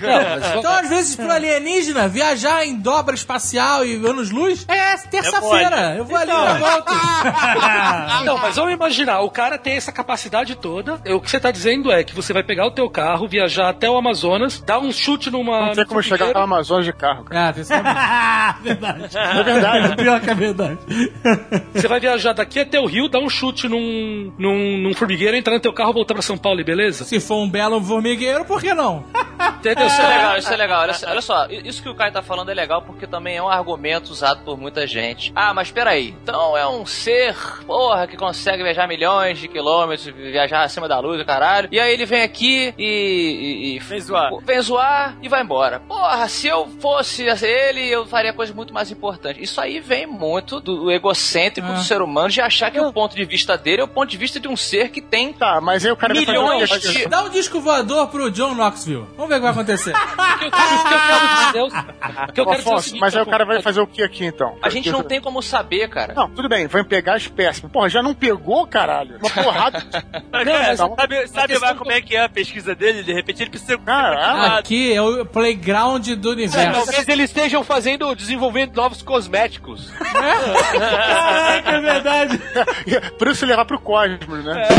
Speaker 4: Não,
Speaker 7: Então, às vezes, pro alienígena, viajar em dobra espacial e anos-luz é terça-feira. Eu vou ali e volto.
Speaker 4: Não, mas vamos imaginar, o cara tem essa capacidade toda. O que você tá dizendo é que você vai pegar o teu carro, viajar até o Amazonas, dar um chute numa.
Speaker 5: Não tem como chegar na Amazônia de carro, cara.
Speaker 7: Ah, tem essa...
Speaker 2: verdade.
Speaker 5: É verdade.
Speaker 2: Pior que é verdade.
Speaker 4: Você vai viajar daqui até o Rio, dar um chute num, num, num formigueiro, entrar no teu carro, voltar pra São Paulo e beleza?
Speaker 7: Se for um belo formigueiro, por que não?
Speaker 4: Entendeu?
Speaker 6: Isso é legal, isso é legal. Olha, só- olha só, isso que o Caio tá falando é legal porque também é um argumento usado por muita gente. Ah, mas peraí, então é um ser, porra, que consegue viajar milhões de quilômetros, viajar acima da luz, caralho. E aí ele vem aqui e. e, e
Speaker 9: Vem zoar.
Speaker 6: Vem zoar e vai embora. Porra, se eu fosse ele, eu faria coisas muito mais importantes. Isso aí vem muito do egocêntrico
Speaker 7: Ah.
Speaker 6: do ser humano de achar que o ponto de vista dele é o ponto de vista de um ser que tem
Speaker 5: Tá, mas aí o cara vai fazer
Speaker 6: milhões
Speaker 5: o quê?
Speaker 6: de.
Speaker 7: Dá um disco voador pro John Knoxville. Vamos ver o que vai acontecer.
Speaker 4: Que eu quero, que eu quero dizer é o- é seguinte,
Speaker 5: mas aí o cara vai fazer o que aqui então?
Speaker 6: A gente não tem como saber, cara.
Speaker 5: Não, tudo bem, vai pegar espécime. Porra, já não pegou, caralho? Uma porrada.
Speaker 4: Não,
Speaker 9: cara, sabe, sabe lá como é que é a pesquisa dele? De repente ele precisa.
Speaker 5: Caralho.
Speaker 7: Aqui é o playground do
Speaker 3: É,
Speaker 7: universo.
Speaker 3: talvez eles estejam fazendo, desenvolvendo novos cosméticos.
Speaker 2: Caraca, é verdade.
Speaker 5: Por isso levar pro cosmos, né?
Speaker 6: Tem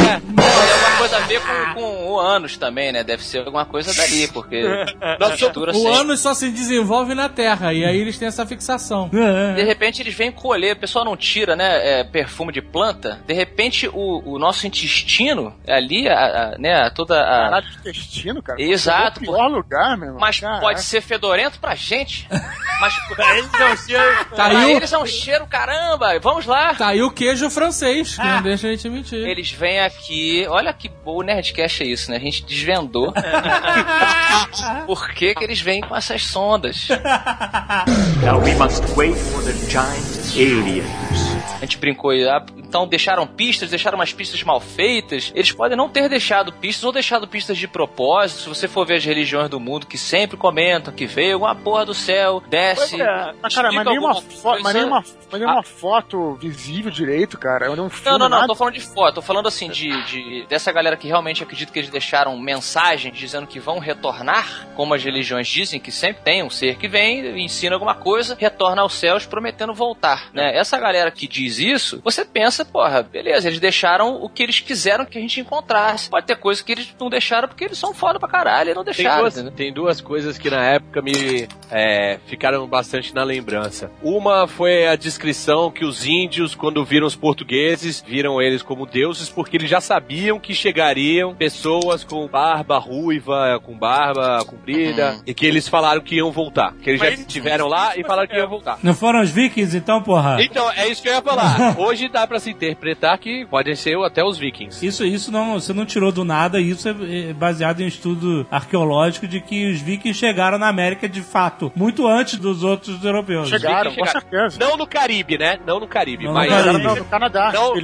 Speaker 6: alguma coisa a ver com, com o ânus também, né? Deve ser alguma coisa dali, porque
Speaker 7: O
Speaker 6: sempre-
Speaker 7: ânus só se desenvolve na Terra, e aí eles têm essa fixação.
Speaker 6: De repente eles vêm colher, o pessoal não tira, né, é, perfume de planta. De repente o, o nosso intestino ali, a, a- né, toda a...
Speaker 5: Caralho, intestino, cara.
Speaker 6: Exato,
Speaker 5: É o pior lugar, meu irmão.
Speaker 6: Mas
Speaker 5: Caraca.
Speaker 6: pode ser fedorento pra gente. Mas
Speaker 9: Pra eles é um cheiro.
Speaker 6: pra
Speaker 7: Caiu,
Speaker 6: eles é um cheiro, caramba! Vamos lá!
Speaker 7: caiu o queijo francês, que
Speaker 2: Ah.
Speaker 7: não deixa a gente mentir.
Speaker 6: Eles vêm aqui, olha que bom o Nerdcast é isso, né? A gente desvendou por que, que eles vêm com essas sondas.
Speaker 10: Now we must wait for the giant aliens.
Speaker 6: A gente brincou e ah, então deixaram pistas, deixaram umas pistas mal feitas. Eles podem não ter deixado pistas ou deixado pistas de propósito. Se você for ver as religiões do mundo que sempre comentam que veio alguma porra do céu, desce.
Speaker 9: É.
Speaker 5: Mas, cara, mas nenhuma,
Speaker 6: coisa.
Speaker 5: mas nenhuma, mas nenhuma foto visível direito, cara. Eu não filme
Speaker 6: Não, não, não, tô falando de foto, tô falando assim de, de- dessa galera que realmente acredita que eles deixaram mensagens dizendo que vão retornar, como as religiões dizem, que sempre tem um ser que vem, ensina alguma coisa, retorna aos céus prometendo voltar, né? Essa galera que diz isso, você pensa, porra, beleza, eles deixaram o que eles quiseram que a gente encontrasse. Pode ter coisa que eles não deixaram porque eles são foda pra caralho e não
Speaker 3: Tem
Speaker 6: deixaram,
Speaker 3: duas,
Speaker 6: entendeu?
Speaker 3: tem duas coisas que na época me é, ficaram bastante na lembrança. Uma foi a descrição que os índios, quando viram os portugueses, viram eles como deuses, porque eles já sabiam que chegariam pessoas com barba ruiva, com barba comprida,
Speaker 6: Uhum.
Speaker 3: e que eles falaram que iam voltar. Que eles já
Speaker 9: Mas-
Speaker 3: estiveram lá e falaram que iam voltar.
Speaker 2: Não foram os vikings, então, porra?
Speaker 3: Então, é isso que eu ia falar. Hoje dá pra se interpretar que podem ser até os vikings.
Speaker 2: Isso, isso não, você não tirou do nada, isso é é baseado em estudo arqueológico de que os vikings chegaram na América de fato, muito antes dos outros europeus.
Speaker 5: Chegaram, com certeza.
Speaker 3: Não no Caribe, né? Não no Caribe,
Speaker 2: Não no
Speaker 3: mas...
Speaker 2: Caribe.
Speaker 5: Chegaram no, no Canadá,
Speaker 3: Não,
Speaker 5: do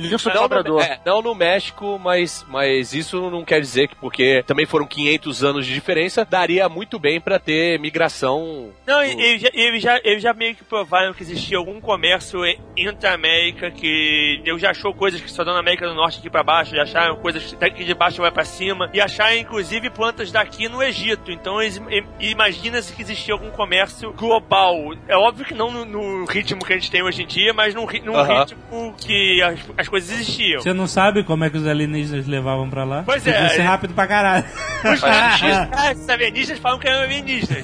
Speaker 3: não, no, é, não no México, mas, mas isso não quer dizer que porque também foram 500 anos de diferença, daria muito bem pra ter migração.
Speaker 9: Não, e- eles já, eles, já, eles já meio que provaram que existia algum comércio entre a América, que eu já achou coisas que só dão na América do Norte aqui pra baixo, já acharam coisas daqui de baixo vai pra cima, e acharam inclusive plantas daqui no Egito. Então imagina-se que existia algum comércio global. É óbvio que não no, no ritmo que a gente tem hoje em dia, mas num, num
Speaker 3: Aham.
Speaker 9: ritmo que as, as coisas existiam.
Speaker 2: Você não sabe como é que os alienígenas levavam pra lá?
Speaker 9: Pois é,
Speaker 2: Isso é rápido pra caralho.
Speaker 9: Os alienígenas, os alienígenas falam que eram alienígenas.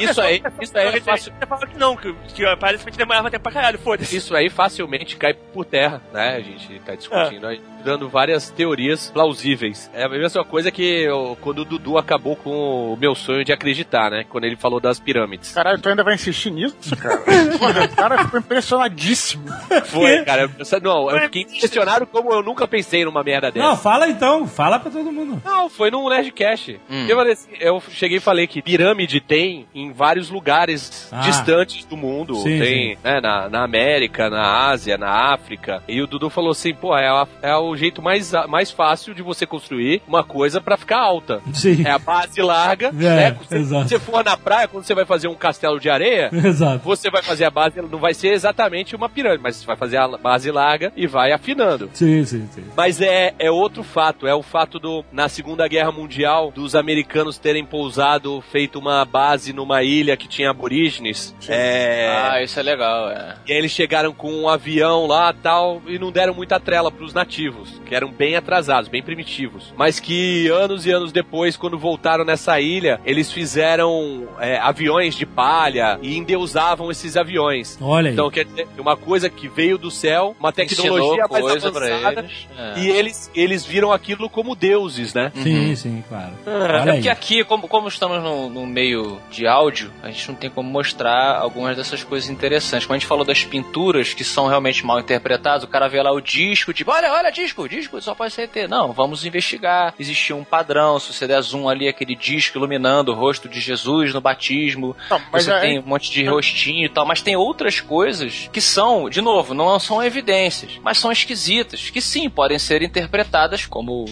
Speaker 3: Isso aí- isso aí é fácil.
Speaker 9: Fala que não, que, que aparentemente demorava tempo pra caralho, foda-se.
Speaker 3: Isso aí facilmente cai por terra, né? A gente tá discutindo aí, dando várias teorias plausíveis. É a mesma coisa que eu- quando o Dudu acabou com o meu sonho de acreditar, né? Quando ele falou das pirâmides.
Speaker 5: Caralho, tu ainda vai insistir nisso, cara? Porra, o cara ficou impressionadíssimo.
Speaker 3: Foi, cara. Eu, não, eu fiquei impressionado como eu nunca pensei numa merda dessa.
Speaker 2: Não, fala então, fala pra todo mundo.
Speaker 3: Não, foi num Nerdcast.
Speaker 6: Hum.
Speaker 3: Eu, falei assim, eu cheguei e falei que pirâmide tem em vários lugares
Speaker 2: Ah.
Speaker 3: distantes do mundo.
Speaker 2: Sim,
Speaker 3: tem né, na, na América, na Ásia, na África. E o Dudu falou assim: pô, é, a- é o jeito mais, mais fácil de você construir uma coisa pra ficar alta.
Speaker 2: Sim.
Speaker 3: É a base larga.
Speaker 2: É,
Speaker 3: né?
Speaker 2: Exato.
Speaker 3: você for na praia, quando você vai fazer um castelo de areia.
Speaker 2: Exato.
Speaker 3: Você vai fazer a base, não vai ser exatamente uma pirâmide, mas você vai fazer a base larga e vai afinando.
Speaker 2: Sim, sim, sim.
Speaker 3: Mas é, é outro fato, é o fato do, na Segunda Guerra Mundial, dos americanos terem pousado, feito uma base numa ilha que tinha aborígenes. É,
Speaker 6: Ah, isso é legal, é.
Speaker 3: E aí eles chegaram com um avião lá tal, e não deram muita trela pros nativos, que eram bem atrasados, bem primitivos. Mas que anos e anos depois, quando voltaram nessa ilha, eles fizeram é, aviões de palha e endeusavam esses aviões.
Speaker 2: Olha aí.
Speaker 3: Então, quer dizer, uma coisa que veio do céu, uma tecnologia mais avançada,
Speaker 6: eles. É.
Speaker 3: e eles, eles viram aquilo como deuses, né?
Speaker 2: Sim, sim, claro.
Speaker 6: É
Speaker 2: Olha aí.
Speaker 6: porque aqui, como, como estamos no, no meio de áudio, a gente não tem como mostrar algumas dessas coisas interessantes. Como a gente falou das pinturas que são realmente mal interpretadas, o cara vê lá o disco, tipo, olha, olha, disco, disco só pode ser ET. Não, vamos investigar. Existia um padrão, se você der zoom ali, aquele disco iluminando o rosto de Jesus no batismo.
Speaker 5: Não, mas
Speaker 6: você
Speaker 5: é-
Speaker 6: tem um monte de rostinho e tal, mas tem outras coisas que são, de novo, não são evidências, mas são esquisitas, que sim, podem ser interpretadas como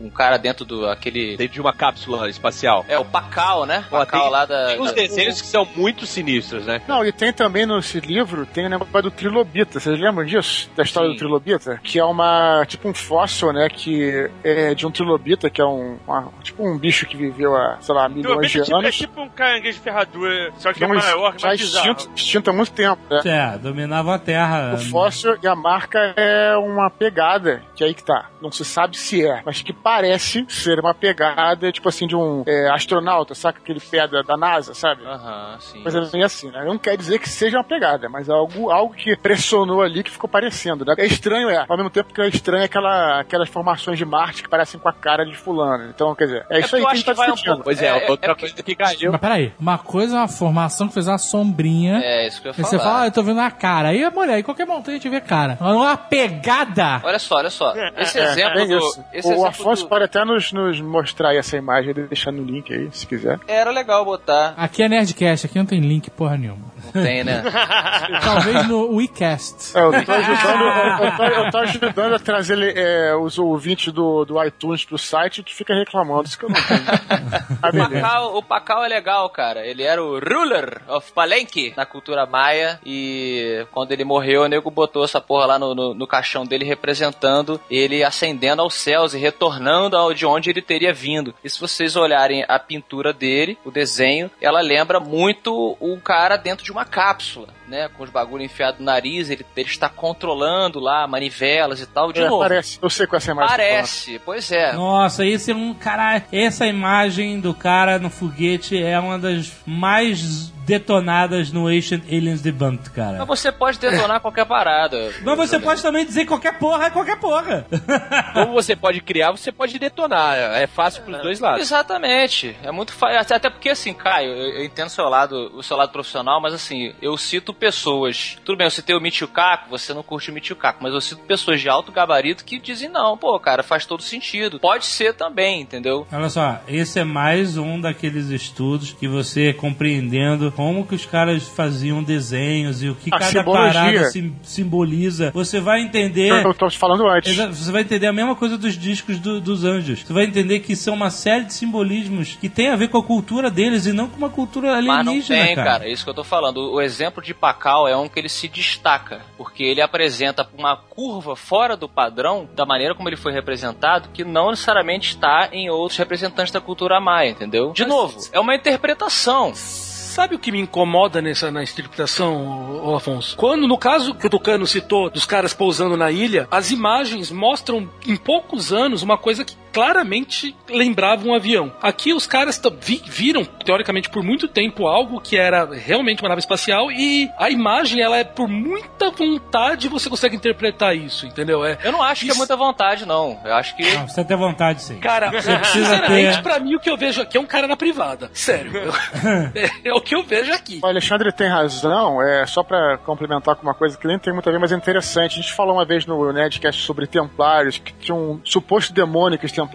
Speaker 6: um cara dentro do aquele
Speaker 3: Dentro de uma cápsula espacial.
Speaker 6: é, o Pacal, né? Pacal
Speaker 3: tem-
Speaker 6: lá da.
Speaker 3: Tem uns
Speaker 6: da-
Speaker 3: desenhos que são muito sinistros, né?
Speaker 5: Não, e tem também nesse livro, tem o negócio do trilobita. Vocês lembram disso? Da história
Speaker 6: Sim.
Speaker 5: do trilobita? Que é uma, tipo um fóssil, né? Que é de um trilobita, que é um, uma- tipo um bicho que viveu há, sei lá, milhões de
Speaker 9: é tipo, é
Speaker 5: anos.
Speaker 9: tipo um caranguejo ferradura, só que é
Speaker 5: Não,
Speaker 9: maior,
Speaker 5: já
Speaker 9: mais
Speaker 5: extinto, extinto há muito tempo, né?
Speaker 2: É, dominavam a Terra.
Speaker 5: O fóssil e a marca é uma pegada, que aí que tá. Não se sabe se é, mas que parece ser uma pegada, tipo assim, de um é, astronauta, saca? Aquele pedra da NASA, sabe?
Speaker 6: Aham, sim.
Speaker 5: Coisa bem assim, né? Não quer dizer que seja uma pegada, mas é algo, algo que pressionou ali que ficou parecendo. Né? É estranho, é. Ao mesmo tempo que é estranho aquela, aquelas formações de Marte que parecem com a cara de fulano. Então, quer dizer, é,
Speaker 6: É
Speaker 5: isso aí que a gente tá
Speaker 6: vai um
Speaker 5: discutindo.
Speaker 6: pouco-
Speaker 3: Pois é,
Speaker 6: É,
Speaker 3: outra
Speaker 6: é
Speaker 3: coisa que caiu.
Speaker 7: Mas peraí, uma coisa é uma formação que fez uma sombrinha.
Speaker 6: É, isso que eu ia
Speaker 7: você fala, ah, eu tô vendo a cara. Aí, mulher, aí qualquer montanha a gente vê cara. Agora, Uma pegada.
Speaker 6: Olha só, olha só. Esse
Speaker 5: É,
Speaker 6: exemplo
Speaker 5: é
Speaker 6: do. Esse
Speaker 5: o
Speaker 6: exemplo
Speaker 5: Afonso
Speaker 6: do-
Speaker 5: pode até nos, nos mostrar aí essa imagem, deixar no link aí, se quiser.
Speaker 6: Era legal botar.
Speaker 7: Aqui é Nerdcast, aqui não tem link porra nenhuma.
Speaker 6: Não tem, né?
Speaker 7: Talvez no WeCast.
Speaker 5: É, eu tô ajudando, eu, tô, eu tô ajudando a trazer é, os ouvintes do, do iTunes pro site e tu fica reclamando, isso que eu não tenho. Ah,
Speaker 6: O. Pacau, o Pacau é legal, cara. Ele era o ruler of Palenque na cultura maia e quando ele morreu, o nego botou essa porra lá no, no, no caixão dele representando ele ascendendo aos céus e retornando ao de onde ele teria vindo. E se vocês olharem a pintura dele, o desenho, ela lembra muito o cara dentro de uma cápsula, né? Com os bagulho enfiado no nariz, ele, ele está controlando lá manivelas e tal. De
Speaker 5: É,
Speaker 6: novo,
Speaker 5: parece, eu sei com essa imagem. tá
Speaker 6: parece, pois é.
Speaker 2: Nossa, esse é um cara. Essa imagem do cara no foguete é uma das mais detonadas no Ancient Aliens Debunked, cara.
Speaker 6: Mas você pode detonar qualquer parada.
Speaker 2: Mas você pode também dizer qualquer porra é qualquer porra.
Speaker 3: Como você pode criar, você pode detonar. É fácil pros dois lados.
Speaker 6: Exatamente. É muito fácil. Até porque, assim, Caio, eu, entendo o seu lado, o seu lado profissional, mas assim, eu cito pessoas. Tudo bem, eu citei o Michio Kaku, você não curte o Michio Kaku, mas eu cito pessoas de alto gabarito que dizem, não, pô, cara, faz todo sentido. Pode ser também, entendeu?
Speaker 2: Olha só, esse é mais um daqueles estudos que você compreendendo como que os caras faziam desenhos e o que
Speaker 5: A
Speaker 2: cada
Speaker 5: simbologia.
Speaker 2: parada sim- simboliza, você vai entender.
Speaker 5: Eu tô te falando antes.
Speaker 2: Exa- Você vai entender a mesma coisa dos discos do- dos anjos. Você vai entender que são uma série de simbolismos que tem a ver com a cultura deles e não com uma cultura
Speaker 6: Mas não
Speaker 2: alienígena,
Speaker 6: tem,
Speaker 2: cara.
Speaker 6: cara. É isso que eu tô falando. O exemplo de Pacal é um que ele se destaca, porque ele apresenta uma curva fora do padrão da maneira como ele foi representado, que não necessariamente está em outros representantes da cultura maia, entendeu? De novo, é uma interpretação.
Speaker 4: Sabe o que me incomoda nessa na ô Afonso? Quando, no caso que o Tucano citou dos caras pousando na ilha, as imagens mostram em poucos anos uma coisa que claramente lembrava um avião. Aqui os caras vi- viram, teoricamente, por muito tempo algo que era realmente uma nave espacial e a imagem, ela é por muita vontade você consegue interpretar isso, entendeu? É,
Speaker 6: Eu não acho que é
Speaker 4: Isso-
Speaker 6: muita vontade, não. Eu acho que.
Speaker 2: Não, você tem vontade, sim.
Speaker 4: Cara,
Speaker 2: precisa
Speaker 4: sinceramente,
Speaker 2: ter-
Speaker 4: pra mim o que eu vejo aqui é um cara na privada. Sério. é, é o que eu vejo aqui.
Speaker 5: O Alexandre tem razão, é só pra complementar com uma coisa que nem tem muito a ver, mas é interessante. A gente falou uma vez no Nerdcast sobre templários, que tinha um suposto demônio que os templários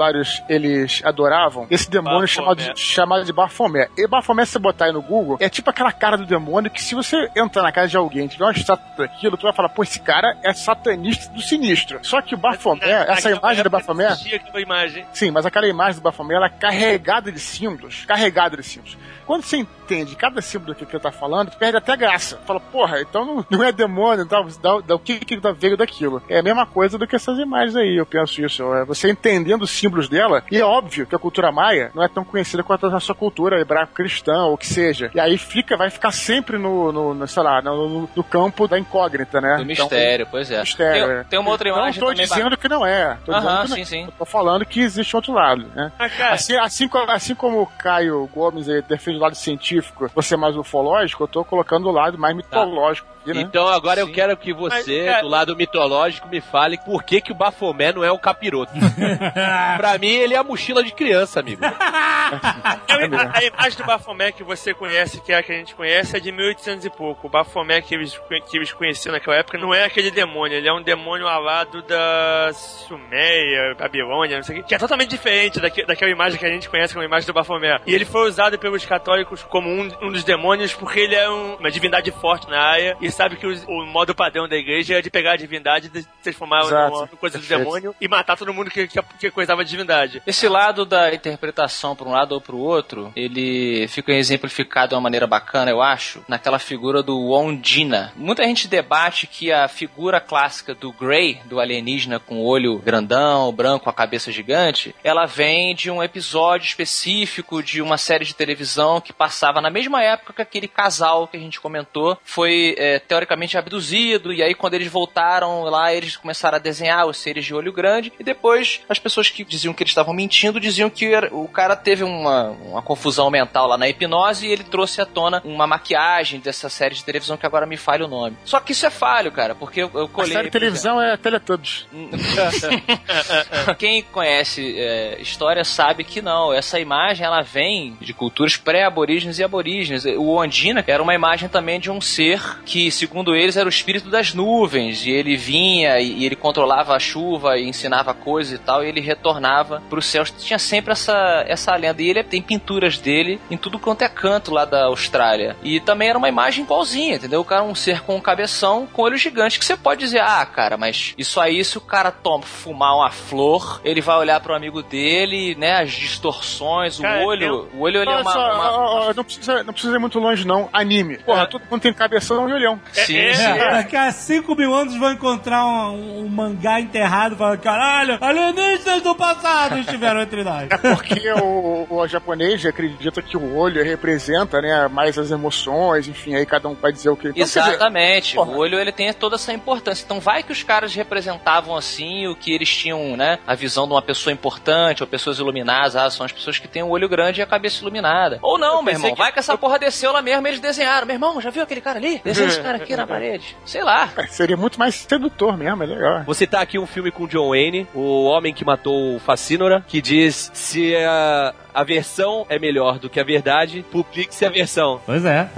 Speaker 5: eles adoravam. Esse demônio chamado de, chamado de Baphomet. E Baphomet, se você botar aí no Google, é tipo aquela cara do demônio que se você entrar na casa de alguém e tiver uma estátua daquilo, tu vai falar, pô, esse cara é satanista do sinistro. Só que o Baphomet, essa
Speaker 9: Naquela
Speaker 5: imagem do Baphomet...
Speaker 9: imagem.
Speaker 5: Sim, mas aquela imagem do Baphomet, ela é carregada de símbolos. Carregada de símbolos. Quando você entende cada símbolo que ele tá falando, tu perde até graça. Fala, porra, então não, não é demônio, então, dá, dá, o que que dá- veio daquilo. É a mesma coisa do que essas imagens aí, eu penso isso. É você entendendo os símbolos dela, e é óbvio que a cultura maia não é tão conhecida quanto a sua cultura hebraico-cristã, ou o que seja. E aí fica, vai ficar sempre no, no, no, sei lá, no, no- no campo da incógnita, né?
Speaker 6: Do
Speaker 5: Então,
Speaker 6: mistério, pois é.
Speaker 5: mistério,
Speaker 6: tem,
Speaker 5: é.
Speaker 6: tem uma outra
Speaker 5: não
Speaker 6: imagem
Speaker 5: tô
Speaker 6: também
Speaker 5: dizendo que não é. Tô
Speaker 6: Aham,
Speaker 5: dizendo que
Speaker 6: sim,
Speaker 5: não.
Speaker 6: sim.
Speaker 5: Eu tô falando que existe outro lado, né?
Speaker 9: Ah,
Speaker 5: Assim, assim, assim como o Caio Gomes aí defende o lado científico, você é mais ufológico, eu tô colocando o lado mais mitológico. aqui, né?
Speaker 3: Então agora eu
Speaker 6: Sim.
Speaker 3: quero que você,
Speaker 9: Mas, cara-
Speaker 3: do lado mitológico, me fale por que, que o Bafomé não é o capiroto. pra mim, ele é a mochila de criança, amigo.
Speaker 9: a, a imagem do Baphomet que você conhece, que é a que a gente conhece, é de 1800 e pouco. O Baphomet que eles, que eles conheciam naquela época não é aquele demônio, ele é um demônio alado da Sumeia, Babilônia, não sei o que, que é totalmente diferente daque, daquela imagem que a gente conhece como a imagem do Baphomet. E ele foi usado pelos católicos como um, um dos demônios porque ele é um- uma divindade forte na área e sabe que os- o modo padrão da igreja é de pegar a divindade, de transformar
Speaker 5: Exato.
Speaker 9: numa coisa do demônio e matar todo mundo que, que, que coisava a divindade.
Speaker 6: Esse lado da interpretação para um lado ou para o outro, ele fica exemplificado de uma maneira bacana, eu acho, naquela figura do Ondina. Muita gente debate que a figura clássica do Grey, do alienígena com o olho grandão, branco, a cabeça gigante, ela vem de um episódio específico de uma série de televisão que passava na mesma época que aquele casal que a gente comentou foi é, teoricamente abduzido, e aí quando eles voltaram lá, eles começaram a desenhar os seres de olho grande, e depois as pessoas que diziam que eles estavam mentindo diziam que o cara teve uma, uma confusão mental lá na hipnose e ele trouxe à tona uma maquiagem dessa série de televisão que agora me falha o nome. Só que isso é falho, cara, porque eu, eu
Speaker 5: A
Speaker 6: colhei.
Speaker 5: série de televisão é Teletubbies.
Speaker 6: Quem conhece é, história sabe que não. Essa imagem ela vem de culturas pré-aborígenes e aborígenes. O Ondina era uma imagem também de um ser que, segundo eles, era o espírito das nuvens. E ele vinha e, e ele controlava a chuva e ensinava coisas e tal. E ele retornava para os céus. Tinha sempre essa, essa lenda. E ele tem pinturas dele em tudo quanto é canto lá da Austrália. E também era uma imagem igualzinha, entendeu? O cara um ser com um cabeção, com olho gigante, que você pode dizer, ah, cara, mas isso aí, se o cara toma, fumar uma flor, ele vai olhar pro amigo dele, né, as distorções, o
Speaker 9: Cara,
Speaker 6: olho,
Speaker 9: eu-
Speaker 6: o olho ele é uma...
Speaker 5: só,
Speaker 6: uma-
Speaker 5: ó, ó, não, precisa, não precisa ir muito longe, não. Anime. Porra, todo mundo tem cabeção e olhão.
Speaker 6: Sim,
Speaker 9: é-
Speaker 6: sim.
Speaker 2: É, daqui a 5 mil anos vão encontrar um, um mangá enterrado falando: caralho, alienígenas do passado estiveram entre nós.
Speaker 5: É porque o, o japonês acredita que o olho representa, né, mais as emoções, enfim, aí cada um vai dizer o que... Então, quer dizer,
Speaker 6: Exatamente.
Speaker 5: porra.
Speaker 6: o olho ele tem toda essa importância. Então vai que os caras representavam assim o que eles tinham, né? A visão de uma pessoa importante ou pessoas iluminadas. Ah, são as pessoas que têm o olho grande e a cabeça iluminada. Ou não, meu irmão.
Speaker 9: que-
Speaker 6: Vai que essa porra desceu lá mesmo e eles desenharam. Meu irmão, já viu aquele cara ali? Desenha esse cara aqui na parede. Sei lá.
Speaker 5: é, seria muito mais sedutor mesmo, é legal.
Speaker 3: Vou citar aqui um filme com John Wayne, o homem que matou o Facínora, que diz se a, a versão é melhor do que a verdade, publique-se a versão.
Speaker 2: Pois é.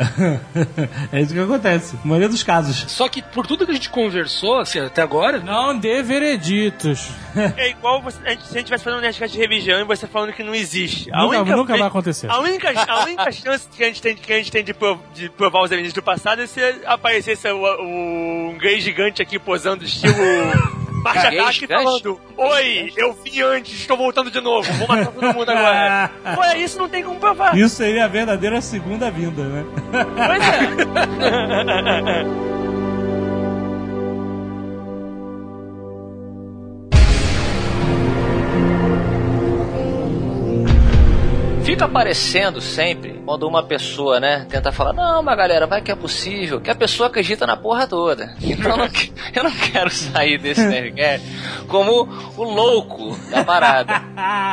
Speaker 2: é isso que acontece. Na maioria dos casos.
Speaker 4: Só que por tudo que a gente conversou, assim, até agora,
Speaker 7: Não dê vereditos.
Speaker 9: É igual você, a gente, se a gente tivesse fazendo um Nerdcast de revisão e você falando que não existe. A
Speaker 7: Nunca,
Speaker 9: única
Speaker 7: nunca vai acontecer.
Speaker 9: A única, a única chance que a gente tem, que a gente tem de, prov- de provar os alienígenas do passado é se aparecesse o, o, um gay gigante aqui posando estilo Marcha
Speaker 6: Gay
Speaker 9: Ataque falando Oi, eu vim antes, estou voltando de novo, vou matar todo mundo agora. Fora isso, não tem como provar.
Speaker 2: Isso seria a verdadeira segunda vinda, né?
Speaker 9: Pois é.
Speaker 6: Fica aparecendo sempre quando uma pessoa, né, tenta falar, não, mas galera, vai que é possível, que a pessoa acredita na porra toda. Então eu não, eu não quero sair desse Nerdcast como o louco da parada.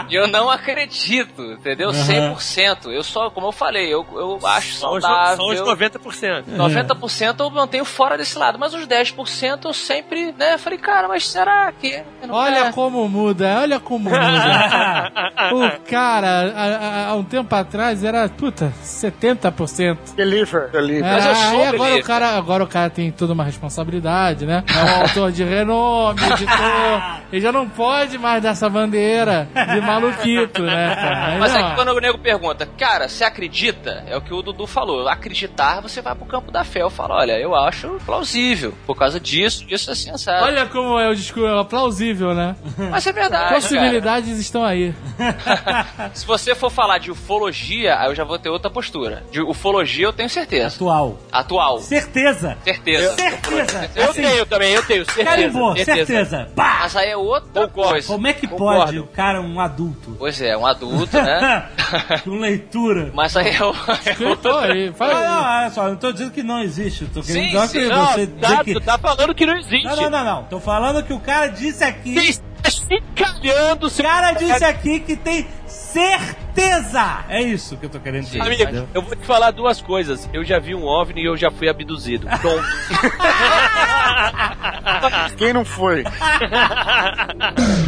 Speaker 6: E eu não acredito, entendeu? 100%. Eu só, como eu falei, eu, eu acho
Speaker 9: os,
Speaker 6: saudável.
Speaker 9: são os 90%.
Speaker 6: 90% eu mantenho fora desse lado, mas os 10% eu sempre, né, falei, cara, mas será que...
Speaker 7: Olha
Speaker 6: quero?
Speaker 7: como muda, olha como muda. o cara, há, há- há um tempo atrás, era, puta, 70%.
Speaker 5: Deliver, deliver.
Speaker 6: Mas eu
Speaker 7: Ah,
Speaker 6: sou
Speaker 7: agora o, cara, agora o cara tem toda uma responsabilidade, né? É um autor de renome, editor. Ele já não pode mais dar essa bandeira de maluquito, né, cara?
Speaker 6: Mas é que quando o nego pergunta, cara, você acredita? É o que o Dudu falou. Acreditar, você vai pro campo da fé. Eu falo, olha, eu acho plausível. Por causa disso, disso assim, sabe?
Speaker 7: Olha como é o discurso, é plausível, né?
Speaker 6: Mas é verdade.
Speaker 7: Possibilidades estão aí.
Speaker 6: cara. Se você for falar de ufologia, aí eu já vou ter outra postura. De ufologia eu tenho certeza.
Speaker 2: Atual.
Speaker 6: Atual.
Speaker 2: Certeza.
Speaker 6: Certeza.
Speaker 2: Certeza.
Speaker 3: Eu
Speaker 2: Assim,
Speaker 3: tenho também, eu tenho certeza.
Speaker 2: Carimbou, certeza. Pá!
Speaker 6: Mas aí é outra coisa.
Speaker 2: Como é que
Speaker 3: Concordo.
Speaker 2: pode o cara, um adulto,
Speaker 6: Pois é, um adulto, né?
Speaker 2: com leitura...
Speaker 6: Mas aí é o-
Speaker 7: aí,
Speaker 2: Não,
Speaker 7: fala aí.
Speaker 2: não, olha só, eu não tô dizendo que não existe. Eu tô querendo
Speaker 6: Sim,
Speaker 2: dizer
Speaker 6: sim,
Speaker 2: que
Speaker 3: Não,
Speaker 2: você
Speaker 3: tá,
Speaker 2: que...
Speaker 3: tu tá falando que não existe.
Speaker 2: Não, não, não, não. Tô falando que o cara disse aqui...
Speaker 3: Você está se calhando,
Speaker 2: O
Speaker 3: seu...
Speaker 2: cara disse aqui que tem certeza. É isso que eu tô querendo dizer.
Speaker 3: Amigo, eu vou te falar duas coisas. Eu já vi um OVNI e eu já fui abduzido. Pronto.
Speaker 5: Quem não foi?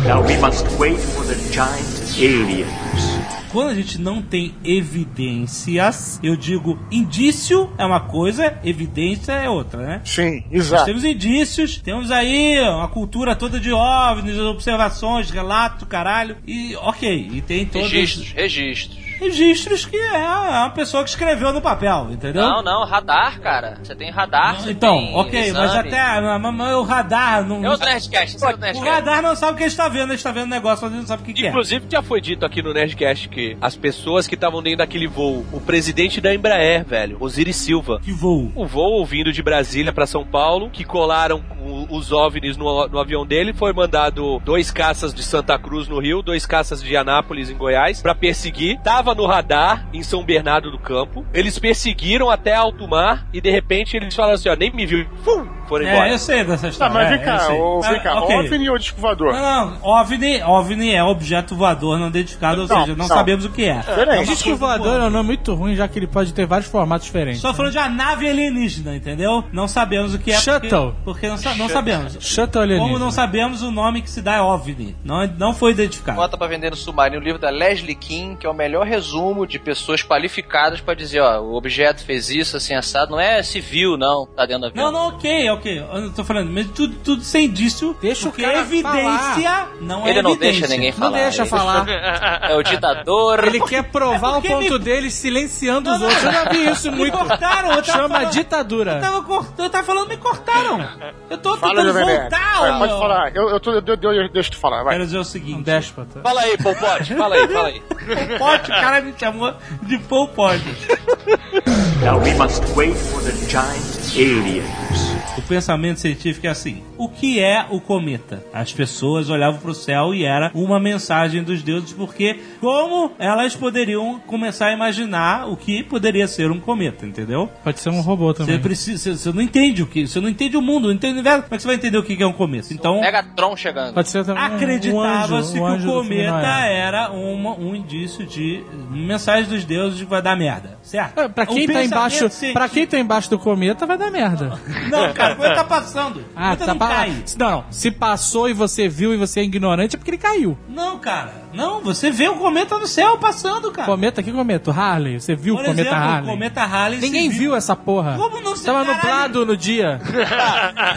Speaker 10: Now we must wait for the giant aliens.
Speaker 2: Quando a gente não tem evidências, eu digo indício é uma coisa, evidência é outra, né?
Speaker 5: Sim,
Speaker 2: Nós
Speaker 5: exato.
Speaker 2: temos indícios, temos aí uma cultura toda de OVNIs, observações, relato, caralho. E ok, e tem todos
Speaker 6: registros, registros.
Speaker 2: Registros que é uma pessoa que escreveu no papel, entendeu?
Speaker 6: Não, não, radar, cara. Você tem radar, você
Speaker 2: Então,
Speaker 6: tem
Speaker 2: ok, mas
Speaker 6: exame.
Speaker 2: até mas- mas o radar não.
Speaker 6: É o Nerdcast, esse é o
Speaker 2: O
Speaker 6: Nerdcast.
Speaker 2: radar não sabe o que ele está vendo, ele está vendo o negócio, mas ele não sabe o que, que é.
Speaker 3: Inclusive, já foi dito aqui no Nerdcast que as pessoas que estavam dentro daquele voo, o presidente da Embraer, velho, Osiris Silva,
Speaker 2: Que voo.
Speaker 3: o voo vindo de Brasília pra São Paulo, que colaram com o- os OVNIs no, no avião dele, foi mandado dois caças de Santa Cruz no Rio, dois caças de Anápolis em Goiás, pra perseguir. Tava no radar em São Bernardo do Campo. Eles perseguiram até alto mar e de repente eles falaram assim, ó, nem me viu. Fum, foram embora.
Speaker 2: É, eu sei dessa
Speaker 5: Tá,
Speaker 2: história.
Speaker 5: mas
Speaker 2: é,
Speaker 5: vem
Speaker 2: eu
Speaker 5: cá, ô, vem
Speaker 2: Mas,
Speaker 5: cá,
Speaker 2: ok.
Speaker 5: OVNI ou disco voador?
Speaker 2: Não, não, OVNI, OVNI é objeto voador não identificado, ou
Speaker 5: Não,
Speaker 2: seja, não,
Speaker 5: não.
Speaker 2: sabemos o que é.
Speaker 5: Diferente.
Speaker 7: Disco voador é um nome muito ruim, já que ele pode ter vários formatos diferentes.
Speaker 2: Só falando de uma nave alienígena, entendeu? Não sabemos o que é. porque-
Speaker 7: Shuttle.
Speaker 2: Porque, não, sa- não sabemos.
Speaker 7: Alienígena.
Speaker 2: Como não sabemos o nome que se dá é OVNI. Não, não foi identificado.
Speaker 6: Bota pra vender no Submarino o livro da Leslie King, que é o melhor resumo de pessoas qualificadas pra dizer, ó, o objeto fez isso, assim, assado. Não é civil, não, tá dentro do avião.
Speaker 2: Não, não, ok, ok. Eu tô falando, mas tudo, tudo sem indício.
Speaker 7: Deixa o
Speaker 2: porque
Speaker 7: cara
Speaker 2: evidência não é
Speaker 6: Ele não
Speaker 2: evidência.
Speaker 6: deixa ninguém falar.
Speaker 7: Não deixa
Speaker 6: ele-
Speaker 7: falar.
Speaker 6: É o ditador.
Speaker 7: Ele quer provar
Speaker 2: É
Speaker 7: o ponto
Speaker 2: me-
Speaker 7: dele silenciando
Speaker 2: Não,
Speaker 7: os
Speaker 2: não,
Speaker 7: outros. Eu já vi isso
Speaker 2: Me
Speaker 7: muito.
Speaker 2: cortaram, eu tava
Speaker 7: Chama
Speaker 2: falando-
Speaker 7: ditadura.
Speaker 2: Eu tava, cort- eu tava falando, me cortaram. Eu tô
Speaker 5: Fala,
Speaker 2: tentando
Speaker 5: Jovem Nerd.
Speaker 2: voltar.
Speaker 5: Vai. Pode falar. Eu, eu, tô, eu, eu, eu deixo tu falar, vai.
Speaker 2: Quero dizer o
Speaker 7: Um
Speaker 2: seguinte.
Speaker 7: déspota.
Speaker 3: Fala aí, Polpote, fala aí, fala aí.
Speaker 2: Pote, o cara me chamou de Paul Pote.
Speaker 10: Now we must wait for the giant aliens.
Speaker 2: O pensamento científico é assim: o que é o cometa? As pessoas olhavam para o céu e era uma mensagem dos deuses, porque como elas poderiam começar a imaginar o que poderia ser um cometa, entendeu?
Speaker 7: Pode ser um robô
Speaker 2: Você
Speaker 7: também.
Speaker 2: precisa, você- você não entende o que, você não entende o mundo, não entende o universo, como é que você vai entender o que é um cometa? Então,
Speaker 6: Megatron chegando.
Speaker 7: Pode ser também um
Speaker 2: acreditava-se
Speaker 7: um
Speaker 2: que o cometa era uma, um indício de mensagem dos deuses de que vai dar merda, certo?
Speaker 7: É, Pra quem,
Speaker 2: O
Speaker 7: tá embaixo, pra quem tá embaixo do cometa, vai dar merda.
Speaker 2: Não, cara, o cometa tá passando.
Speaker 7: Ah, tá
Speaker 2: não
Speaker 7: pa-
Speaker 2: cai.
Speaker 7: Não, não. Se passou e você viu e você é ignorante, é porque ele caiu.
Speaker 2: Não, cara. Não, você vê o cometa no céu passando, cara.
Speaker 7: Cometa, que cometa? O Harley. Você viu
Speaker 2: Por
Speaker 7: o cometa
Speaker 2: exemplo,
Speaker 7: Harley?
Speaker 2: o cometa Halley. se
Speaker 7: Ninguém viu essa porra.
Speaker 2: Como não se
Speaker 7: Tava
Speaker 2: caralho?
Speaker 7: nublado no dia.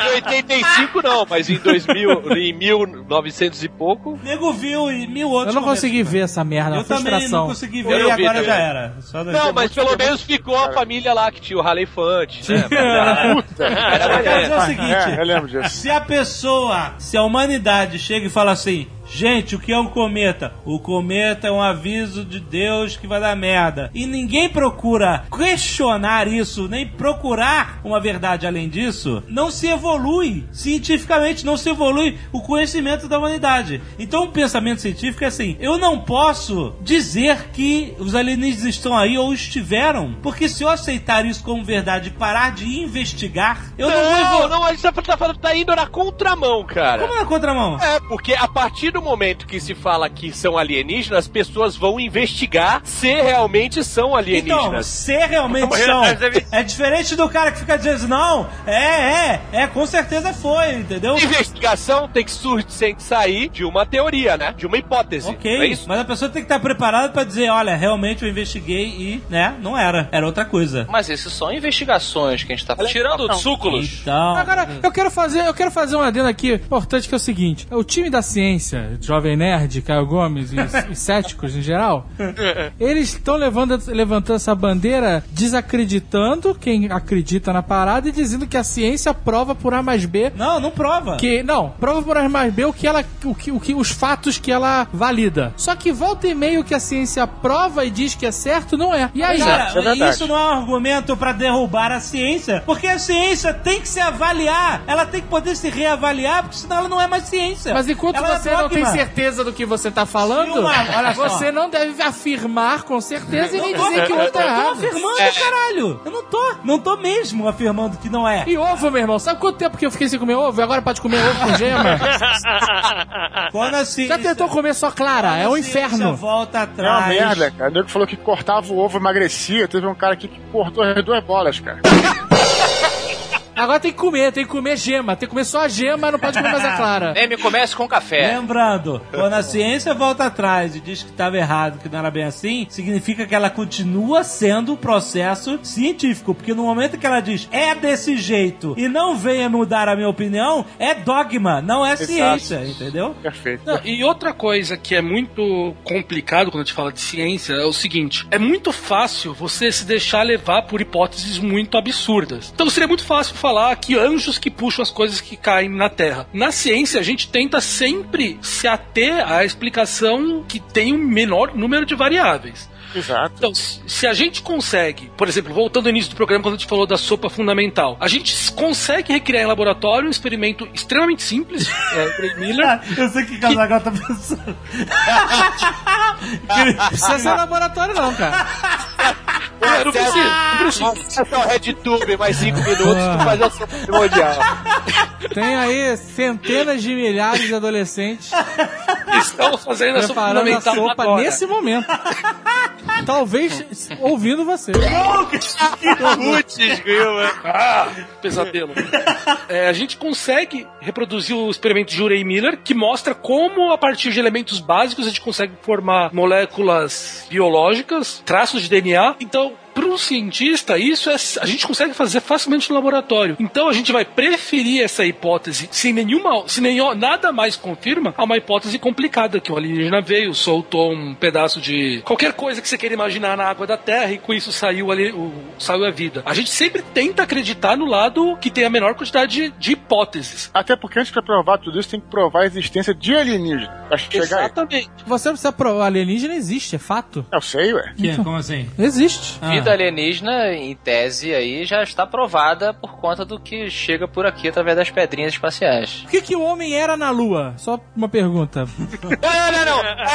Speaker 3: Em 85 não, mas em 2000, em 1900 e pouco,
Speaker 2: O nego viu e mil outros.
Speaker 7: Eu não consegui ver essa merda,
Speaker 2: Eu
Speaker 7: frustração.
Speaker 2: não consegui
Speaker 3: Eu
Speaker 2: ver e
Speaker 3: vi
Speaker 2: agora
Speaker 3: também.
Speaker 2: já era.
Speaker 3: Não, mas pelo menos ficou a família lá que tinha o Raleigh Fante. Né?
Speaker 5: Puta.
Speaker 3: Era
Speaker 2: Eu quero dizer o seguinte:
Speaker 5: É, eu lembro disso.
Speaker 2: se a pessoa, se a humanidade chega e fala assim. Gente, o que é um cometa? O cometa é um aviso de Deus que vai dar merda. E ninguém procura questionar isso, nem procurar uma verdade além disso. Não se evolui. Cientificamente, não se evolui o conhecimento da humanidade. Então, o pensamento científico é assim: eu não posso dizer que os alienígenas estão aí ou estiveram, porque se eu aceitar isso como verdade e parar de investigar, eu não, vou
Speaker 3: Não,
Speaker 2: evoluir.
Speaker 3: não, a gente tá, tá, tá indo na contramão, cara.
Speaker 2: Como na contramão?
Speaker 3: É, porque a partir do momento que se fala que são alienígenas, as pessoas vão investigar se realmente são
Speaker 2: Então,
Speaker 3: alienígenas.
Speaker 2: se realmente são, é diferente do cara que fica dizendo não, é, é, é, com certeza foi, entendeu?
Speaker 3: Investigação tem que, sur- tem que sair de uma teoria, né? De uma hipótese.
Speaker 2: Ok,
Speaker 3: Não é isso?
Speaker 2: mas a pessoa tem que estar preparada pra dizer, olha, realmente eu investiguei e, né, não era, era outra coisa.
Speaker 6: Mas isso são investigações que a gente tá falando.
Speaker 9: Tirando Súculos.
Speaker 2: Então,
Speaker 7: Agora, eu quero fazer, eu quero fazer um adendo aqui importante que é o seguinte: o time da ciência, Jovem Nerd, Caio Gomes e, e céticos em geral, eles estão levando, levantando essa bandeira desacreditando quem acredita na parada e dizendo que a ciência prova por A mais B
Speaker 2: não, não prova.
Speaker 7: que não prova por A mais B o que ela o que, o que os fatos que ela valida só que volta e meio que a ciência prova e diz que é certo não é e aí
Speaker 2: Cara,
Speaker 5: isso é
Speaker 2: isso não é um argumento pra derrubar a ciência, porque a ciência tem que se avaliar, ela tem que poder se reavaliar, porque senão ela não é mais ciência.
Speaker 7: Mas enquanto
Speaker 2: Ela é
Speaker 7: você não tem certeza do que você tá falando,
Speaker 2: olha só.
Speaker 7: você não deve afirmar com certeza e nem dizer que o outro tá
Speaker 2: eu tô
Speaker 7: errado.
Speaker 2: afirmando, caralho. Eu não tô. Não tô mesmo afirmando que não é.
Speaker 7: E ovo, meu irmão, sabe quanto tempo que eu fiquei sem comer ovo e agora pode comer ovo com gema?
Speaker 2: Quando a ciência,
Speaker 7: Já tentou comer só clara? É um
Speaker 2: quando a ciência
Speaker 7: inferno.
Speaker 2: volta
Speaker 5: É uma
Speaker 2: atrás.
Speaker 5: merda, cara. O nego falou que cortava o ovo e emagrecia. Teve um cara aqui que cortou as duas bolas, cara.
Speaker 7: Agora tem que comer, tem que comer gema. Tem que comer só a gema, não pode comer mais a clara.
Speaker 6: Nem me comece com café.
Speaker 2: Lembrando, quando a ciência volta atrás e diz que estava errado, que não era bem assim, significa que ela continua sendo um processo científico. Porque no momento que ela diz é desse jeito e não venha mudar a minha opinião, é dogma, não é ciência, entendeu?
Speaker 5: Perfeito.
Speaker 4: Não, e outra coisa que é muito complicado quando a gente fala de ciência é o seguinte: é muito fácil você se deixar levar por hipóteses muito absurdas. Então seria muito fácil falar que anjos que puxam as coisas que caem na Terra. Na ciência, a gente tenta sempre se ater à explicação que tem um menor número de variáveis.
Speaker 5: Exato.
Speaker 4: Então, se a gente consegue, por exemplo, voltando ao início do programa, quando a gente falou da sopa fundamental, a gente consegue recriar em laboratório um experimento extremamente simples, é, Miller,
Speaker 2: Eu sei o que o Casagal tá pensando.
Speaker 7: Não precisa ser laboratório, não, cara.
Speaker 4: É, não precisa, não precisa.
Speaker 3: É só RedTube, mais 5 minutos, tu faz a sopa primordial.
Speaker 7: Tem aí centenas de milhares de adolescentes
Speaker 4: Estamos fazendo a sopa
Speaker 7: preparando a
Speaker 4: fundamental
Speaker 7: sopa
Speaker 4: agora.
Speaker 7: nesse momento. Talvez ouvindo você.
Speaker 9: Putz, grila.
Speaker 4: Ah, pesadelo. É, a gente consegue reproduzir o experimento de Urey Miller, que mostra como, a partir de elementos básicos, a gente consegue formar moléculas biológicas, traços de DNA. Então, para um cientista, isso é, a gente consegue fazer facilmente no laboratório. Então, a gente vai preferir essa hipótese, se nenhuma, se nenhum, nada mais confirma, a uma hipótese complicada, que o alienígena veio, soltou um pedaço de qualquer coisa que você queira imaginar na água da Terra e com isso saiu ali, o, saiu a vida. A gente sempre tenta acreditar no lado que tem a menor quantidade de, de hipóteses.
Speaker 5: Até porque antes pra provar tudo isso, tem que provar a existência de alienígena. Chegar aí.
Speaker 4: Exatamente.
Speaker 7: Você precisa provar. Alienígena existe, é fato.
Speaker 5: Eu sei, ué.
Speaker 2: Que? Como assim?
Speaker 7: Existe.
Speaker 2: Ah.
Speaker 6: Vida alienígena, em tese, aí já está provada por conta do que chega por aqui através das pedrinhas espaciais.
Speaker 7: O que, que o homem era na Lua? Só uma pergunta.
Speaker 3: Não, não, não. É.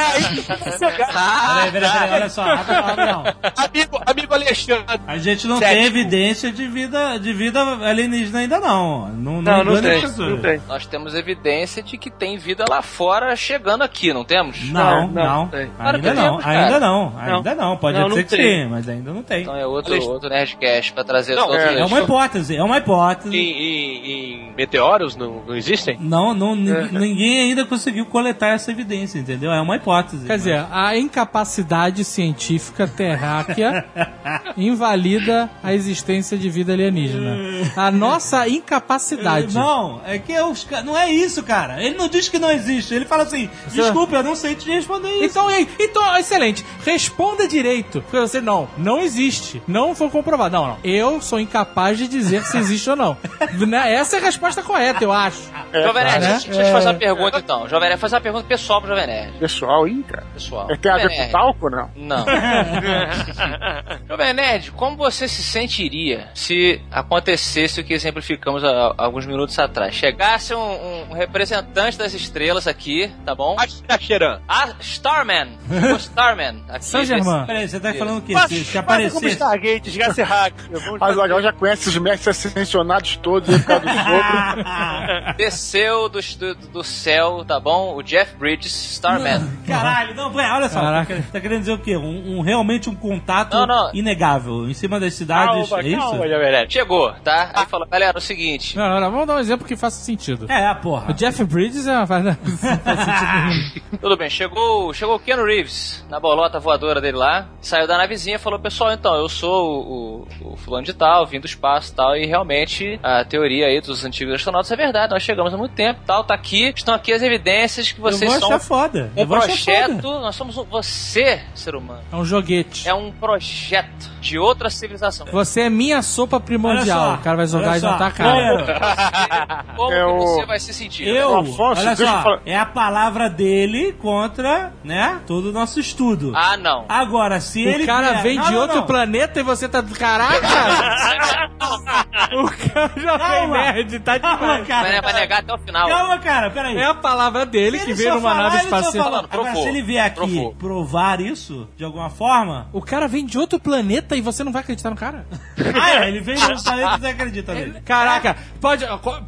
Speaker 2: Peraí, peraí, peraí, olha só, rapidão.
Speaker 3: Amigo, amigo Alexandre.
Speaker 2: A gente não tem evidência de vida, de vida alienígena ainda não. Não,
Speaker 4: Não, não
Speaker 2: as
Speaker 4: tem, não tem.
Speaker 6: Nós temos evidência de que tem vida lá fora chegando aqui, não temos?
Speaker 2: Não,
Speaker 4: Não,
Speaker 2: não,
Speaker 4: não.
Speaker 6: Claro
Speaker 2: ainda não,
Speaker 6: temos,
Speaker 2: ainda não, ainda não. Pode
Speaker 4: Não, não
Speaker 2: ser que
Speaker 4: tem.
Speaker 2: sim, mas ainda não tem.
Speaker 6: Então é outro,
Speaker 3: Alex-
Speaker 6: outro Nerdcast pra trazer
Speaker 3: Não,
Speaker 6: todos
Speaker 3: é.
Speaker 2: É uma hipótese, é uma hipótese.
Speaker 3: Em, em- em meteoros não, não existem?
Speaker 2: Não, não, nin- ninguém ainda conseguiu coletar essa evidência, entendeu? É uma hipótese.
Speaker 7: Quer dizer, a incapacidade científica terráquea invalida a existência de vida alienígena. A nossa incapacidade.
Speaker 2: Não, é que os, não é isso, cara. Ele não diz que não existe. Ele fala assim: desculpa, eu não sei te responder isso.
Speaker 7: Então, ei, então, excelente. Responda direito. Porque você, não, não existe. Não foi comprovado. Não, não. Eu sou incapaz de dizer se existe ou não. Né? Essa é a resposta correta, eu acho.
Speaker 6: Jovem Nerd,
Speaker 7: né?
Speaker 6: deixa eu te fazer uma pergunta então. Jovem Nerd, faz uma pergunta pessoal pro Jovem Nerd.
Speaker 5: Pessoal, ih, cara.
Speaker 6: Pessoal.
Speaker 5: É, tem a ver com talco, não?
Speaker 6: Não. Jovem Nerd, como você se sentiria se acontecesse o que exemplificamos há, alguns minutos atrás? Chegasse um, um representante das estrelas aqui, tá bom?
Speaker 3: Axiran.
Speaker 6: Ah, Starman! O Starman. Aqui,
Speaker 7: Saint Germain.
Speaker 2: Peraí, você tá falando o quê? Se, se
Speaker 9: como. Stargate, desgraça hack.
Speaker 5: Mas o já conhece os mestres ascensionados todos aí por causa do sogro.
Speaker 6: Desceu do, do, do céu, tá bom? O Jeff Bridges, Starman.
Speaker 2: Caralho, não, pera, olha só.
Speaker 7: Caraca.
Speaker 2: Tá, tá querendo dizer o quê? Um, um- realmente um contato
Speaker 6: Não, não.
Speaker 2: inegável em cima das cidades.
Speaker 9: Calma,
Speaker 2: é isso?
Speaker 9: calma, Nerd.
Speaker 6: Chegou, tá? Aí falou, galera, é o seguinte.
Speaker 7: Não, não, não, vamos dar um exemplo que faça sentido.
Speaker 2: É, porra.
Speaker 7: O Jeff Bridges é uma. Não faz sentido nenhum.
Speaker 6: Tudo bem, chegou, chegou o Keanu Reeves na bolota voadora dele lá, saiu da navezinha e falou: Pessoal, então, eu sou o, o, o fulano de tal, vim do espaço e tal, e realmente a teoria aí dos antigos astronautas é verdade. Nós chegamos há muito tempo tal, tá aqui, estão aqui as evidências que
Speaker 2: Eu
Speaker 6: vocês são
Speaker 2: foda.
Speaker 6: um
Speaker 2: Eu
Speaker 6: projeto.
Speaker 2: foda.
Speaker 6: Nós somos um, você, ser humano,
Speaker 7: É um joguete.
Speaker 6: é um projeto de outra civilização.
Speaker 7: Você é minha sopa primordial. O cara vai jogar e na
Speaker 2: só.
Speaker 7: tua cara.
Speaker 6: Como
Speaker 5: É
Speaker 6: que
Speaker 5: o-
Speaker 6: você vai se sentir?
Speaker 2: Eu,
Speaker 5: Afonso,
Speaker 2: olha
Speaker 5: eu
Speaker 2: só,
Speaker 5: falar.
Speaker 2: é a palavra dele contra, né, todo o nosso estudo.
Speaker 6: Ah, não.
Speaker 2: Agora, se ele
Speaker 7: O cara
Speaker 2: vier-
Speaker 7: vem
Speaker 2: Não,
Speaker 7: de
Speaker 2: não,
Speaker 7: outro
Speaker 2: não.
Speaker 7: Planeta e você tá. Caraca! o cara já
Speaker 2: Calma.
Speaker 7: nerd, tá
Speaker 2: Calma,
Speaker 7: demais.
Speaker 2: cara.
Speaker 6: Vai negar até o final.
Speaker 2: Calma, cara, peraí.
Speaker 7: É a palavra dele que veio numa
Speaker 2: falar,
Speaker 7: nave espacial.
Speaker 2: Agora, se ele vier aqui
Speaker 6: Provou.
Speaker 2: provar isso, de alguma forma...
Speaker 7: O cara vem de outro planeta e você não vai acreditar no cara?
Speaker 2: ah, é, ele vem do planeta e você acredita nele.
Speaker 7: Caraca, pode.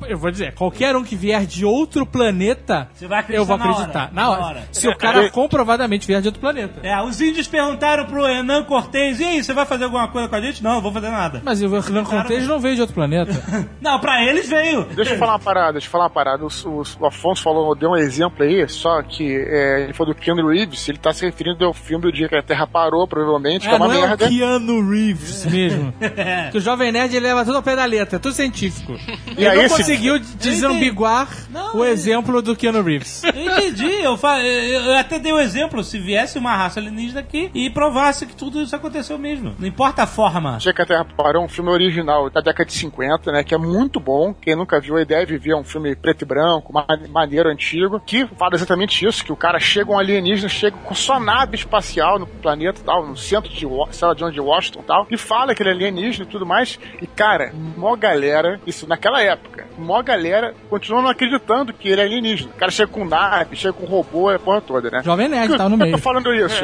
Speaker 7: Eu vou dizer, qualquer um que vier de outro planeta,
Speaker 2: Você vai acreditar
Speaker 7: eu vou
Speaker 2: na hora,
Speaker 7: acreditar.
Speaker 2: na
Speaker 7: Na hora. Se o cara comprovadamente vier de outro planeta.
Speaker 2: É, os índios perguntaram pro Renan Cortez, e aí, você vai fazer alguma coisa com a gente? Não, eu vou fazer nada.
Speaker 7: Mas o Renan Cortez não veio de outro planeta.
Speaker 2: Não, pra eles veio.
Speaker 5: Deixa eu falar uma parada, deixa eu falar uma parada. O, o- o Afonso falou, deu um exemplo aí, só que é, ele falou do Keanu Reeves, ele tá se referindo ao filme do dia que a Terra parou, provavelmente, que é
Speaker 7: É,
Speaker 5: uma
Speaker 7: não é o
Speaker 5: merda.
Speaker 7: Keanu Reeves mesmo. que o Jovem Nerd ele leva tudo ao pé da letra, é tudo científico.
Speaker 5: E
Speaker 7: ele
Speaker 5: aí
Speaker 7: não
Speaker 5: esse-
Speaker 7: conseguiu desambiguar
Speaker 2: Não,
Speaker 7: o
Speaker 2: é-
Speaker 7: exemplo do Keanu Reeves.
Speaker 2: Eu entendi, eu, fa- eu eu até dei o exemplo, se viesse uma raça alienígena aqui e provasse que tudo isso aconteceu mesmo. Não importa a forma.
Speaker 5: Que a Terra parou, um filme original da década de 50, né? Que é muito bom. Quem nunca viu aí deve ver. É um filme preto e branco, ma- maneiro, antigo, que fala exatamente isso, que o cara chega, um alienígena, chega com sua nave espacial no planeta e tal, no centro de, Wa- sei lá de onde, de Washington e tal, e fala que ele é alienígena e tudo mais. E, cara, mó galera, isso naquela época, mó galera continua não acreditando que ele é alienígena. O cara chega com nave, chega com robô, é a porra toda, né?
Speaker 7: Jovem Nerd
Speaker 5: Por que
Speaker 7: tá no
Speaker 5: eu tô
Speaker 7: meio.
Speaker 5: falando isso?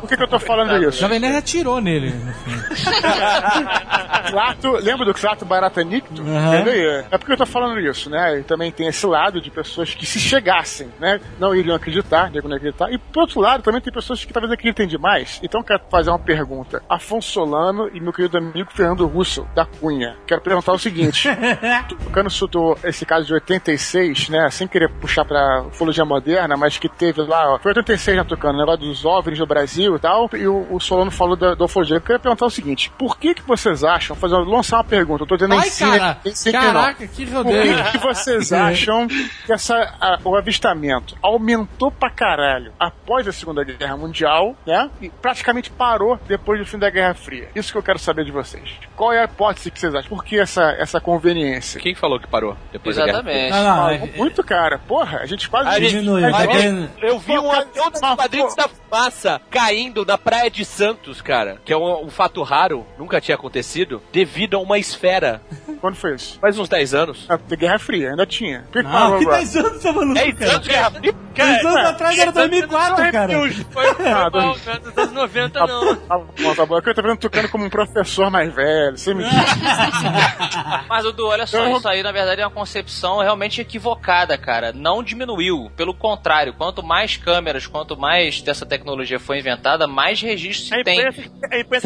Speaker 5: Por que, que eu tô falando isso?
Speaker 7: Jovem Nerd atirou nele.
Speaker 5: Clato, lembra do Clato Barata Nicto?
Speaker 7: Aham.
Speaker 5: Entendeu? É porque eu tô falando isso, né? E também tem esse lado de pessoas que se chegassem, né? Não iriam acreditar, não iriam acreditar. E por outro lado, também tem pessoas que talvez acreditem demais. Então eu quero fazer uma pergunta. Afonso Solano e meu querido amigo Fernando Russo, da Cunha. Quero perguntar o seguinte. o Cano citou esse caso de 86, né? Sem querer puxar pra ufologia moderna, mas que teve lá, ó, foi 86, né, Tucano? O negócio dos OVNIs no Brasil e tal. E o, o Solano falou da, da ufologia. Eu queria perguntar o seguinte: por que que vocês acham, fazer, lançar uma pergunta, eu tô dizendo
Speaker 7: Ai,
Speaker 5: em si,
Speaker 7: cara.
Speaker 5: em.
Speaker 7: Caraca, que
Speaker 5: Por
Speaker 7: rodeio.
Speaker 5: que, que vocês acham que essa, a- o avistamento aumentou pra caralho após a Segunda Guerra Mundial, né? E praticamente parou depois do fim da Guerra Fria? Isso que eu quero saber de vocês. Qual é a hipótese que vocês acham? Por que essa, essa conveniência?
Speaker 3: Quem falou que parou depois da guerra?
Speaker 6: Exatamente.
Speaker 2: Não, não,
Speaker 5: Parou
Speaker 2: é-
Speaker 5: muito, cara. Porra, a gente quase...
Speaker 3: A gente-
Speaker 2: Diminui,
Speaker 5: a gente-
Speaker 3: Eu vi um avião dos quadrinhos da fumaça caindo na praia de Santos, cara. Que é um, um fato raro, nunca tinha acontecido, devido a uma esfera.
Speaker 5: Quando foi isso?
Speaker 3: Faz uns 10 anos.
Speaker 5: Ah, tem Guerra Fria, ainda tinha. Por que
Speaker 2: Não, que
Speaker 5: agora?
Speaker 2: 10 anos tá maluco,
Speaker 3: 10
Speaker 2: cara?
Speaker 3: anos de guerra fria?
Speaker 2: 10 anos atrás era 2004, cara.
Speaker 9: Foi, foi
Speaker 5: Ah,
Speaker 9: mal? Dos anos 90
Speaker 5: Tá
Speaker 9: não.
Speaker 5: Tá bom, tá bom. É que eu tô vendo tocando como um professor mais velho. Você me
Speaker 6: Mas, Dudu, olha só,
Speaker 5: Eu-
Speaker 6: isso aí na verdade é uma concepção realmente equivocada, cara. Não diminuiu. Pelo contrário, quanto mais câmeras, quanto mais dessa tecnologia foi inventada, mais registro se
Speaker 9: A
Speaker 6: tem.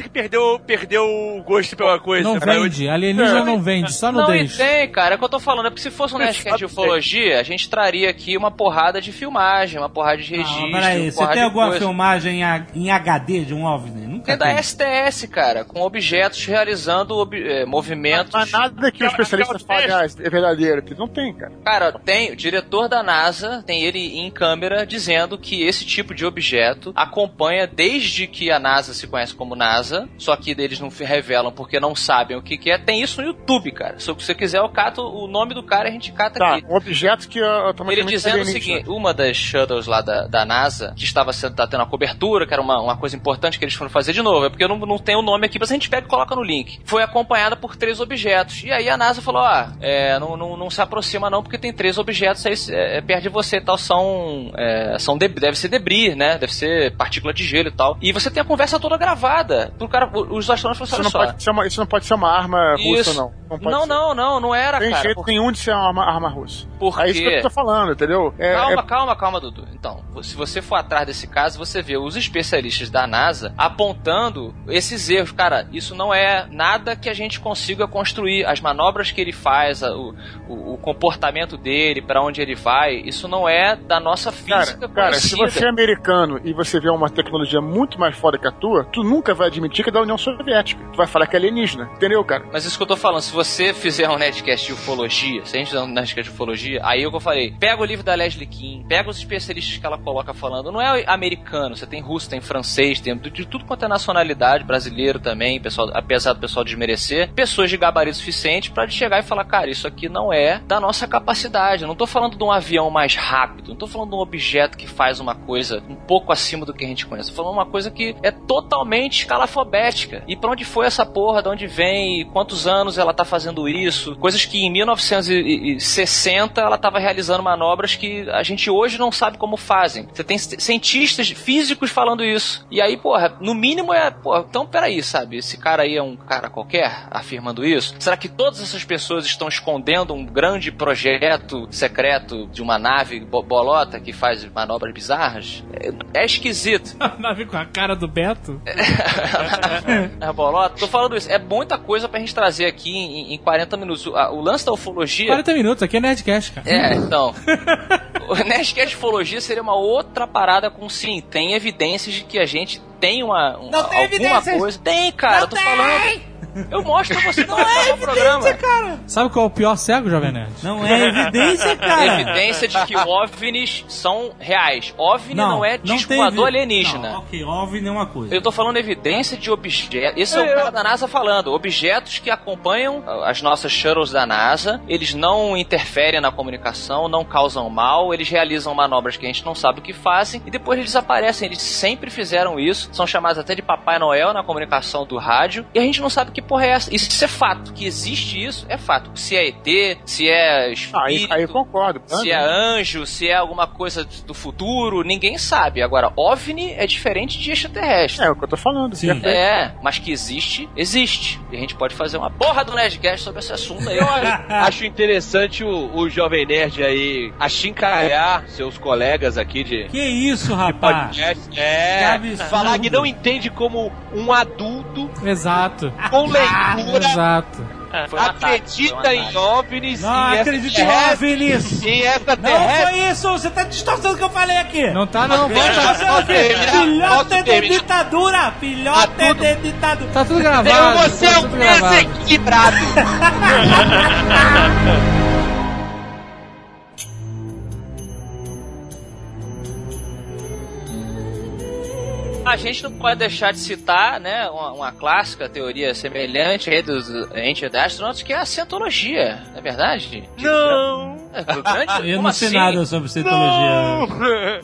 Speaker 9: Que perdeu, perdeu o gosto pela coisa.
Speaker 7: Não
Speaker 9: né?
Speaker 7: vende. Alienígena não vende, só
Speaker 6: Não, e
Speaker 7: nudez.
Speaker 6: tem, cara. É o que eu tô falando. É porque se fosse um Nerdcast de ufologia, a gente traria aqui uma porrada de filmagem, uma porrada de registro.
Speaker 2: Não, peraí, você tem alguma
Speaker 6: coisa.
Speaker 2: filmagem em HD de um OVNI? Nunca
Speaker 6: Tem da. STS, cara, com objetos realizando ob- eh, movimentos.
Speaker 5: Mas nada que o especialista fale ah, é verdadeiro. Não tem, cara.
Speaker 6: Cara, tem o diretor da NASA, tem ele em câmera dizendo que esse tipo de objeto acompanha desde que a NASA se conhece como NASA, só que eles não revelam porque não sabem o que, que é. Tem isso no YouTube, cara. Se você quiser, eu cato o nome do cara e a gente cata
Speaker 5: Tá,
Speaker 6: aqui.
Speaker 5: um objeto que uh,
Speaker 6: Ele
Speaker 5: automaticamente
Speaker 6: dizendo o
Speaker 5: alienígena.
Speaker 6: seguinte, uma das shuttles lá da, da NASA, que estava sendo, tá tendo a cobertura, que era uma, uma coisa importante que eles foram fazer de novo, é porque eu não, não tenho o nome aqui, mas a gente pega e coloca no link. Foi acompanhada por três objetos. E aí a NASA falou, ah, é, não, não, não se aproxima não, porque tem três objetos aí é, perto de você e tal, são, é, são de- deve ser debris, né? Deve ser partícula de gelo e tal. E você tem a conversa toda gravada. Pro cara, os astronautas
Speaker 5: Isso
Speaker 6: falaram,
Speaker 5: não,
Speaker 6: olha só...
Speaker 5: pode uma, isso não pode ser uma arma russa,
Speaker 6: Isso.
Speaker 5: não. Não,
Speaker 6: Não,
Speaker 5: ser.
Speaker 6: não, não, não era,
Speaker 5: Tem
Speaker 6: cara.
Speaker 5: jeito
Speaker 6: porque-
Speaker 5: nenhum de ser uma arma, arma russa.
Speaker 6: Por
Speaker 5: É isso que eu tô falando, entendeu? É,
Speaker 6: calma,
Speaker 5: é-
Speaker 6: calma, calma, Dudu. Então, se você for atrás desse caso, você vê os especialistas da NASA apontando esses erros. Cara, isso não é nada que a gente consiga construir. As manobras que ele faz, o, o- o comportamento dele, pra onde ele vai, isso não é da nossa
Speaker 5: Cara,
Speaker 6: física
Speaker 5: cara, se
Speaker 6: conhecida.
Speaker 5: você é americano e você vê uma tecnologia muito mais foda que a tua, tu nunca vai admitir que é da União Soviética. Tu vai falar que é alienígena, entendeu, cara?
Speaker 6: Mas isso que eu tô falando, se você fizer um Nerdcast de ufologia, se a gente fizer um Nerdcast de ufologia, aí é o que eu falei, pega o livro da Leslie King, pega os especialistas que ela coloca falando, não é americano, você tem russo, tem francês, tem de tudo quanto é nacionalidade, brasileiro também, pessoal, apesar do pessoal desmerecer, pessoas de gabarito suficiente pra chegar e falar, cara, isso aqui não é da nossa capacidade, eu não tô falando de um avião mais rápido, não tô falando de um objeto que faz uma coisa um pouco acima do que a gente conhece, tô falando uma coisa que é totalmente escalafobética. E pra onde foi essa porra, de onde vem, quantos anos ela tá fazendo isso, coisas que em 1960 ela tava realizando manobras que a gente hoje não sabe como fazem. Você tem ci- cientistas físicos falando isso. E aí, porra, no mínimo é, porra, então peraí, sabe? Esse cara aí é um cara qualquer afirmando isso? Será que todas essas pessoas estão escondendo um grande projeto secreto de uma nave bo- bolota que faz manobras bizarras? É, é esquisito.
Speaker 7: A nave com a cara do Beto.
Speaker 6: É bolota. Tô falando isso. É muita coisa pra gente trazer aqui em, em 40 minutos. O, lance da ufologia.
Speaker 7: 40 minutos, aqui é Nerdcast, cara.
Speaker 6: É, então. o Nerdcast ufologia seria uma outra parada com sim. Tem evidências de que a gente tem uma. uma
Speaker 2: tem
Speaker 6: alguma
Speaker 2: evidências!
Speaker 6: coisa. Tem, cara,
Speaker 2: Não
Speaker 6: tô
Speaker 2: tem!
Speaker 6: falando. Eu mostro pra você não é o programa.
Speaker 7: Sabe qual é o pior cego, Jovem Nerd?
Speaker 2: Não é evidência, cara.
Speaker 6: Evidência de que OVNIs são reais. OVNI não, é
Speaker 2: não
Speaker 6: disco voador
Speaker 2: evi-
Speaker 6: alienígena.
Speaker 2: Não, ok, OVNI é uma coisa.
Speaker 6: Eu tô falando evidência de objetos. Esse é o cara da NASA falando. Objetos que acompanham ah, as nossas shuttles da NASA. Eles não interferem na comunicação, não causam mal. Eles realizam manobras que a gente não sabe o que fazem. E depois eles desaparecem. Eles sempre fizeram isso. São chamados até de Papai Noel na comunicação do rádio. E a gente não sabe que porra é essa. Isso é fato. Que existe isso, é fato. Se é ET, se é
Speaker 5: Aí,
Speaker 6: espírito,
Speaker 5: aí eu concordo.
Speaker 6: se é anjo, se é alguma coisa do futuro, ninguém sabe. Agora, OVNI é diferente de extraterrestre.
Speaker 5: É o que eu tô falando.
Speaker 2: Sim.
Speaker 5: perfeito.
Speaker 6: É, mas que existe, existe. E a gente pode fazer uma porra do Nerdcast sobre esse assunto aí. Olha,
Speaker 3: Acho interessante o, o Jovem Nerd aí achincalhar seus colegas aqui de
Speaker 2: Que isso, rapaz?
Speaker 3: podcast. É, falar que não entende como um adulto
Speaker 7: Exato.
Speaker 3: com leitura
Speaker 7: Exato.
Speaker 6: um um
Speaker 3: acredita
Speaker 6: ataque.
Speaker 3: em OVNIs
Speaker 2: Não
Speaker 3: e
Speaker 2: acredito em. OVNIs.
Speaker 3: Em
Speaker 2: Não foi isso, você tá distorcendo o que eu falei aqui.
Speaker 7: Não tá não,
Speaker 2: Tá
Speaker 3: terminar?
Speaker 2: Filhote de ditadura, filhote
Speaker 3: Tá
Speaker 2: de ditadura.
Speaker 7: Tá tudo gravado.
Speaker 3: Você é
Speaker 7: tá
Speaker 3: um
Speaker 7: tudo gravado.
Speaker 3: desequilibrado.
Speaker 6: A gente não pode deixar de citar, né, uma, uma clássica teoria semelhante aí dos Ancient Astronauts, que é a cientologia, não é verdade?
Speaker 9: Não!
Speaker 6: Grande,
Speaker 2: Eu
Speaker 6: como
Speaker 2: não sei
Speaker 6: assim?
Speaker 2: nada sobre cientologia.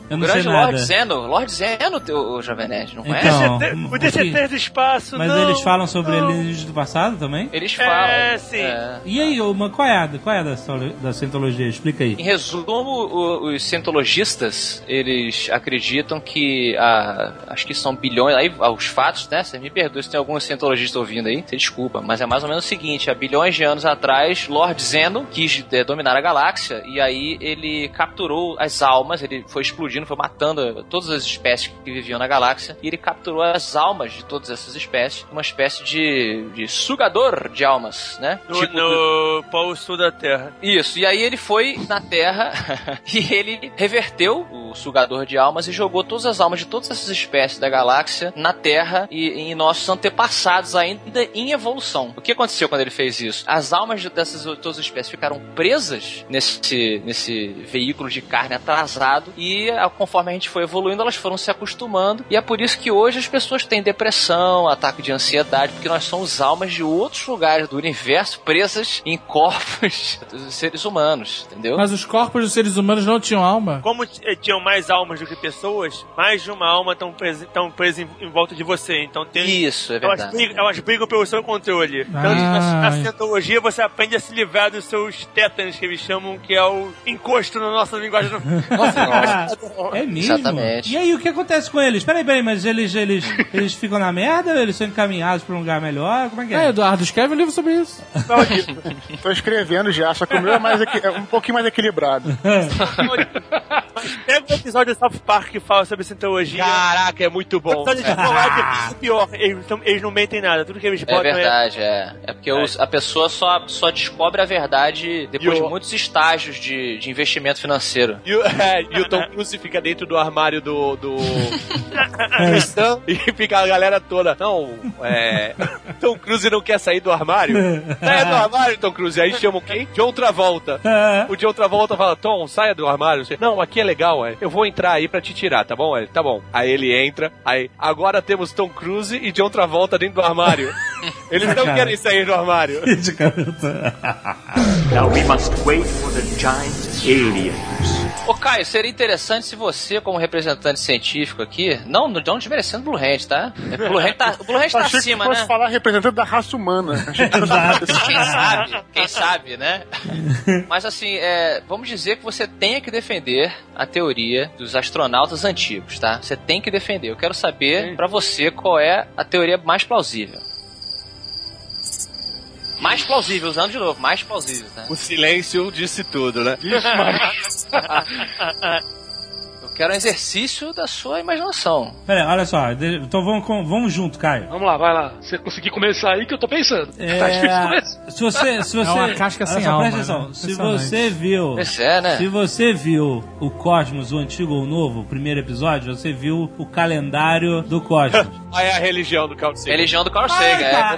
Speaker 2: Eu
Speaker 6: O
Speaker 2: não sei
Speaker 6: grande
Speaker 2: nada.
Speaker 6: Lord Zeno, Lord Zeno, o, o Jovem Nerd, não é?
Speaker 2: Então,
Speaker 9: o DC3 do espaço,
Speaker 2: Mas
Speaker 9: não,
Speaker 2: eles falam sobre alienígenas do passado também?
Speaker 6: Eles falam.
Speaker 9: É, sim.
Speaker 6: é.
Speaker 2: E aí, uma, qual é a, qual é a da, da cientologia? Explica aí.
Speaker 6: Em resumo, os cientologistas, eles acreditam que, ah, acho que são bilhões, aí ah, os fatos, né, você me perdoe se tem algum cientologista ouvindo aí, você desculpa, mas é mais ou menos o seguinte, há bilhões de anos atrás, Lord Zeno quis eh, dominar a galáxia, e aí ele capturou as almas, ele foi explodindo, foi matando todas as espécies que viviam na galáxia, e ele capturou as almas de todas essas espécies, uma espécie de, de sugador de almas, né?
Speaker 9: No,
Speaker 6: Tipo-
Speaker 9: no Polo Sul da Terra.
Speaker 6: isso, e aí ele foi na Terra e ele reverteu o sugador de almas e jogou todas as almas de todas essas espécies da galáxia na Terra e em nossos antepassados ainda em evolução. O que aconteceu quando ele fez isso? As almas de- dessas todas as espécies ficaram presas nesse, nesse veículo de carne atrasado e a- conforme a gente foi evoluindo, elas foram se acostumando e é por isso que hoje as pessoas têm depressão, ataque de ansiedade, porque nós somos almas de outros lugares do universo presas em corpos dos seres humanos, entendeu?
Speaker 7: Mas os corpos dos seres humanos não tinham alma?
Speaker 9: Como eh, tinham mais almas do que pessoas, mais de uma alma estão presas presa em, em volta de você. Então tem.
Speaker 6: Isso, é
Speaker 9: Elas
Speaker 6: verdade.
Speaker 9: brigam, elas brigam pelo seu controle. Então,
Speaker 7: Ah.
Speaker 9: na, na cientologia, você aprende a se livrar dos seus tétanos, que eles chamam, que é o encosto na nossa linguagem.
Speaker 2: É mesmo?
Speaker 6: Exatamente.
Speaker 2: E aí, o que acontece com eles? Peraí, peraí, mas eles, eles, eles ficam na merda? Eles são encaminhados pra um lugar melhor? Como é que
Speaker 7: É,
Speaker 2: é?
Speaker 7: Eduardo, escreve um livro sobre isso.
Speaker 5: Não, aqui, tô escrevendo já, só que o meu é, mais é um pouquinho mais equilibrado.
Speaker 9: Pega o episódio do South Park que fala sobre cientologia.
Speaker 3: Caraca, é muito
Speaker 9: O
Speaker 3: bom.
Speaker 9: episódio de falar é pior. Eles, não- eles não mentem nada. Tudo que eles
Speaker 6: É
Speaker 9: botam
Speaker 6: verdade, é. É porque os- a pessoa só, só descobre a verdade depois
Speaker 3: o-
Speaker 6: de muitos estágios de, de investimento financeiro.
Speaker 3: E o, é, e o Tom Cruise fica dentro do armário do. do... cristão e fica a galera toda. Não, é. Tom Cruise não quer sair do armário? Saia do armário, Tom Cruise. Aí chamam quem? John Travolta. O John Travolta fala: Tom, saia do armário. Não, aqui é legal, é. Eu vou entrar aí pra te tirar, tá bom? Ele, tá bom. Aí ele entra. Aí, agora temos Tom Cruise e John Travolta dentro do armário. Eles não querem sair do armário.
Speaker 2: De.
Speaker 10: Now we must wait for.
Speaker 6: Ô Caio, seria interessante se você, como representante científico aqui, não, não desmerecendo o Blue Hand, tá? É, Blue Hand tá o Blue Hand tá
Speaker 5: Achei
Speaker 6: acima,
Speaker 5: que fosse
Speaker 6: né?
Speaker 5: falar representante da raça humana. Desse-
Speaker 6: Quem sabe, quem sabe, né? Mas assim, é, vamos dizer que você tenha que defender a teoria dos astronautas antigos, tá? Você tem que defender. Eu quero saber pra você qual é a teoria mais plausível. Mais plausível, usando de novo, mais plausível, tá?
Speaker 3: O silêncio disse tudo, né?
Speaker 6: Eu quero um exercício da sua imaginação.
Speaker 2: Pera aí, olha só. Então vamos, vamos junto, Caio.
Speaker 4: Vamos lá, vai lá. Você conseguir começar aí que eu tô pensando.
Speaker 2: É,
Speaker 4: Tá difícil começar.
Speaker 2: se você, se você,
Speaker 7: uma casca sem
Speaker 2: só,
Speaker 7: alma,
Speaker 2: presta atenção.
Speaker 7: né?
Speaker 2: Se você viu,
Speaker 6: Esse é, né?
Speaker 2: se você viu o Cosmos, o antigo ou o novo, o primeiro episódio, você viu o calendário do Cosmos.
Speaker 3: Aí é a religião do Carl Sagan.
Speaker 6: Religião do Carl Sagan, é.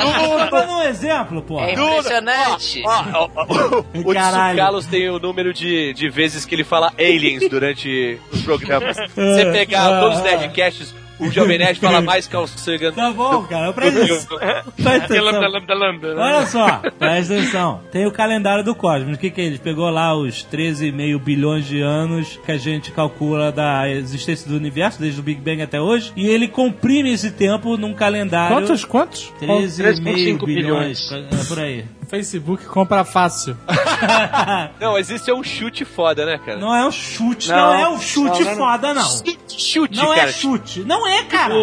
Speaker 2: Tô dando um exemplo, pô.
Speaker 6: É impressionante.
Speaker 3: Ó, ó, ó, o
Speaker 2: Caralho.
Speaker 3: Carlos tem o número de, de vezes que ele fala aliens durante os programas. Você pegar todos os Nerdcasts, o Jovem Nerd fala mais Carl Sagan.
Speaker 2: Tá bom, cara, presta atenção. Presta
Speaker 4: Lambda,
Speaker 2: atenção.
Speaker 4: lambda, lambda. né?
Speaker 2: Olha só, presta atenção. Tem o calendário do Cosmos. O que, que é? Ele pegou lá os 13,5 bilhões de anos que a gente calcula da existência do universo, desde o Big Bang até hoje, e ele comprime esse tempo num calendário.
Speaker 7: Quantos, quantos?
Speaker 2: 13,5
Speaker 4: 13,5
Speaker 2: bilhões. É por aí.
Speaker 7: Facebook compra fácil.
Speaker 3: Não, mas isso é um chute foda, né, cara?
Speaker 2: Não é um chute, não,
Speaker 4: Não,
Speaker 2: é um chute
Speaker 4: não, não, não.
Speaker 2: foda, não.
Speaker 3: Chute,
Speaker 2: Não
Speaker 3: cara.
Speaker 2: é chute. Não é, cara.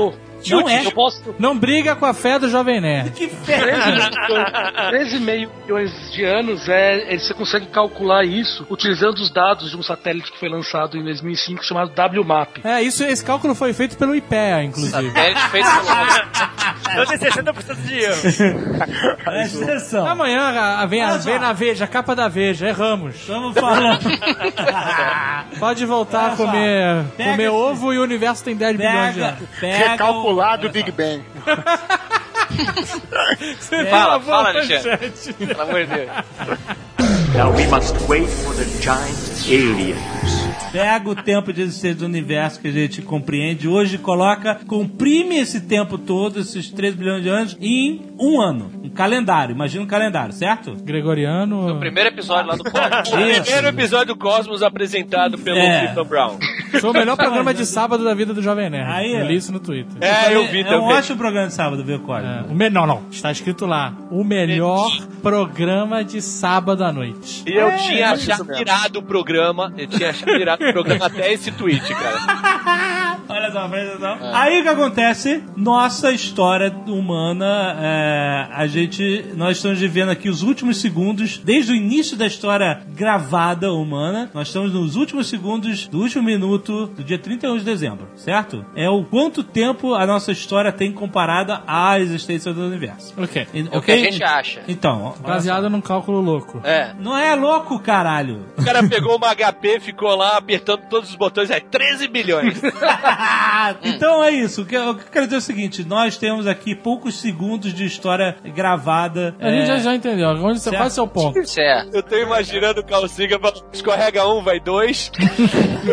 Speaker 2: Não é.
Speaker 4: Eu posso.
Speaker 7: Não briga com a fé do Jovem Nerd.
Speaker 2: Que ferro.
Speaker 4: 13,5 milhões de anos, é, você consegue calcular isso utilizando os dados de um satélite que foi lançado em 2005 chamado WMAP.
Speaker 7: É, isso, esse cálculo foi feito pelo IPEA, inclusive.
Speaker 6: Satélite feito pelo...
Speaker 9: Eu tenho 60% de erro.
Speaker 2: Presta atenção.
Speaker 7: Amanhã a- a- vem, a- vem na Veja, a capa da Veja, erramos.
Speaker 2: Estamos falando.
Speaker 7: Pode voltar
Speaker 2: Olha
Speaker 7: a comer,
Speaker 2: Pega
Speaker 7: comer
Speaker 2: esse-
Speaker 7: ovo e o universo tem 10 bilhões de
Speaker 2: Pega,
Speaker 7: anos.
Speaker 2: pega. O-
Speaker 5: o Big Bang.
Speaker 6: Fala, fala, Alexandre. Pelo amor de Deus.
Speaker 10: Now we must wait for the giant aliens.
Speaker 2: Pega o tempo de existência do universo que a gente compreende hoje e coloca, comprime esse tempo todo, esses 3 bilhões de anos, em um ano. Um calendário. Imagina um calendário, certo?
Speaker 7: Gregoriano.
Speaker 6: O primeiro episódio lá do podcast.
Speaker 3: Primeiro episódio do Cosmos apresentado pelo
Speaker 2: É.
Speaker 3: Brown.
Speaker 7: Foi o melhor programa de sábado da vida do Jovem Nerd.
Speaker 2: Aí,
Speaker 7: eu li isso no Twitter.
Speaker 3: É, eu vi
Speaker 2: é
Speaker 3: também.
Speaker 2: ótimo programa de sábado, viu, Cosmo?
Speaker 7: É, o me... Não, não. Está escrito lá. O melhor programa de sábado à noite.
Speaker 3: E eu
Speaker 2: É,
Speaker 3: tinha achado
Speaker 5: mesmo.
Speaker 3: irado o programa. Eu tinha achado irado o programa até esse tweet, cara.
Speaker 2: Atenção. Aí o que acontece? Nossa história humana, é, a gente, nós estamos vivendo aqui os últimos segundos, desde o início da história gravada humana, nós estamos nos últimos segundos do último minuto do dia 31 de dezembro, certo? É o quanto tempo a nossa história tem comparada à existência do universo.
Speaker 7: Ok.
Speaker 2: E-
Speaker 6: É o que a gente acha.
Speaker 2: Então,
Speaker 7: Baseado num cálculo louco.
Speaker 6: É.
Speaker 2: não é louco, caralho.
Speaker 3: O cara pegou uma HP, ficou lá apertando todos os botões, aí 13 bilhões.
Speaker 2: então é isso. O que eu quero dizer é o seguinte: nós temos aqui poucos segundos de história gravada.
Speaker 7: A gente
Speaker 2: é,
Speaker 7: já, já entendeu. Onde você
Speaker 2: certo.
Speaker 7: faz seu ponto?
Speaker 6: Certo.
Speaker 3: Eu tô imaginando o falando, escorrega um, vai dois.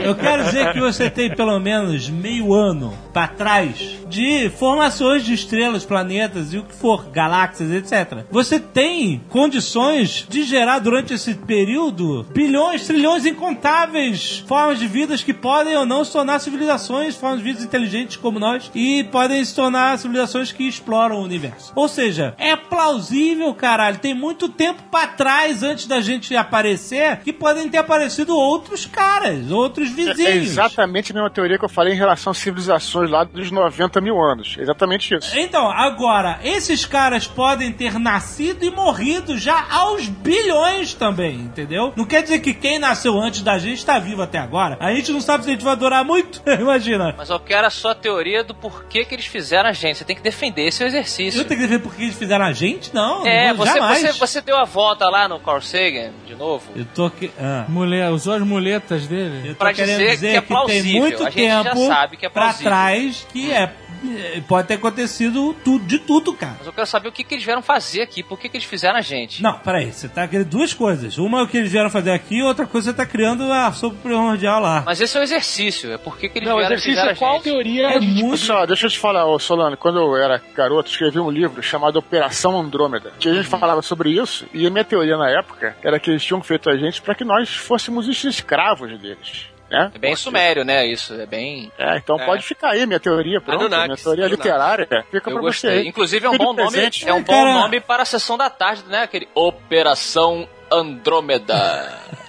Speaker 2: Eu quero dizer que você tem pelo menos meio ano pra trás de formações de estrelas, planetas e o que for, galáxias, etc. Você tem condições de gerar durante esse período bilhões, trilhões incontáveis formas de vidas que podem ou não se tornar civilizações, formas de vidas inteligentes como nós e podem se tornar civilizações que exploram o universo. Ou seja, é plausível, caralho. Tem muito tempo pra trás antes da gente aparecer que podem ter aparecido outros caras, outros
Speaker 5: É
Speaker 2: vizinhos.
Speaker 5: exatamente a mesma teoria que eu falei em relação às civilizações lá dos 90 mil anos. Exatamente isso.
Speaker 2: Então, agora, esses caras podem ter nascido e morrido já aos bilhões também, entendeu? Não quer dizer que quem nasceu antes da gente está vivo até agora. A gente não sabe se a gente vai durar muito, imagina.
Speaker 6: Mas eu quero a sua teoria do porquê que eles fizeram a gente. Você tem que defender esse exercício.
Speaker 2: Eu tenho que dizer por que eles fizeram a gente? Não,
Speaker 6: É,
Speaker 2: não,
Speaker 6: você,
Speaker 2: jamais.
Speaker 6: você, você deu a volta lá no Carl Sagan, de novo.
Speaker 2: Eu tô aqui... Ah.
Speaker 7: Mule... Usou as muletas dele.
Speaker 2: Eu tô
Speaker 6: Pra
Speaker 2: querendo
Speaker 6: dizer
Speaker 2: dizer
Speaker 6: que é
Speaker 2: tem
Speaker 6: plausível.
Speaker 2: muito
Speaker 6: A gente já
Speaker 2: tempo
Speaker 6: sabe que é
Speaker 2: pra
Speaker 6: plausível.
Speaker 2: Trás que é, é, pode ter acontecido tudo, de tudo, cara.
Speaker 6: Mas eu quero saber o que, que eles vieram fazer aqui, por que, que eles fizeram a gente.
Speaker 2: Não, peraí, você tá querendo duas coisas. Uma é o que eles vieram fazer aqui, outra coisa você tá criando a sopa primordial lá.
Speaker 6: Mas esse é o exercício, é por que, que eles
Speaker 4: Não,
Speaker 6: vieram
Speaker 4: exercício
Speaker 6: fizeram
Speaker 4: é qual
Speaker 6: a gente.
Speaker 4: teoria
Speaker 2: É
Speaker 4: de
Speaker 2: muito.
Speaker 5: Só, deixa eu te falar, ô Solano, quando eu era garoto, escrevi um livro chamado Operação Andrômeda, que a gente falava sobre isso, e a minha teoria na época era que eles tinham feito a gente para que nós fôssemos os escravos deles. Né?
Speaker 6: É bem sumério, né? Isso, é bem...
Speaker 5: É, então
Speaker 3: É.
Speaker 5: pode ficar aí minha teoria, pronto.
Speaker 3: Anunnakis,
Speaker 5: minha teoria
Speaker 3: Anunnakis.
Speaker 5: literária fica
Speaker 6: Eu
Speaker 5: pra
Speaker 6: gostei.
Speaker 5: você. aí.
Speaker 6: Inclusive é um bom nome, é um bom
Speaker 2: Cara-
Speaker 6: nome para a sessão da tarde, né? Aquele Operação Andrômeda.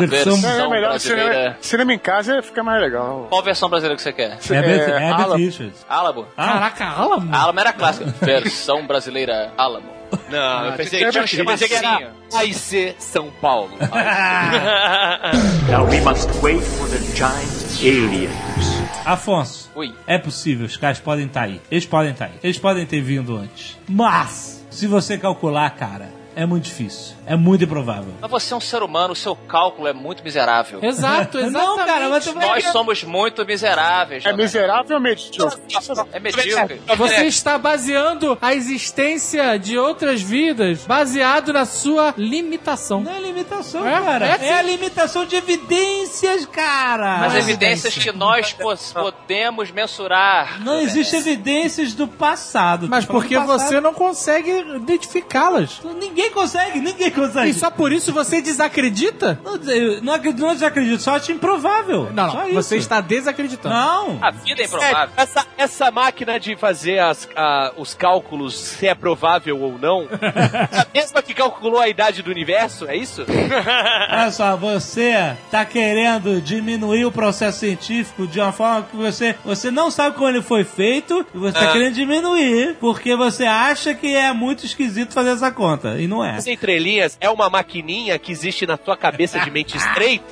Speaker 2: Versão-
Speaker 5: é
Speaker 6: versão
Speaker 5: melhor
Speaker 6: brasileira.
Speaker 5: cinema, cinema em casa fica mais legal.
Speaker 6: Qual versão brasileira que você quer?
Speaker 5: É,
Speaker 2: Herbert
Speaker 5: Alan.
Speaker 2: Richards.
Speaker 6: Alamo.
Speaker 2: Ah,
Speaker 7: Caraca, Alamo.
Speaker 6: Alamo era clássica. Versão brasileira Alamo.
Speaker 3: Não, eu pensei,
Speaker 5: tinha
Speaker 3: eu pensei que era. AIC São Paulo.
Speaker 10: Now we must wait for the giant aliens.
Speaker 2: Afonso,
Speaker 6: Ui.
Speaker 2: é possível, os caras podem estar aí. Eles podem estar aí. Eles podem ter vindo antes. Mas, se você calcular, cara, é muito difícil. É muito improvável.
Speaker 6: Mas você é um ser humano, o seu cálculo é muito miserável.
Speaker 7: Exato, exatamente.
Speaker 2: Não, cara, mas tu vai...
Speaker 6: Nós somos muito miseráveis.
Speaker 5: É
Speaker 6: Jovem.
Speaker 5: miserável ou medíocre?
Speaker 6: É medíocre.
Speaker 7: Você está baseando a existência de outras vidas baseado na sua limitação.
Speaker 2: Não é limitação,
Speaker 7: É?
Speaker 2: cara.
Speaker 7: É
Speaker 2: É, a limitação de evidências, cara.
Speaker 6: As
Speaker 2: Não é
Speaker 6: evidências que nós pos- podemos mensurar.
Speaker 2: Não existem evidências do passado.
Speaker 7: Mas
Speaker 2: falando
Speaker 7: porque
Speaker 2: do passado.
Speaker 7: você não consegue identificá-las.
Speaker 2: Ninguém consegue, ninguém consegue.
Speaker 7: E só por isso você desacredita?
Speaker 2: Não, não acredito, não desacredito, só acho improvável.
Speaker 7: Não,
Speaker 2: Só
Speaker 7: não.
Speaker 2: isso.
Speaker 7: Você está desacreditando.
Speaker 2: Não.
Speaker 6: A vida é improvável.
Speaker 3: É, essa, essa máquina de fazer as- a- os cálculos se é provável ou não, é a mesma que calculou a idade do universo, é isso?
Speaker 2: Olha só, você tá querendo diminuir o processo científico de uma forma que você, você não sabe como ele foi feito e você tá
Speaker 3: Ah.
Speaker 2: querendo diminuir porque você acha que é muito esquisito fazer essa conta. E não é.
Speaker 3: As entrelinhas é uma maquininha que existe na tua cabeça de mente estreita?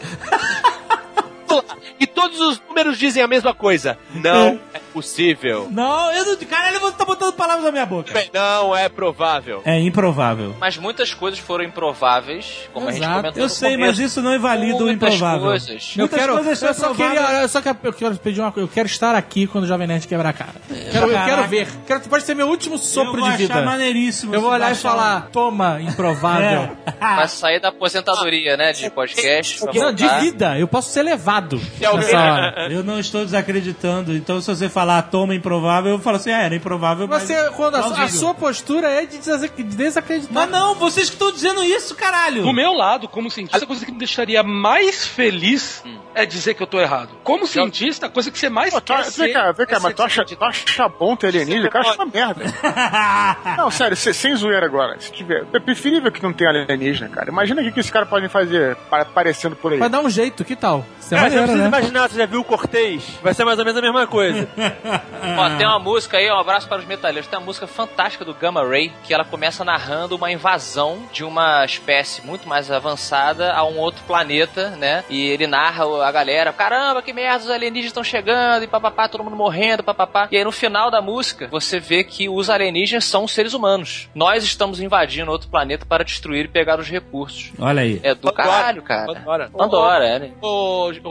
Speaker 3: E todos os números dizem a mesma coisa. Não é possível.
Speaker 2: Não, eu não. Caralho, você tá botando palavras na minha boca.
Speaker 3: Não é provável.
Speaker 2: É improvável.
Speaker 6: Mas muitas coisas foram improváveis, como a gente
Speaker 7: Exato.
Speaker 6: comentou
Speaker 2: Eu sei,
Speaker 6: começo.
Speaker 2: mas isso não invalida o improvável.
Speaker 6: coisas.
Speaker 7: Eu
Speaker 2: Muitas
Speaker 7: quero,
Speaker 2: coisas
Speaker 7: eu só queria, eu só quero, eu quero pedir uma coisa. Eu quero estar aqui quando o Jovem Nerd quebrar a cara. Quero, eu quero ver. Quero, pode ser meu último sopro
Speaker 2: eu vou
Speaker 7: de vida.
Speaker 2: achar maneiríssimo.
Speaker 7: Eu vou olhar e falar, toma, improvável.
Speaker 2: É.
Speaker 6: Vai sair da aposentadoria, né, de podcast.
Speaker 7: Não, de vida. Eu posso ser levado
Speaker 3: alguém-
Speaker 7: nessa hora.
Speaker 2: Eu não estou desacreditando. Então, se você falar toma improvável, eu falo assim, é, era improvável, mas...
Speaker 7: Você, quando a, a sua postura é de des- de desacreditar.
Speaker 2: Mas não, vocês que estão dizendo isso, caralho.
Speaker 4: Do meu lado, como cientista, a coisa que me deixaria mais feliz é dizer que eu tô errado. Como cientista, a coisa que você mais
Speaker 5: Pô, tu,
Speaker 4: quer
Speaker 5: vem
Speaker 4: ser
Speaker 5: cá, vem cá,
Speaker 4: é
Speaker 5: mas
Speaker 4: ser
Speaker 5: tu acha, tu acha bom ter alienígena? Eu acho uma merda. Não, sério, se- sem zoeira agora. Se tiver, é preferível que não tenha alienígena, cara. Imagina o que, que esses caras podem fazer pa- aparecendo por aí.
Speaker 7: Vai dar um jeito, que tal? Isso é
Speaker 9: Cara, você não
Speaker 7: maneiro,
Speaker 9: precisa
Speaker 7: né?
Speaker 9: imaginar, você já viu o Cortez? Vai ser mais ou menos a mesma coisa.
Speaker 6: Ó, tem uma música aí, um abraço para os metaleiros. Tem uma música fantástica do Gamma Ray, que ela começa narrando uma invasão de uma espécie muito mais avançada a um outro planeta, né? E ele narra o- a galera, caramba, que merda, os alienígenas estão chegando, e papapá, todo mundo morrendo, papapá. E aí no final da música, você vê que os alienígenas são seres humanos. Nós estamos invadindo outro planeta para destruir e pegar os recursos.
Speaker 2: Olha aí.
Speaker 6: É do
Speaker 3: Pandora.
Speaker 6: caralho, cara.
Speaker 3: Pandora.
Speaker 6: Pandora, é, né?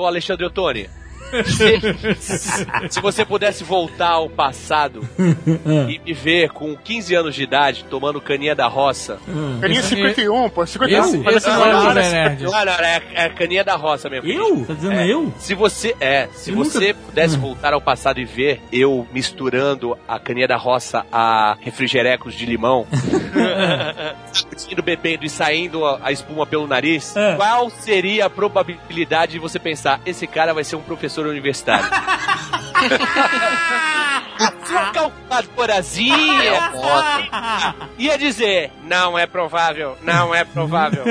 Speaker 3: Alexandre Ottoni. Se você pudesse voltar ao passado e me ver com 15 anos de idade tomando caninha da roça.
Speaker 5: Caninha 51, pô, 51.
Speaker 7: Esse,
Speaker 5: mas
Speaker 7: esse
Speaker 5: não,
Speaker 7: não é
Speaker 5: não,
Speaker 7: Jovem Nerd.
Speaker 3: Não, não, é, é caninha da roça mesmo.
Speaker 2: Eu? Tá dizendo
Speaker 3: É.
Speaker 2: eu?
Speaker 3: Se você é, se
Speaker 2: Eu
Speaker 3: você
Speaker 2: nunca-
Speaker 3: pudesse voltar ao passado e ver eu misturando a caninha da roça a refrigerecos de limão, indo bebendo e saindo a, a espuma pelo nariz,
Speaker 2: É.
Speaker 3: qual seria a probabilidade de você pensar esse cara vai ser um professor universitário? Sua calculadorazinha ia dizer não é provável, não é provável.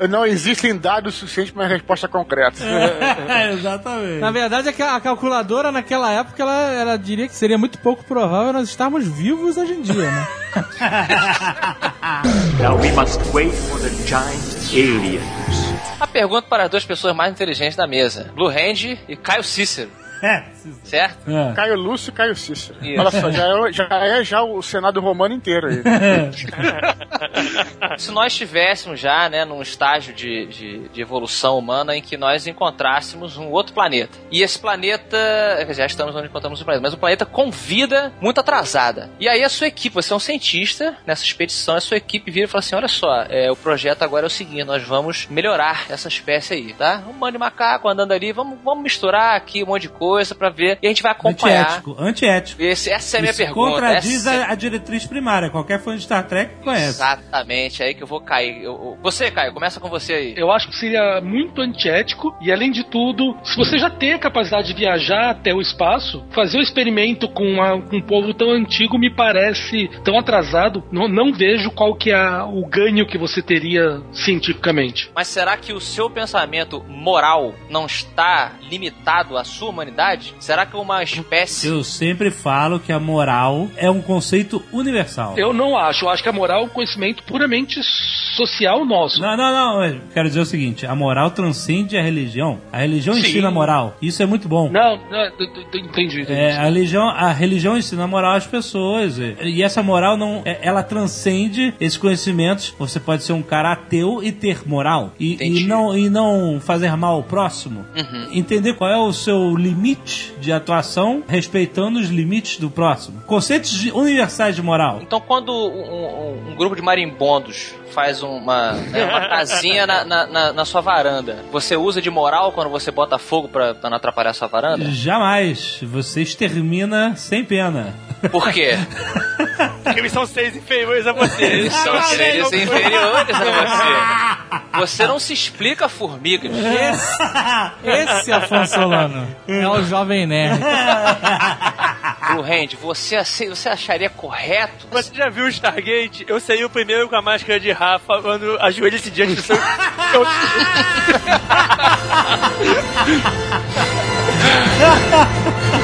Speaker 5: não, não existem dados suficientes para uma resposta concreta.
Speaker 2: Exatamente.
Speaker 7: Na verdade, é a calculadora naquela época, ela, ela diria que seria muito pouco provável nós estarmos vivos hoje em dia, né?
Speaker 10: Now we must wait for the giant aliens.
Speaker 6: A pergunta para as duas pessoas mais inteligentes da mesa: Blue Hand e Caio Cícero,
Speaker 2: É.
Speaker 6: certo?
Speaker 2: É.
Speaker 5: Caio Lúcio e Caio Cícero.
Speaker 6: Isso.
Speaker 5: Olha só, já é, já é já o Senado romano inteiro aí.
Speaker 6: Se nós estivéssemos já, né, num estágio de, de, de evolução humana em que nós encontrássemos um outro planeta. E esse planeta, já estamos onde encontramos o planeta, mas o planeta com vida muito atrasada. E aí a sua equipe, você é um cientista nessa expedição, a sua equipe vira e fala assim: olha só, é, o projeto agora é o seguinte, nós vamos melhorar essa espécie aí, tá? Um bando de macaco andando ali, vamos, vamos misturar aqui um monte de coisa pra ver. E a gente vai acompanhar.
Speaker 2: Antiético. Antiético.
Speaker 6: Esse, essa é a minha
Speaker 2: Isso
Speaker 6: pergunta.
Speaker 2: contradiz
Speaker 6: essa-
Speaker 2: a, diretriz primária. Qualquer fã de Star Trek conhece.
Speaker 6: Exatamente, é aí que eu vou cair. Eu- eu- você, Caio, começa com você aí.
Speaker 4: Eu acho que seria muito antiético e, além de tudo, se você já tem a capacidade de viajar até o espaço, fazer o experimento com, uma- com um povo tão antigo me parece tão atrasado. Não, não vejo qual que é o ganho que você teria cientificamente.
Speaker 6: Mas será que o seu pensamento moral não está limitado à sua humanidade? Será que uma espécie.
Speaker 2: Eu sempre falo que a moral é um conceito universal.
Speaker 4: Eu não acho. Eu acho que a moral é um conhecimento puramente social nosso.
Speaker 2: Não, não, não. eu Quero dizer o seguinte: a moral transcende a religião. A religião
Speaker 4: Sim.
Speaker 2: ensina a moral. Isso é muito bom.
Speaker 4: Não, não, entendi. entendi.
Speaker 2: É, a religião, a religião ensina a moral às pessoas. E, e essa moral não, é- ela transcende esses conhecimentos. Você pode ser um cara ateu e ter moral e, e não e não fazer mal ao próximo. Entender qual é o seu limite de atuação, respeitando os limites do próximo. Conceitos universais de moral.
Speaker 6: Então, quando um, um- um grupo de marimbondos faz uma, né, uma casinha na, na- na- na sua varanda, você usa de moral quando você bota fogo pra, pra não atrapalhar a sua varanda?
Speaker 2: Jamais. Você extermina sem pena.
Speaker 6: Por quê?
Speaker 9: Porque eles são seis inferiores a você.
Speaker 6: Eles são seres inferiores a você. Você não se explica, formigas.
Speaker 7: Esse Afonso Solano é o Jovem Nerd.
Speaker 6: Hand, você, você acharia correto?
Speaker 9: Você já viu o Stargate? Eu saí o primeiro com a máscara de Rafa quando ajoelha-se diante do seu. seu-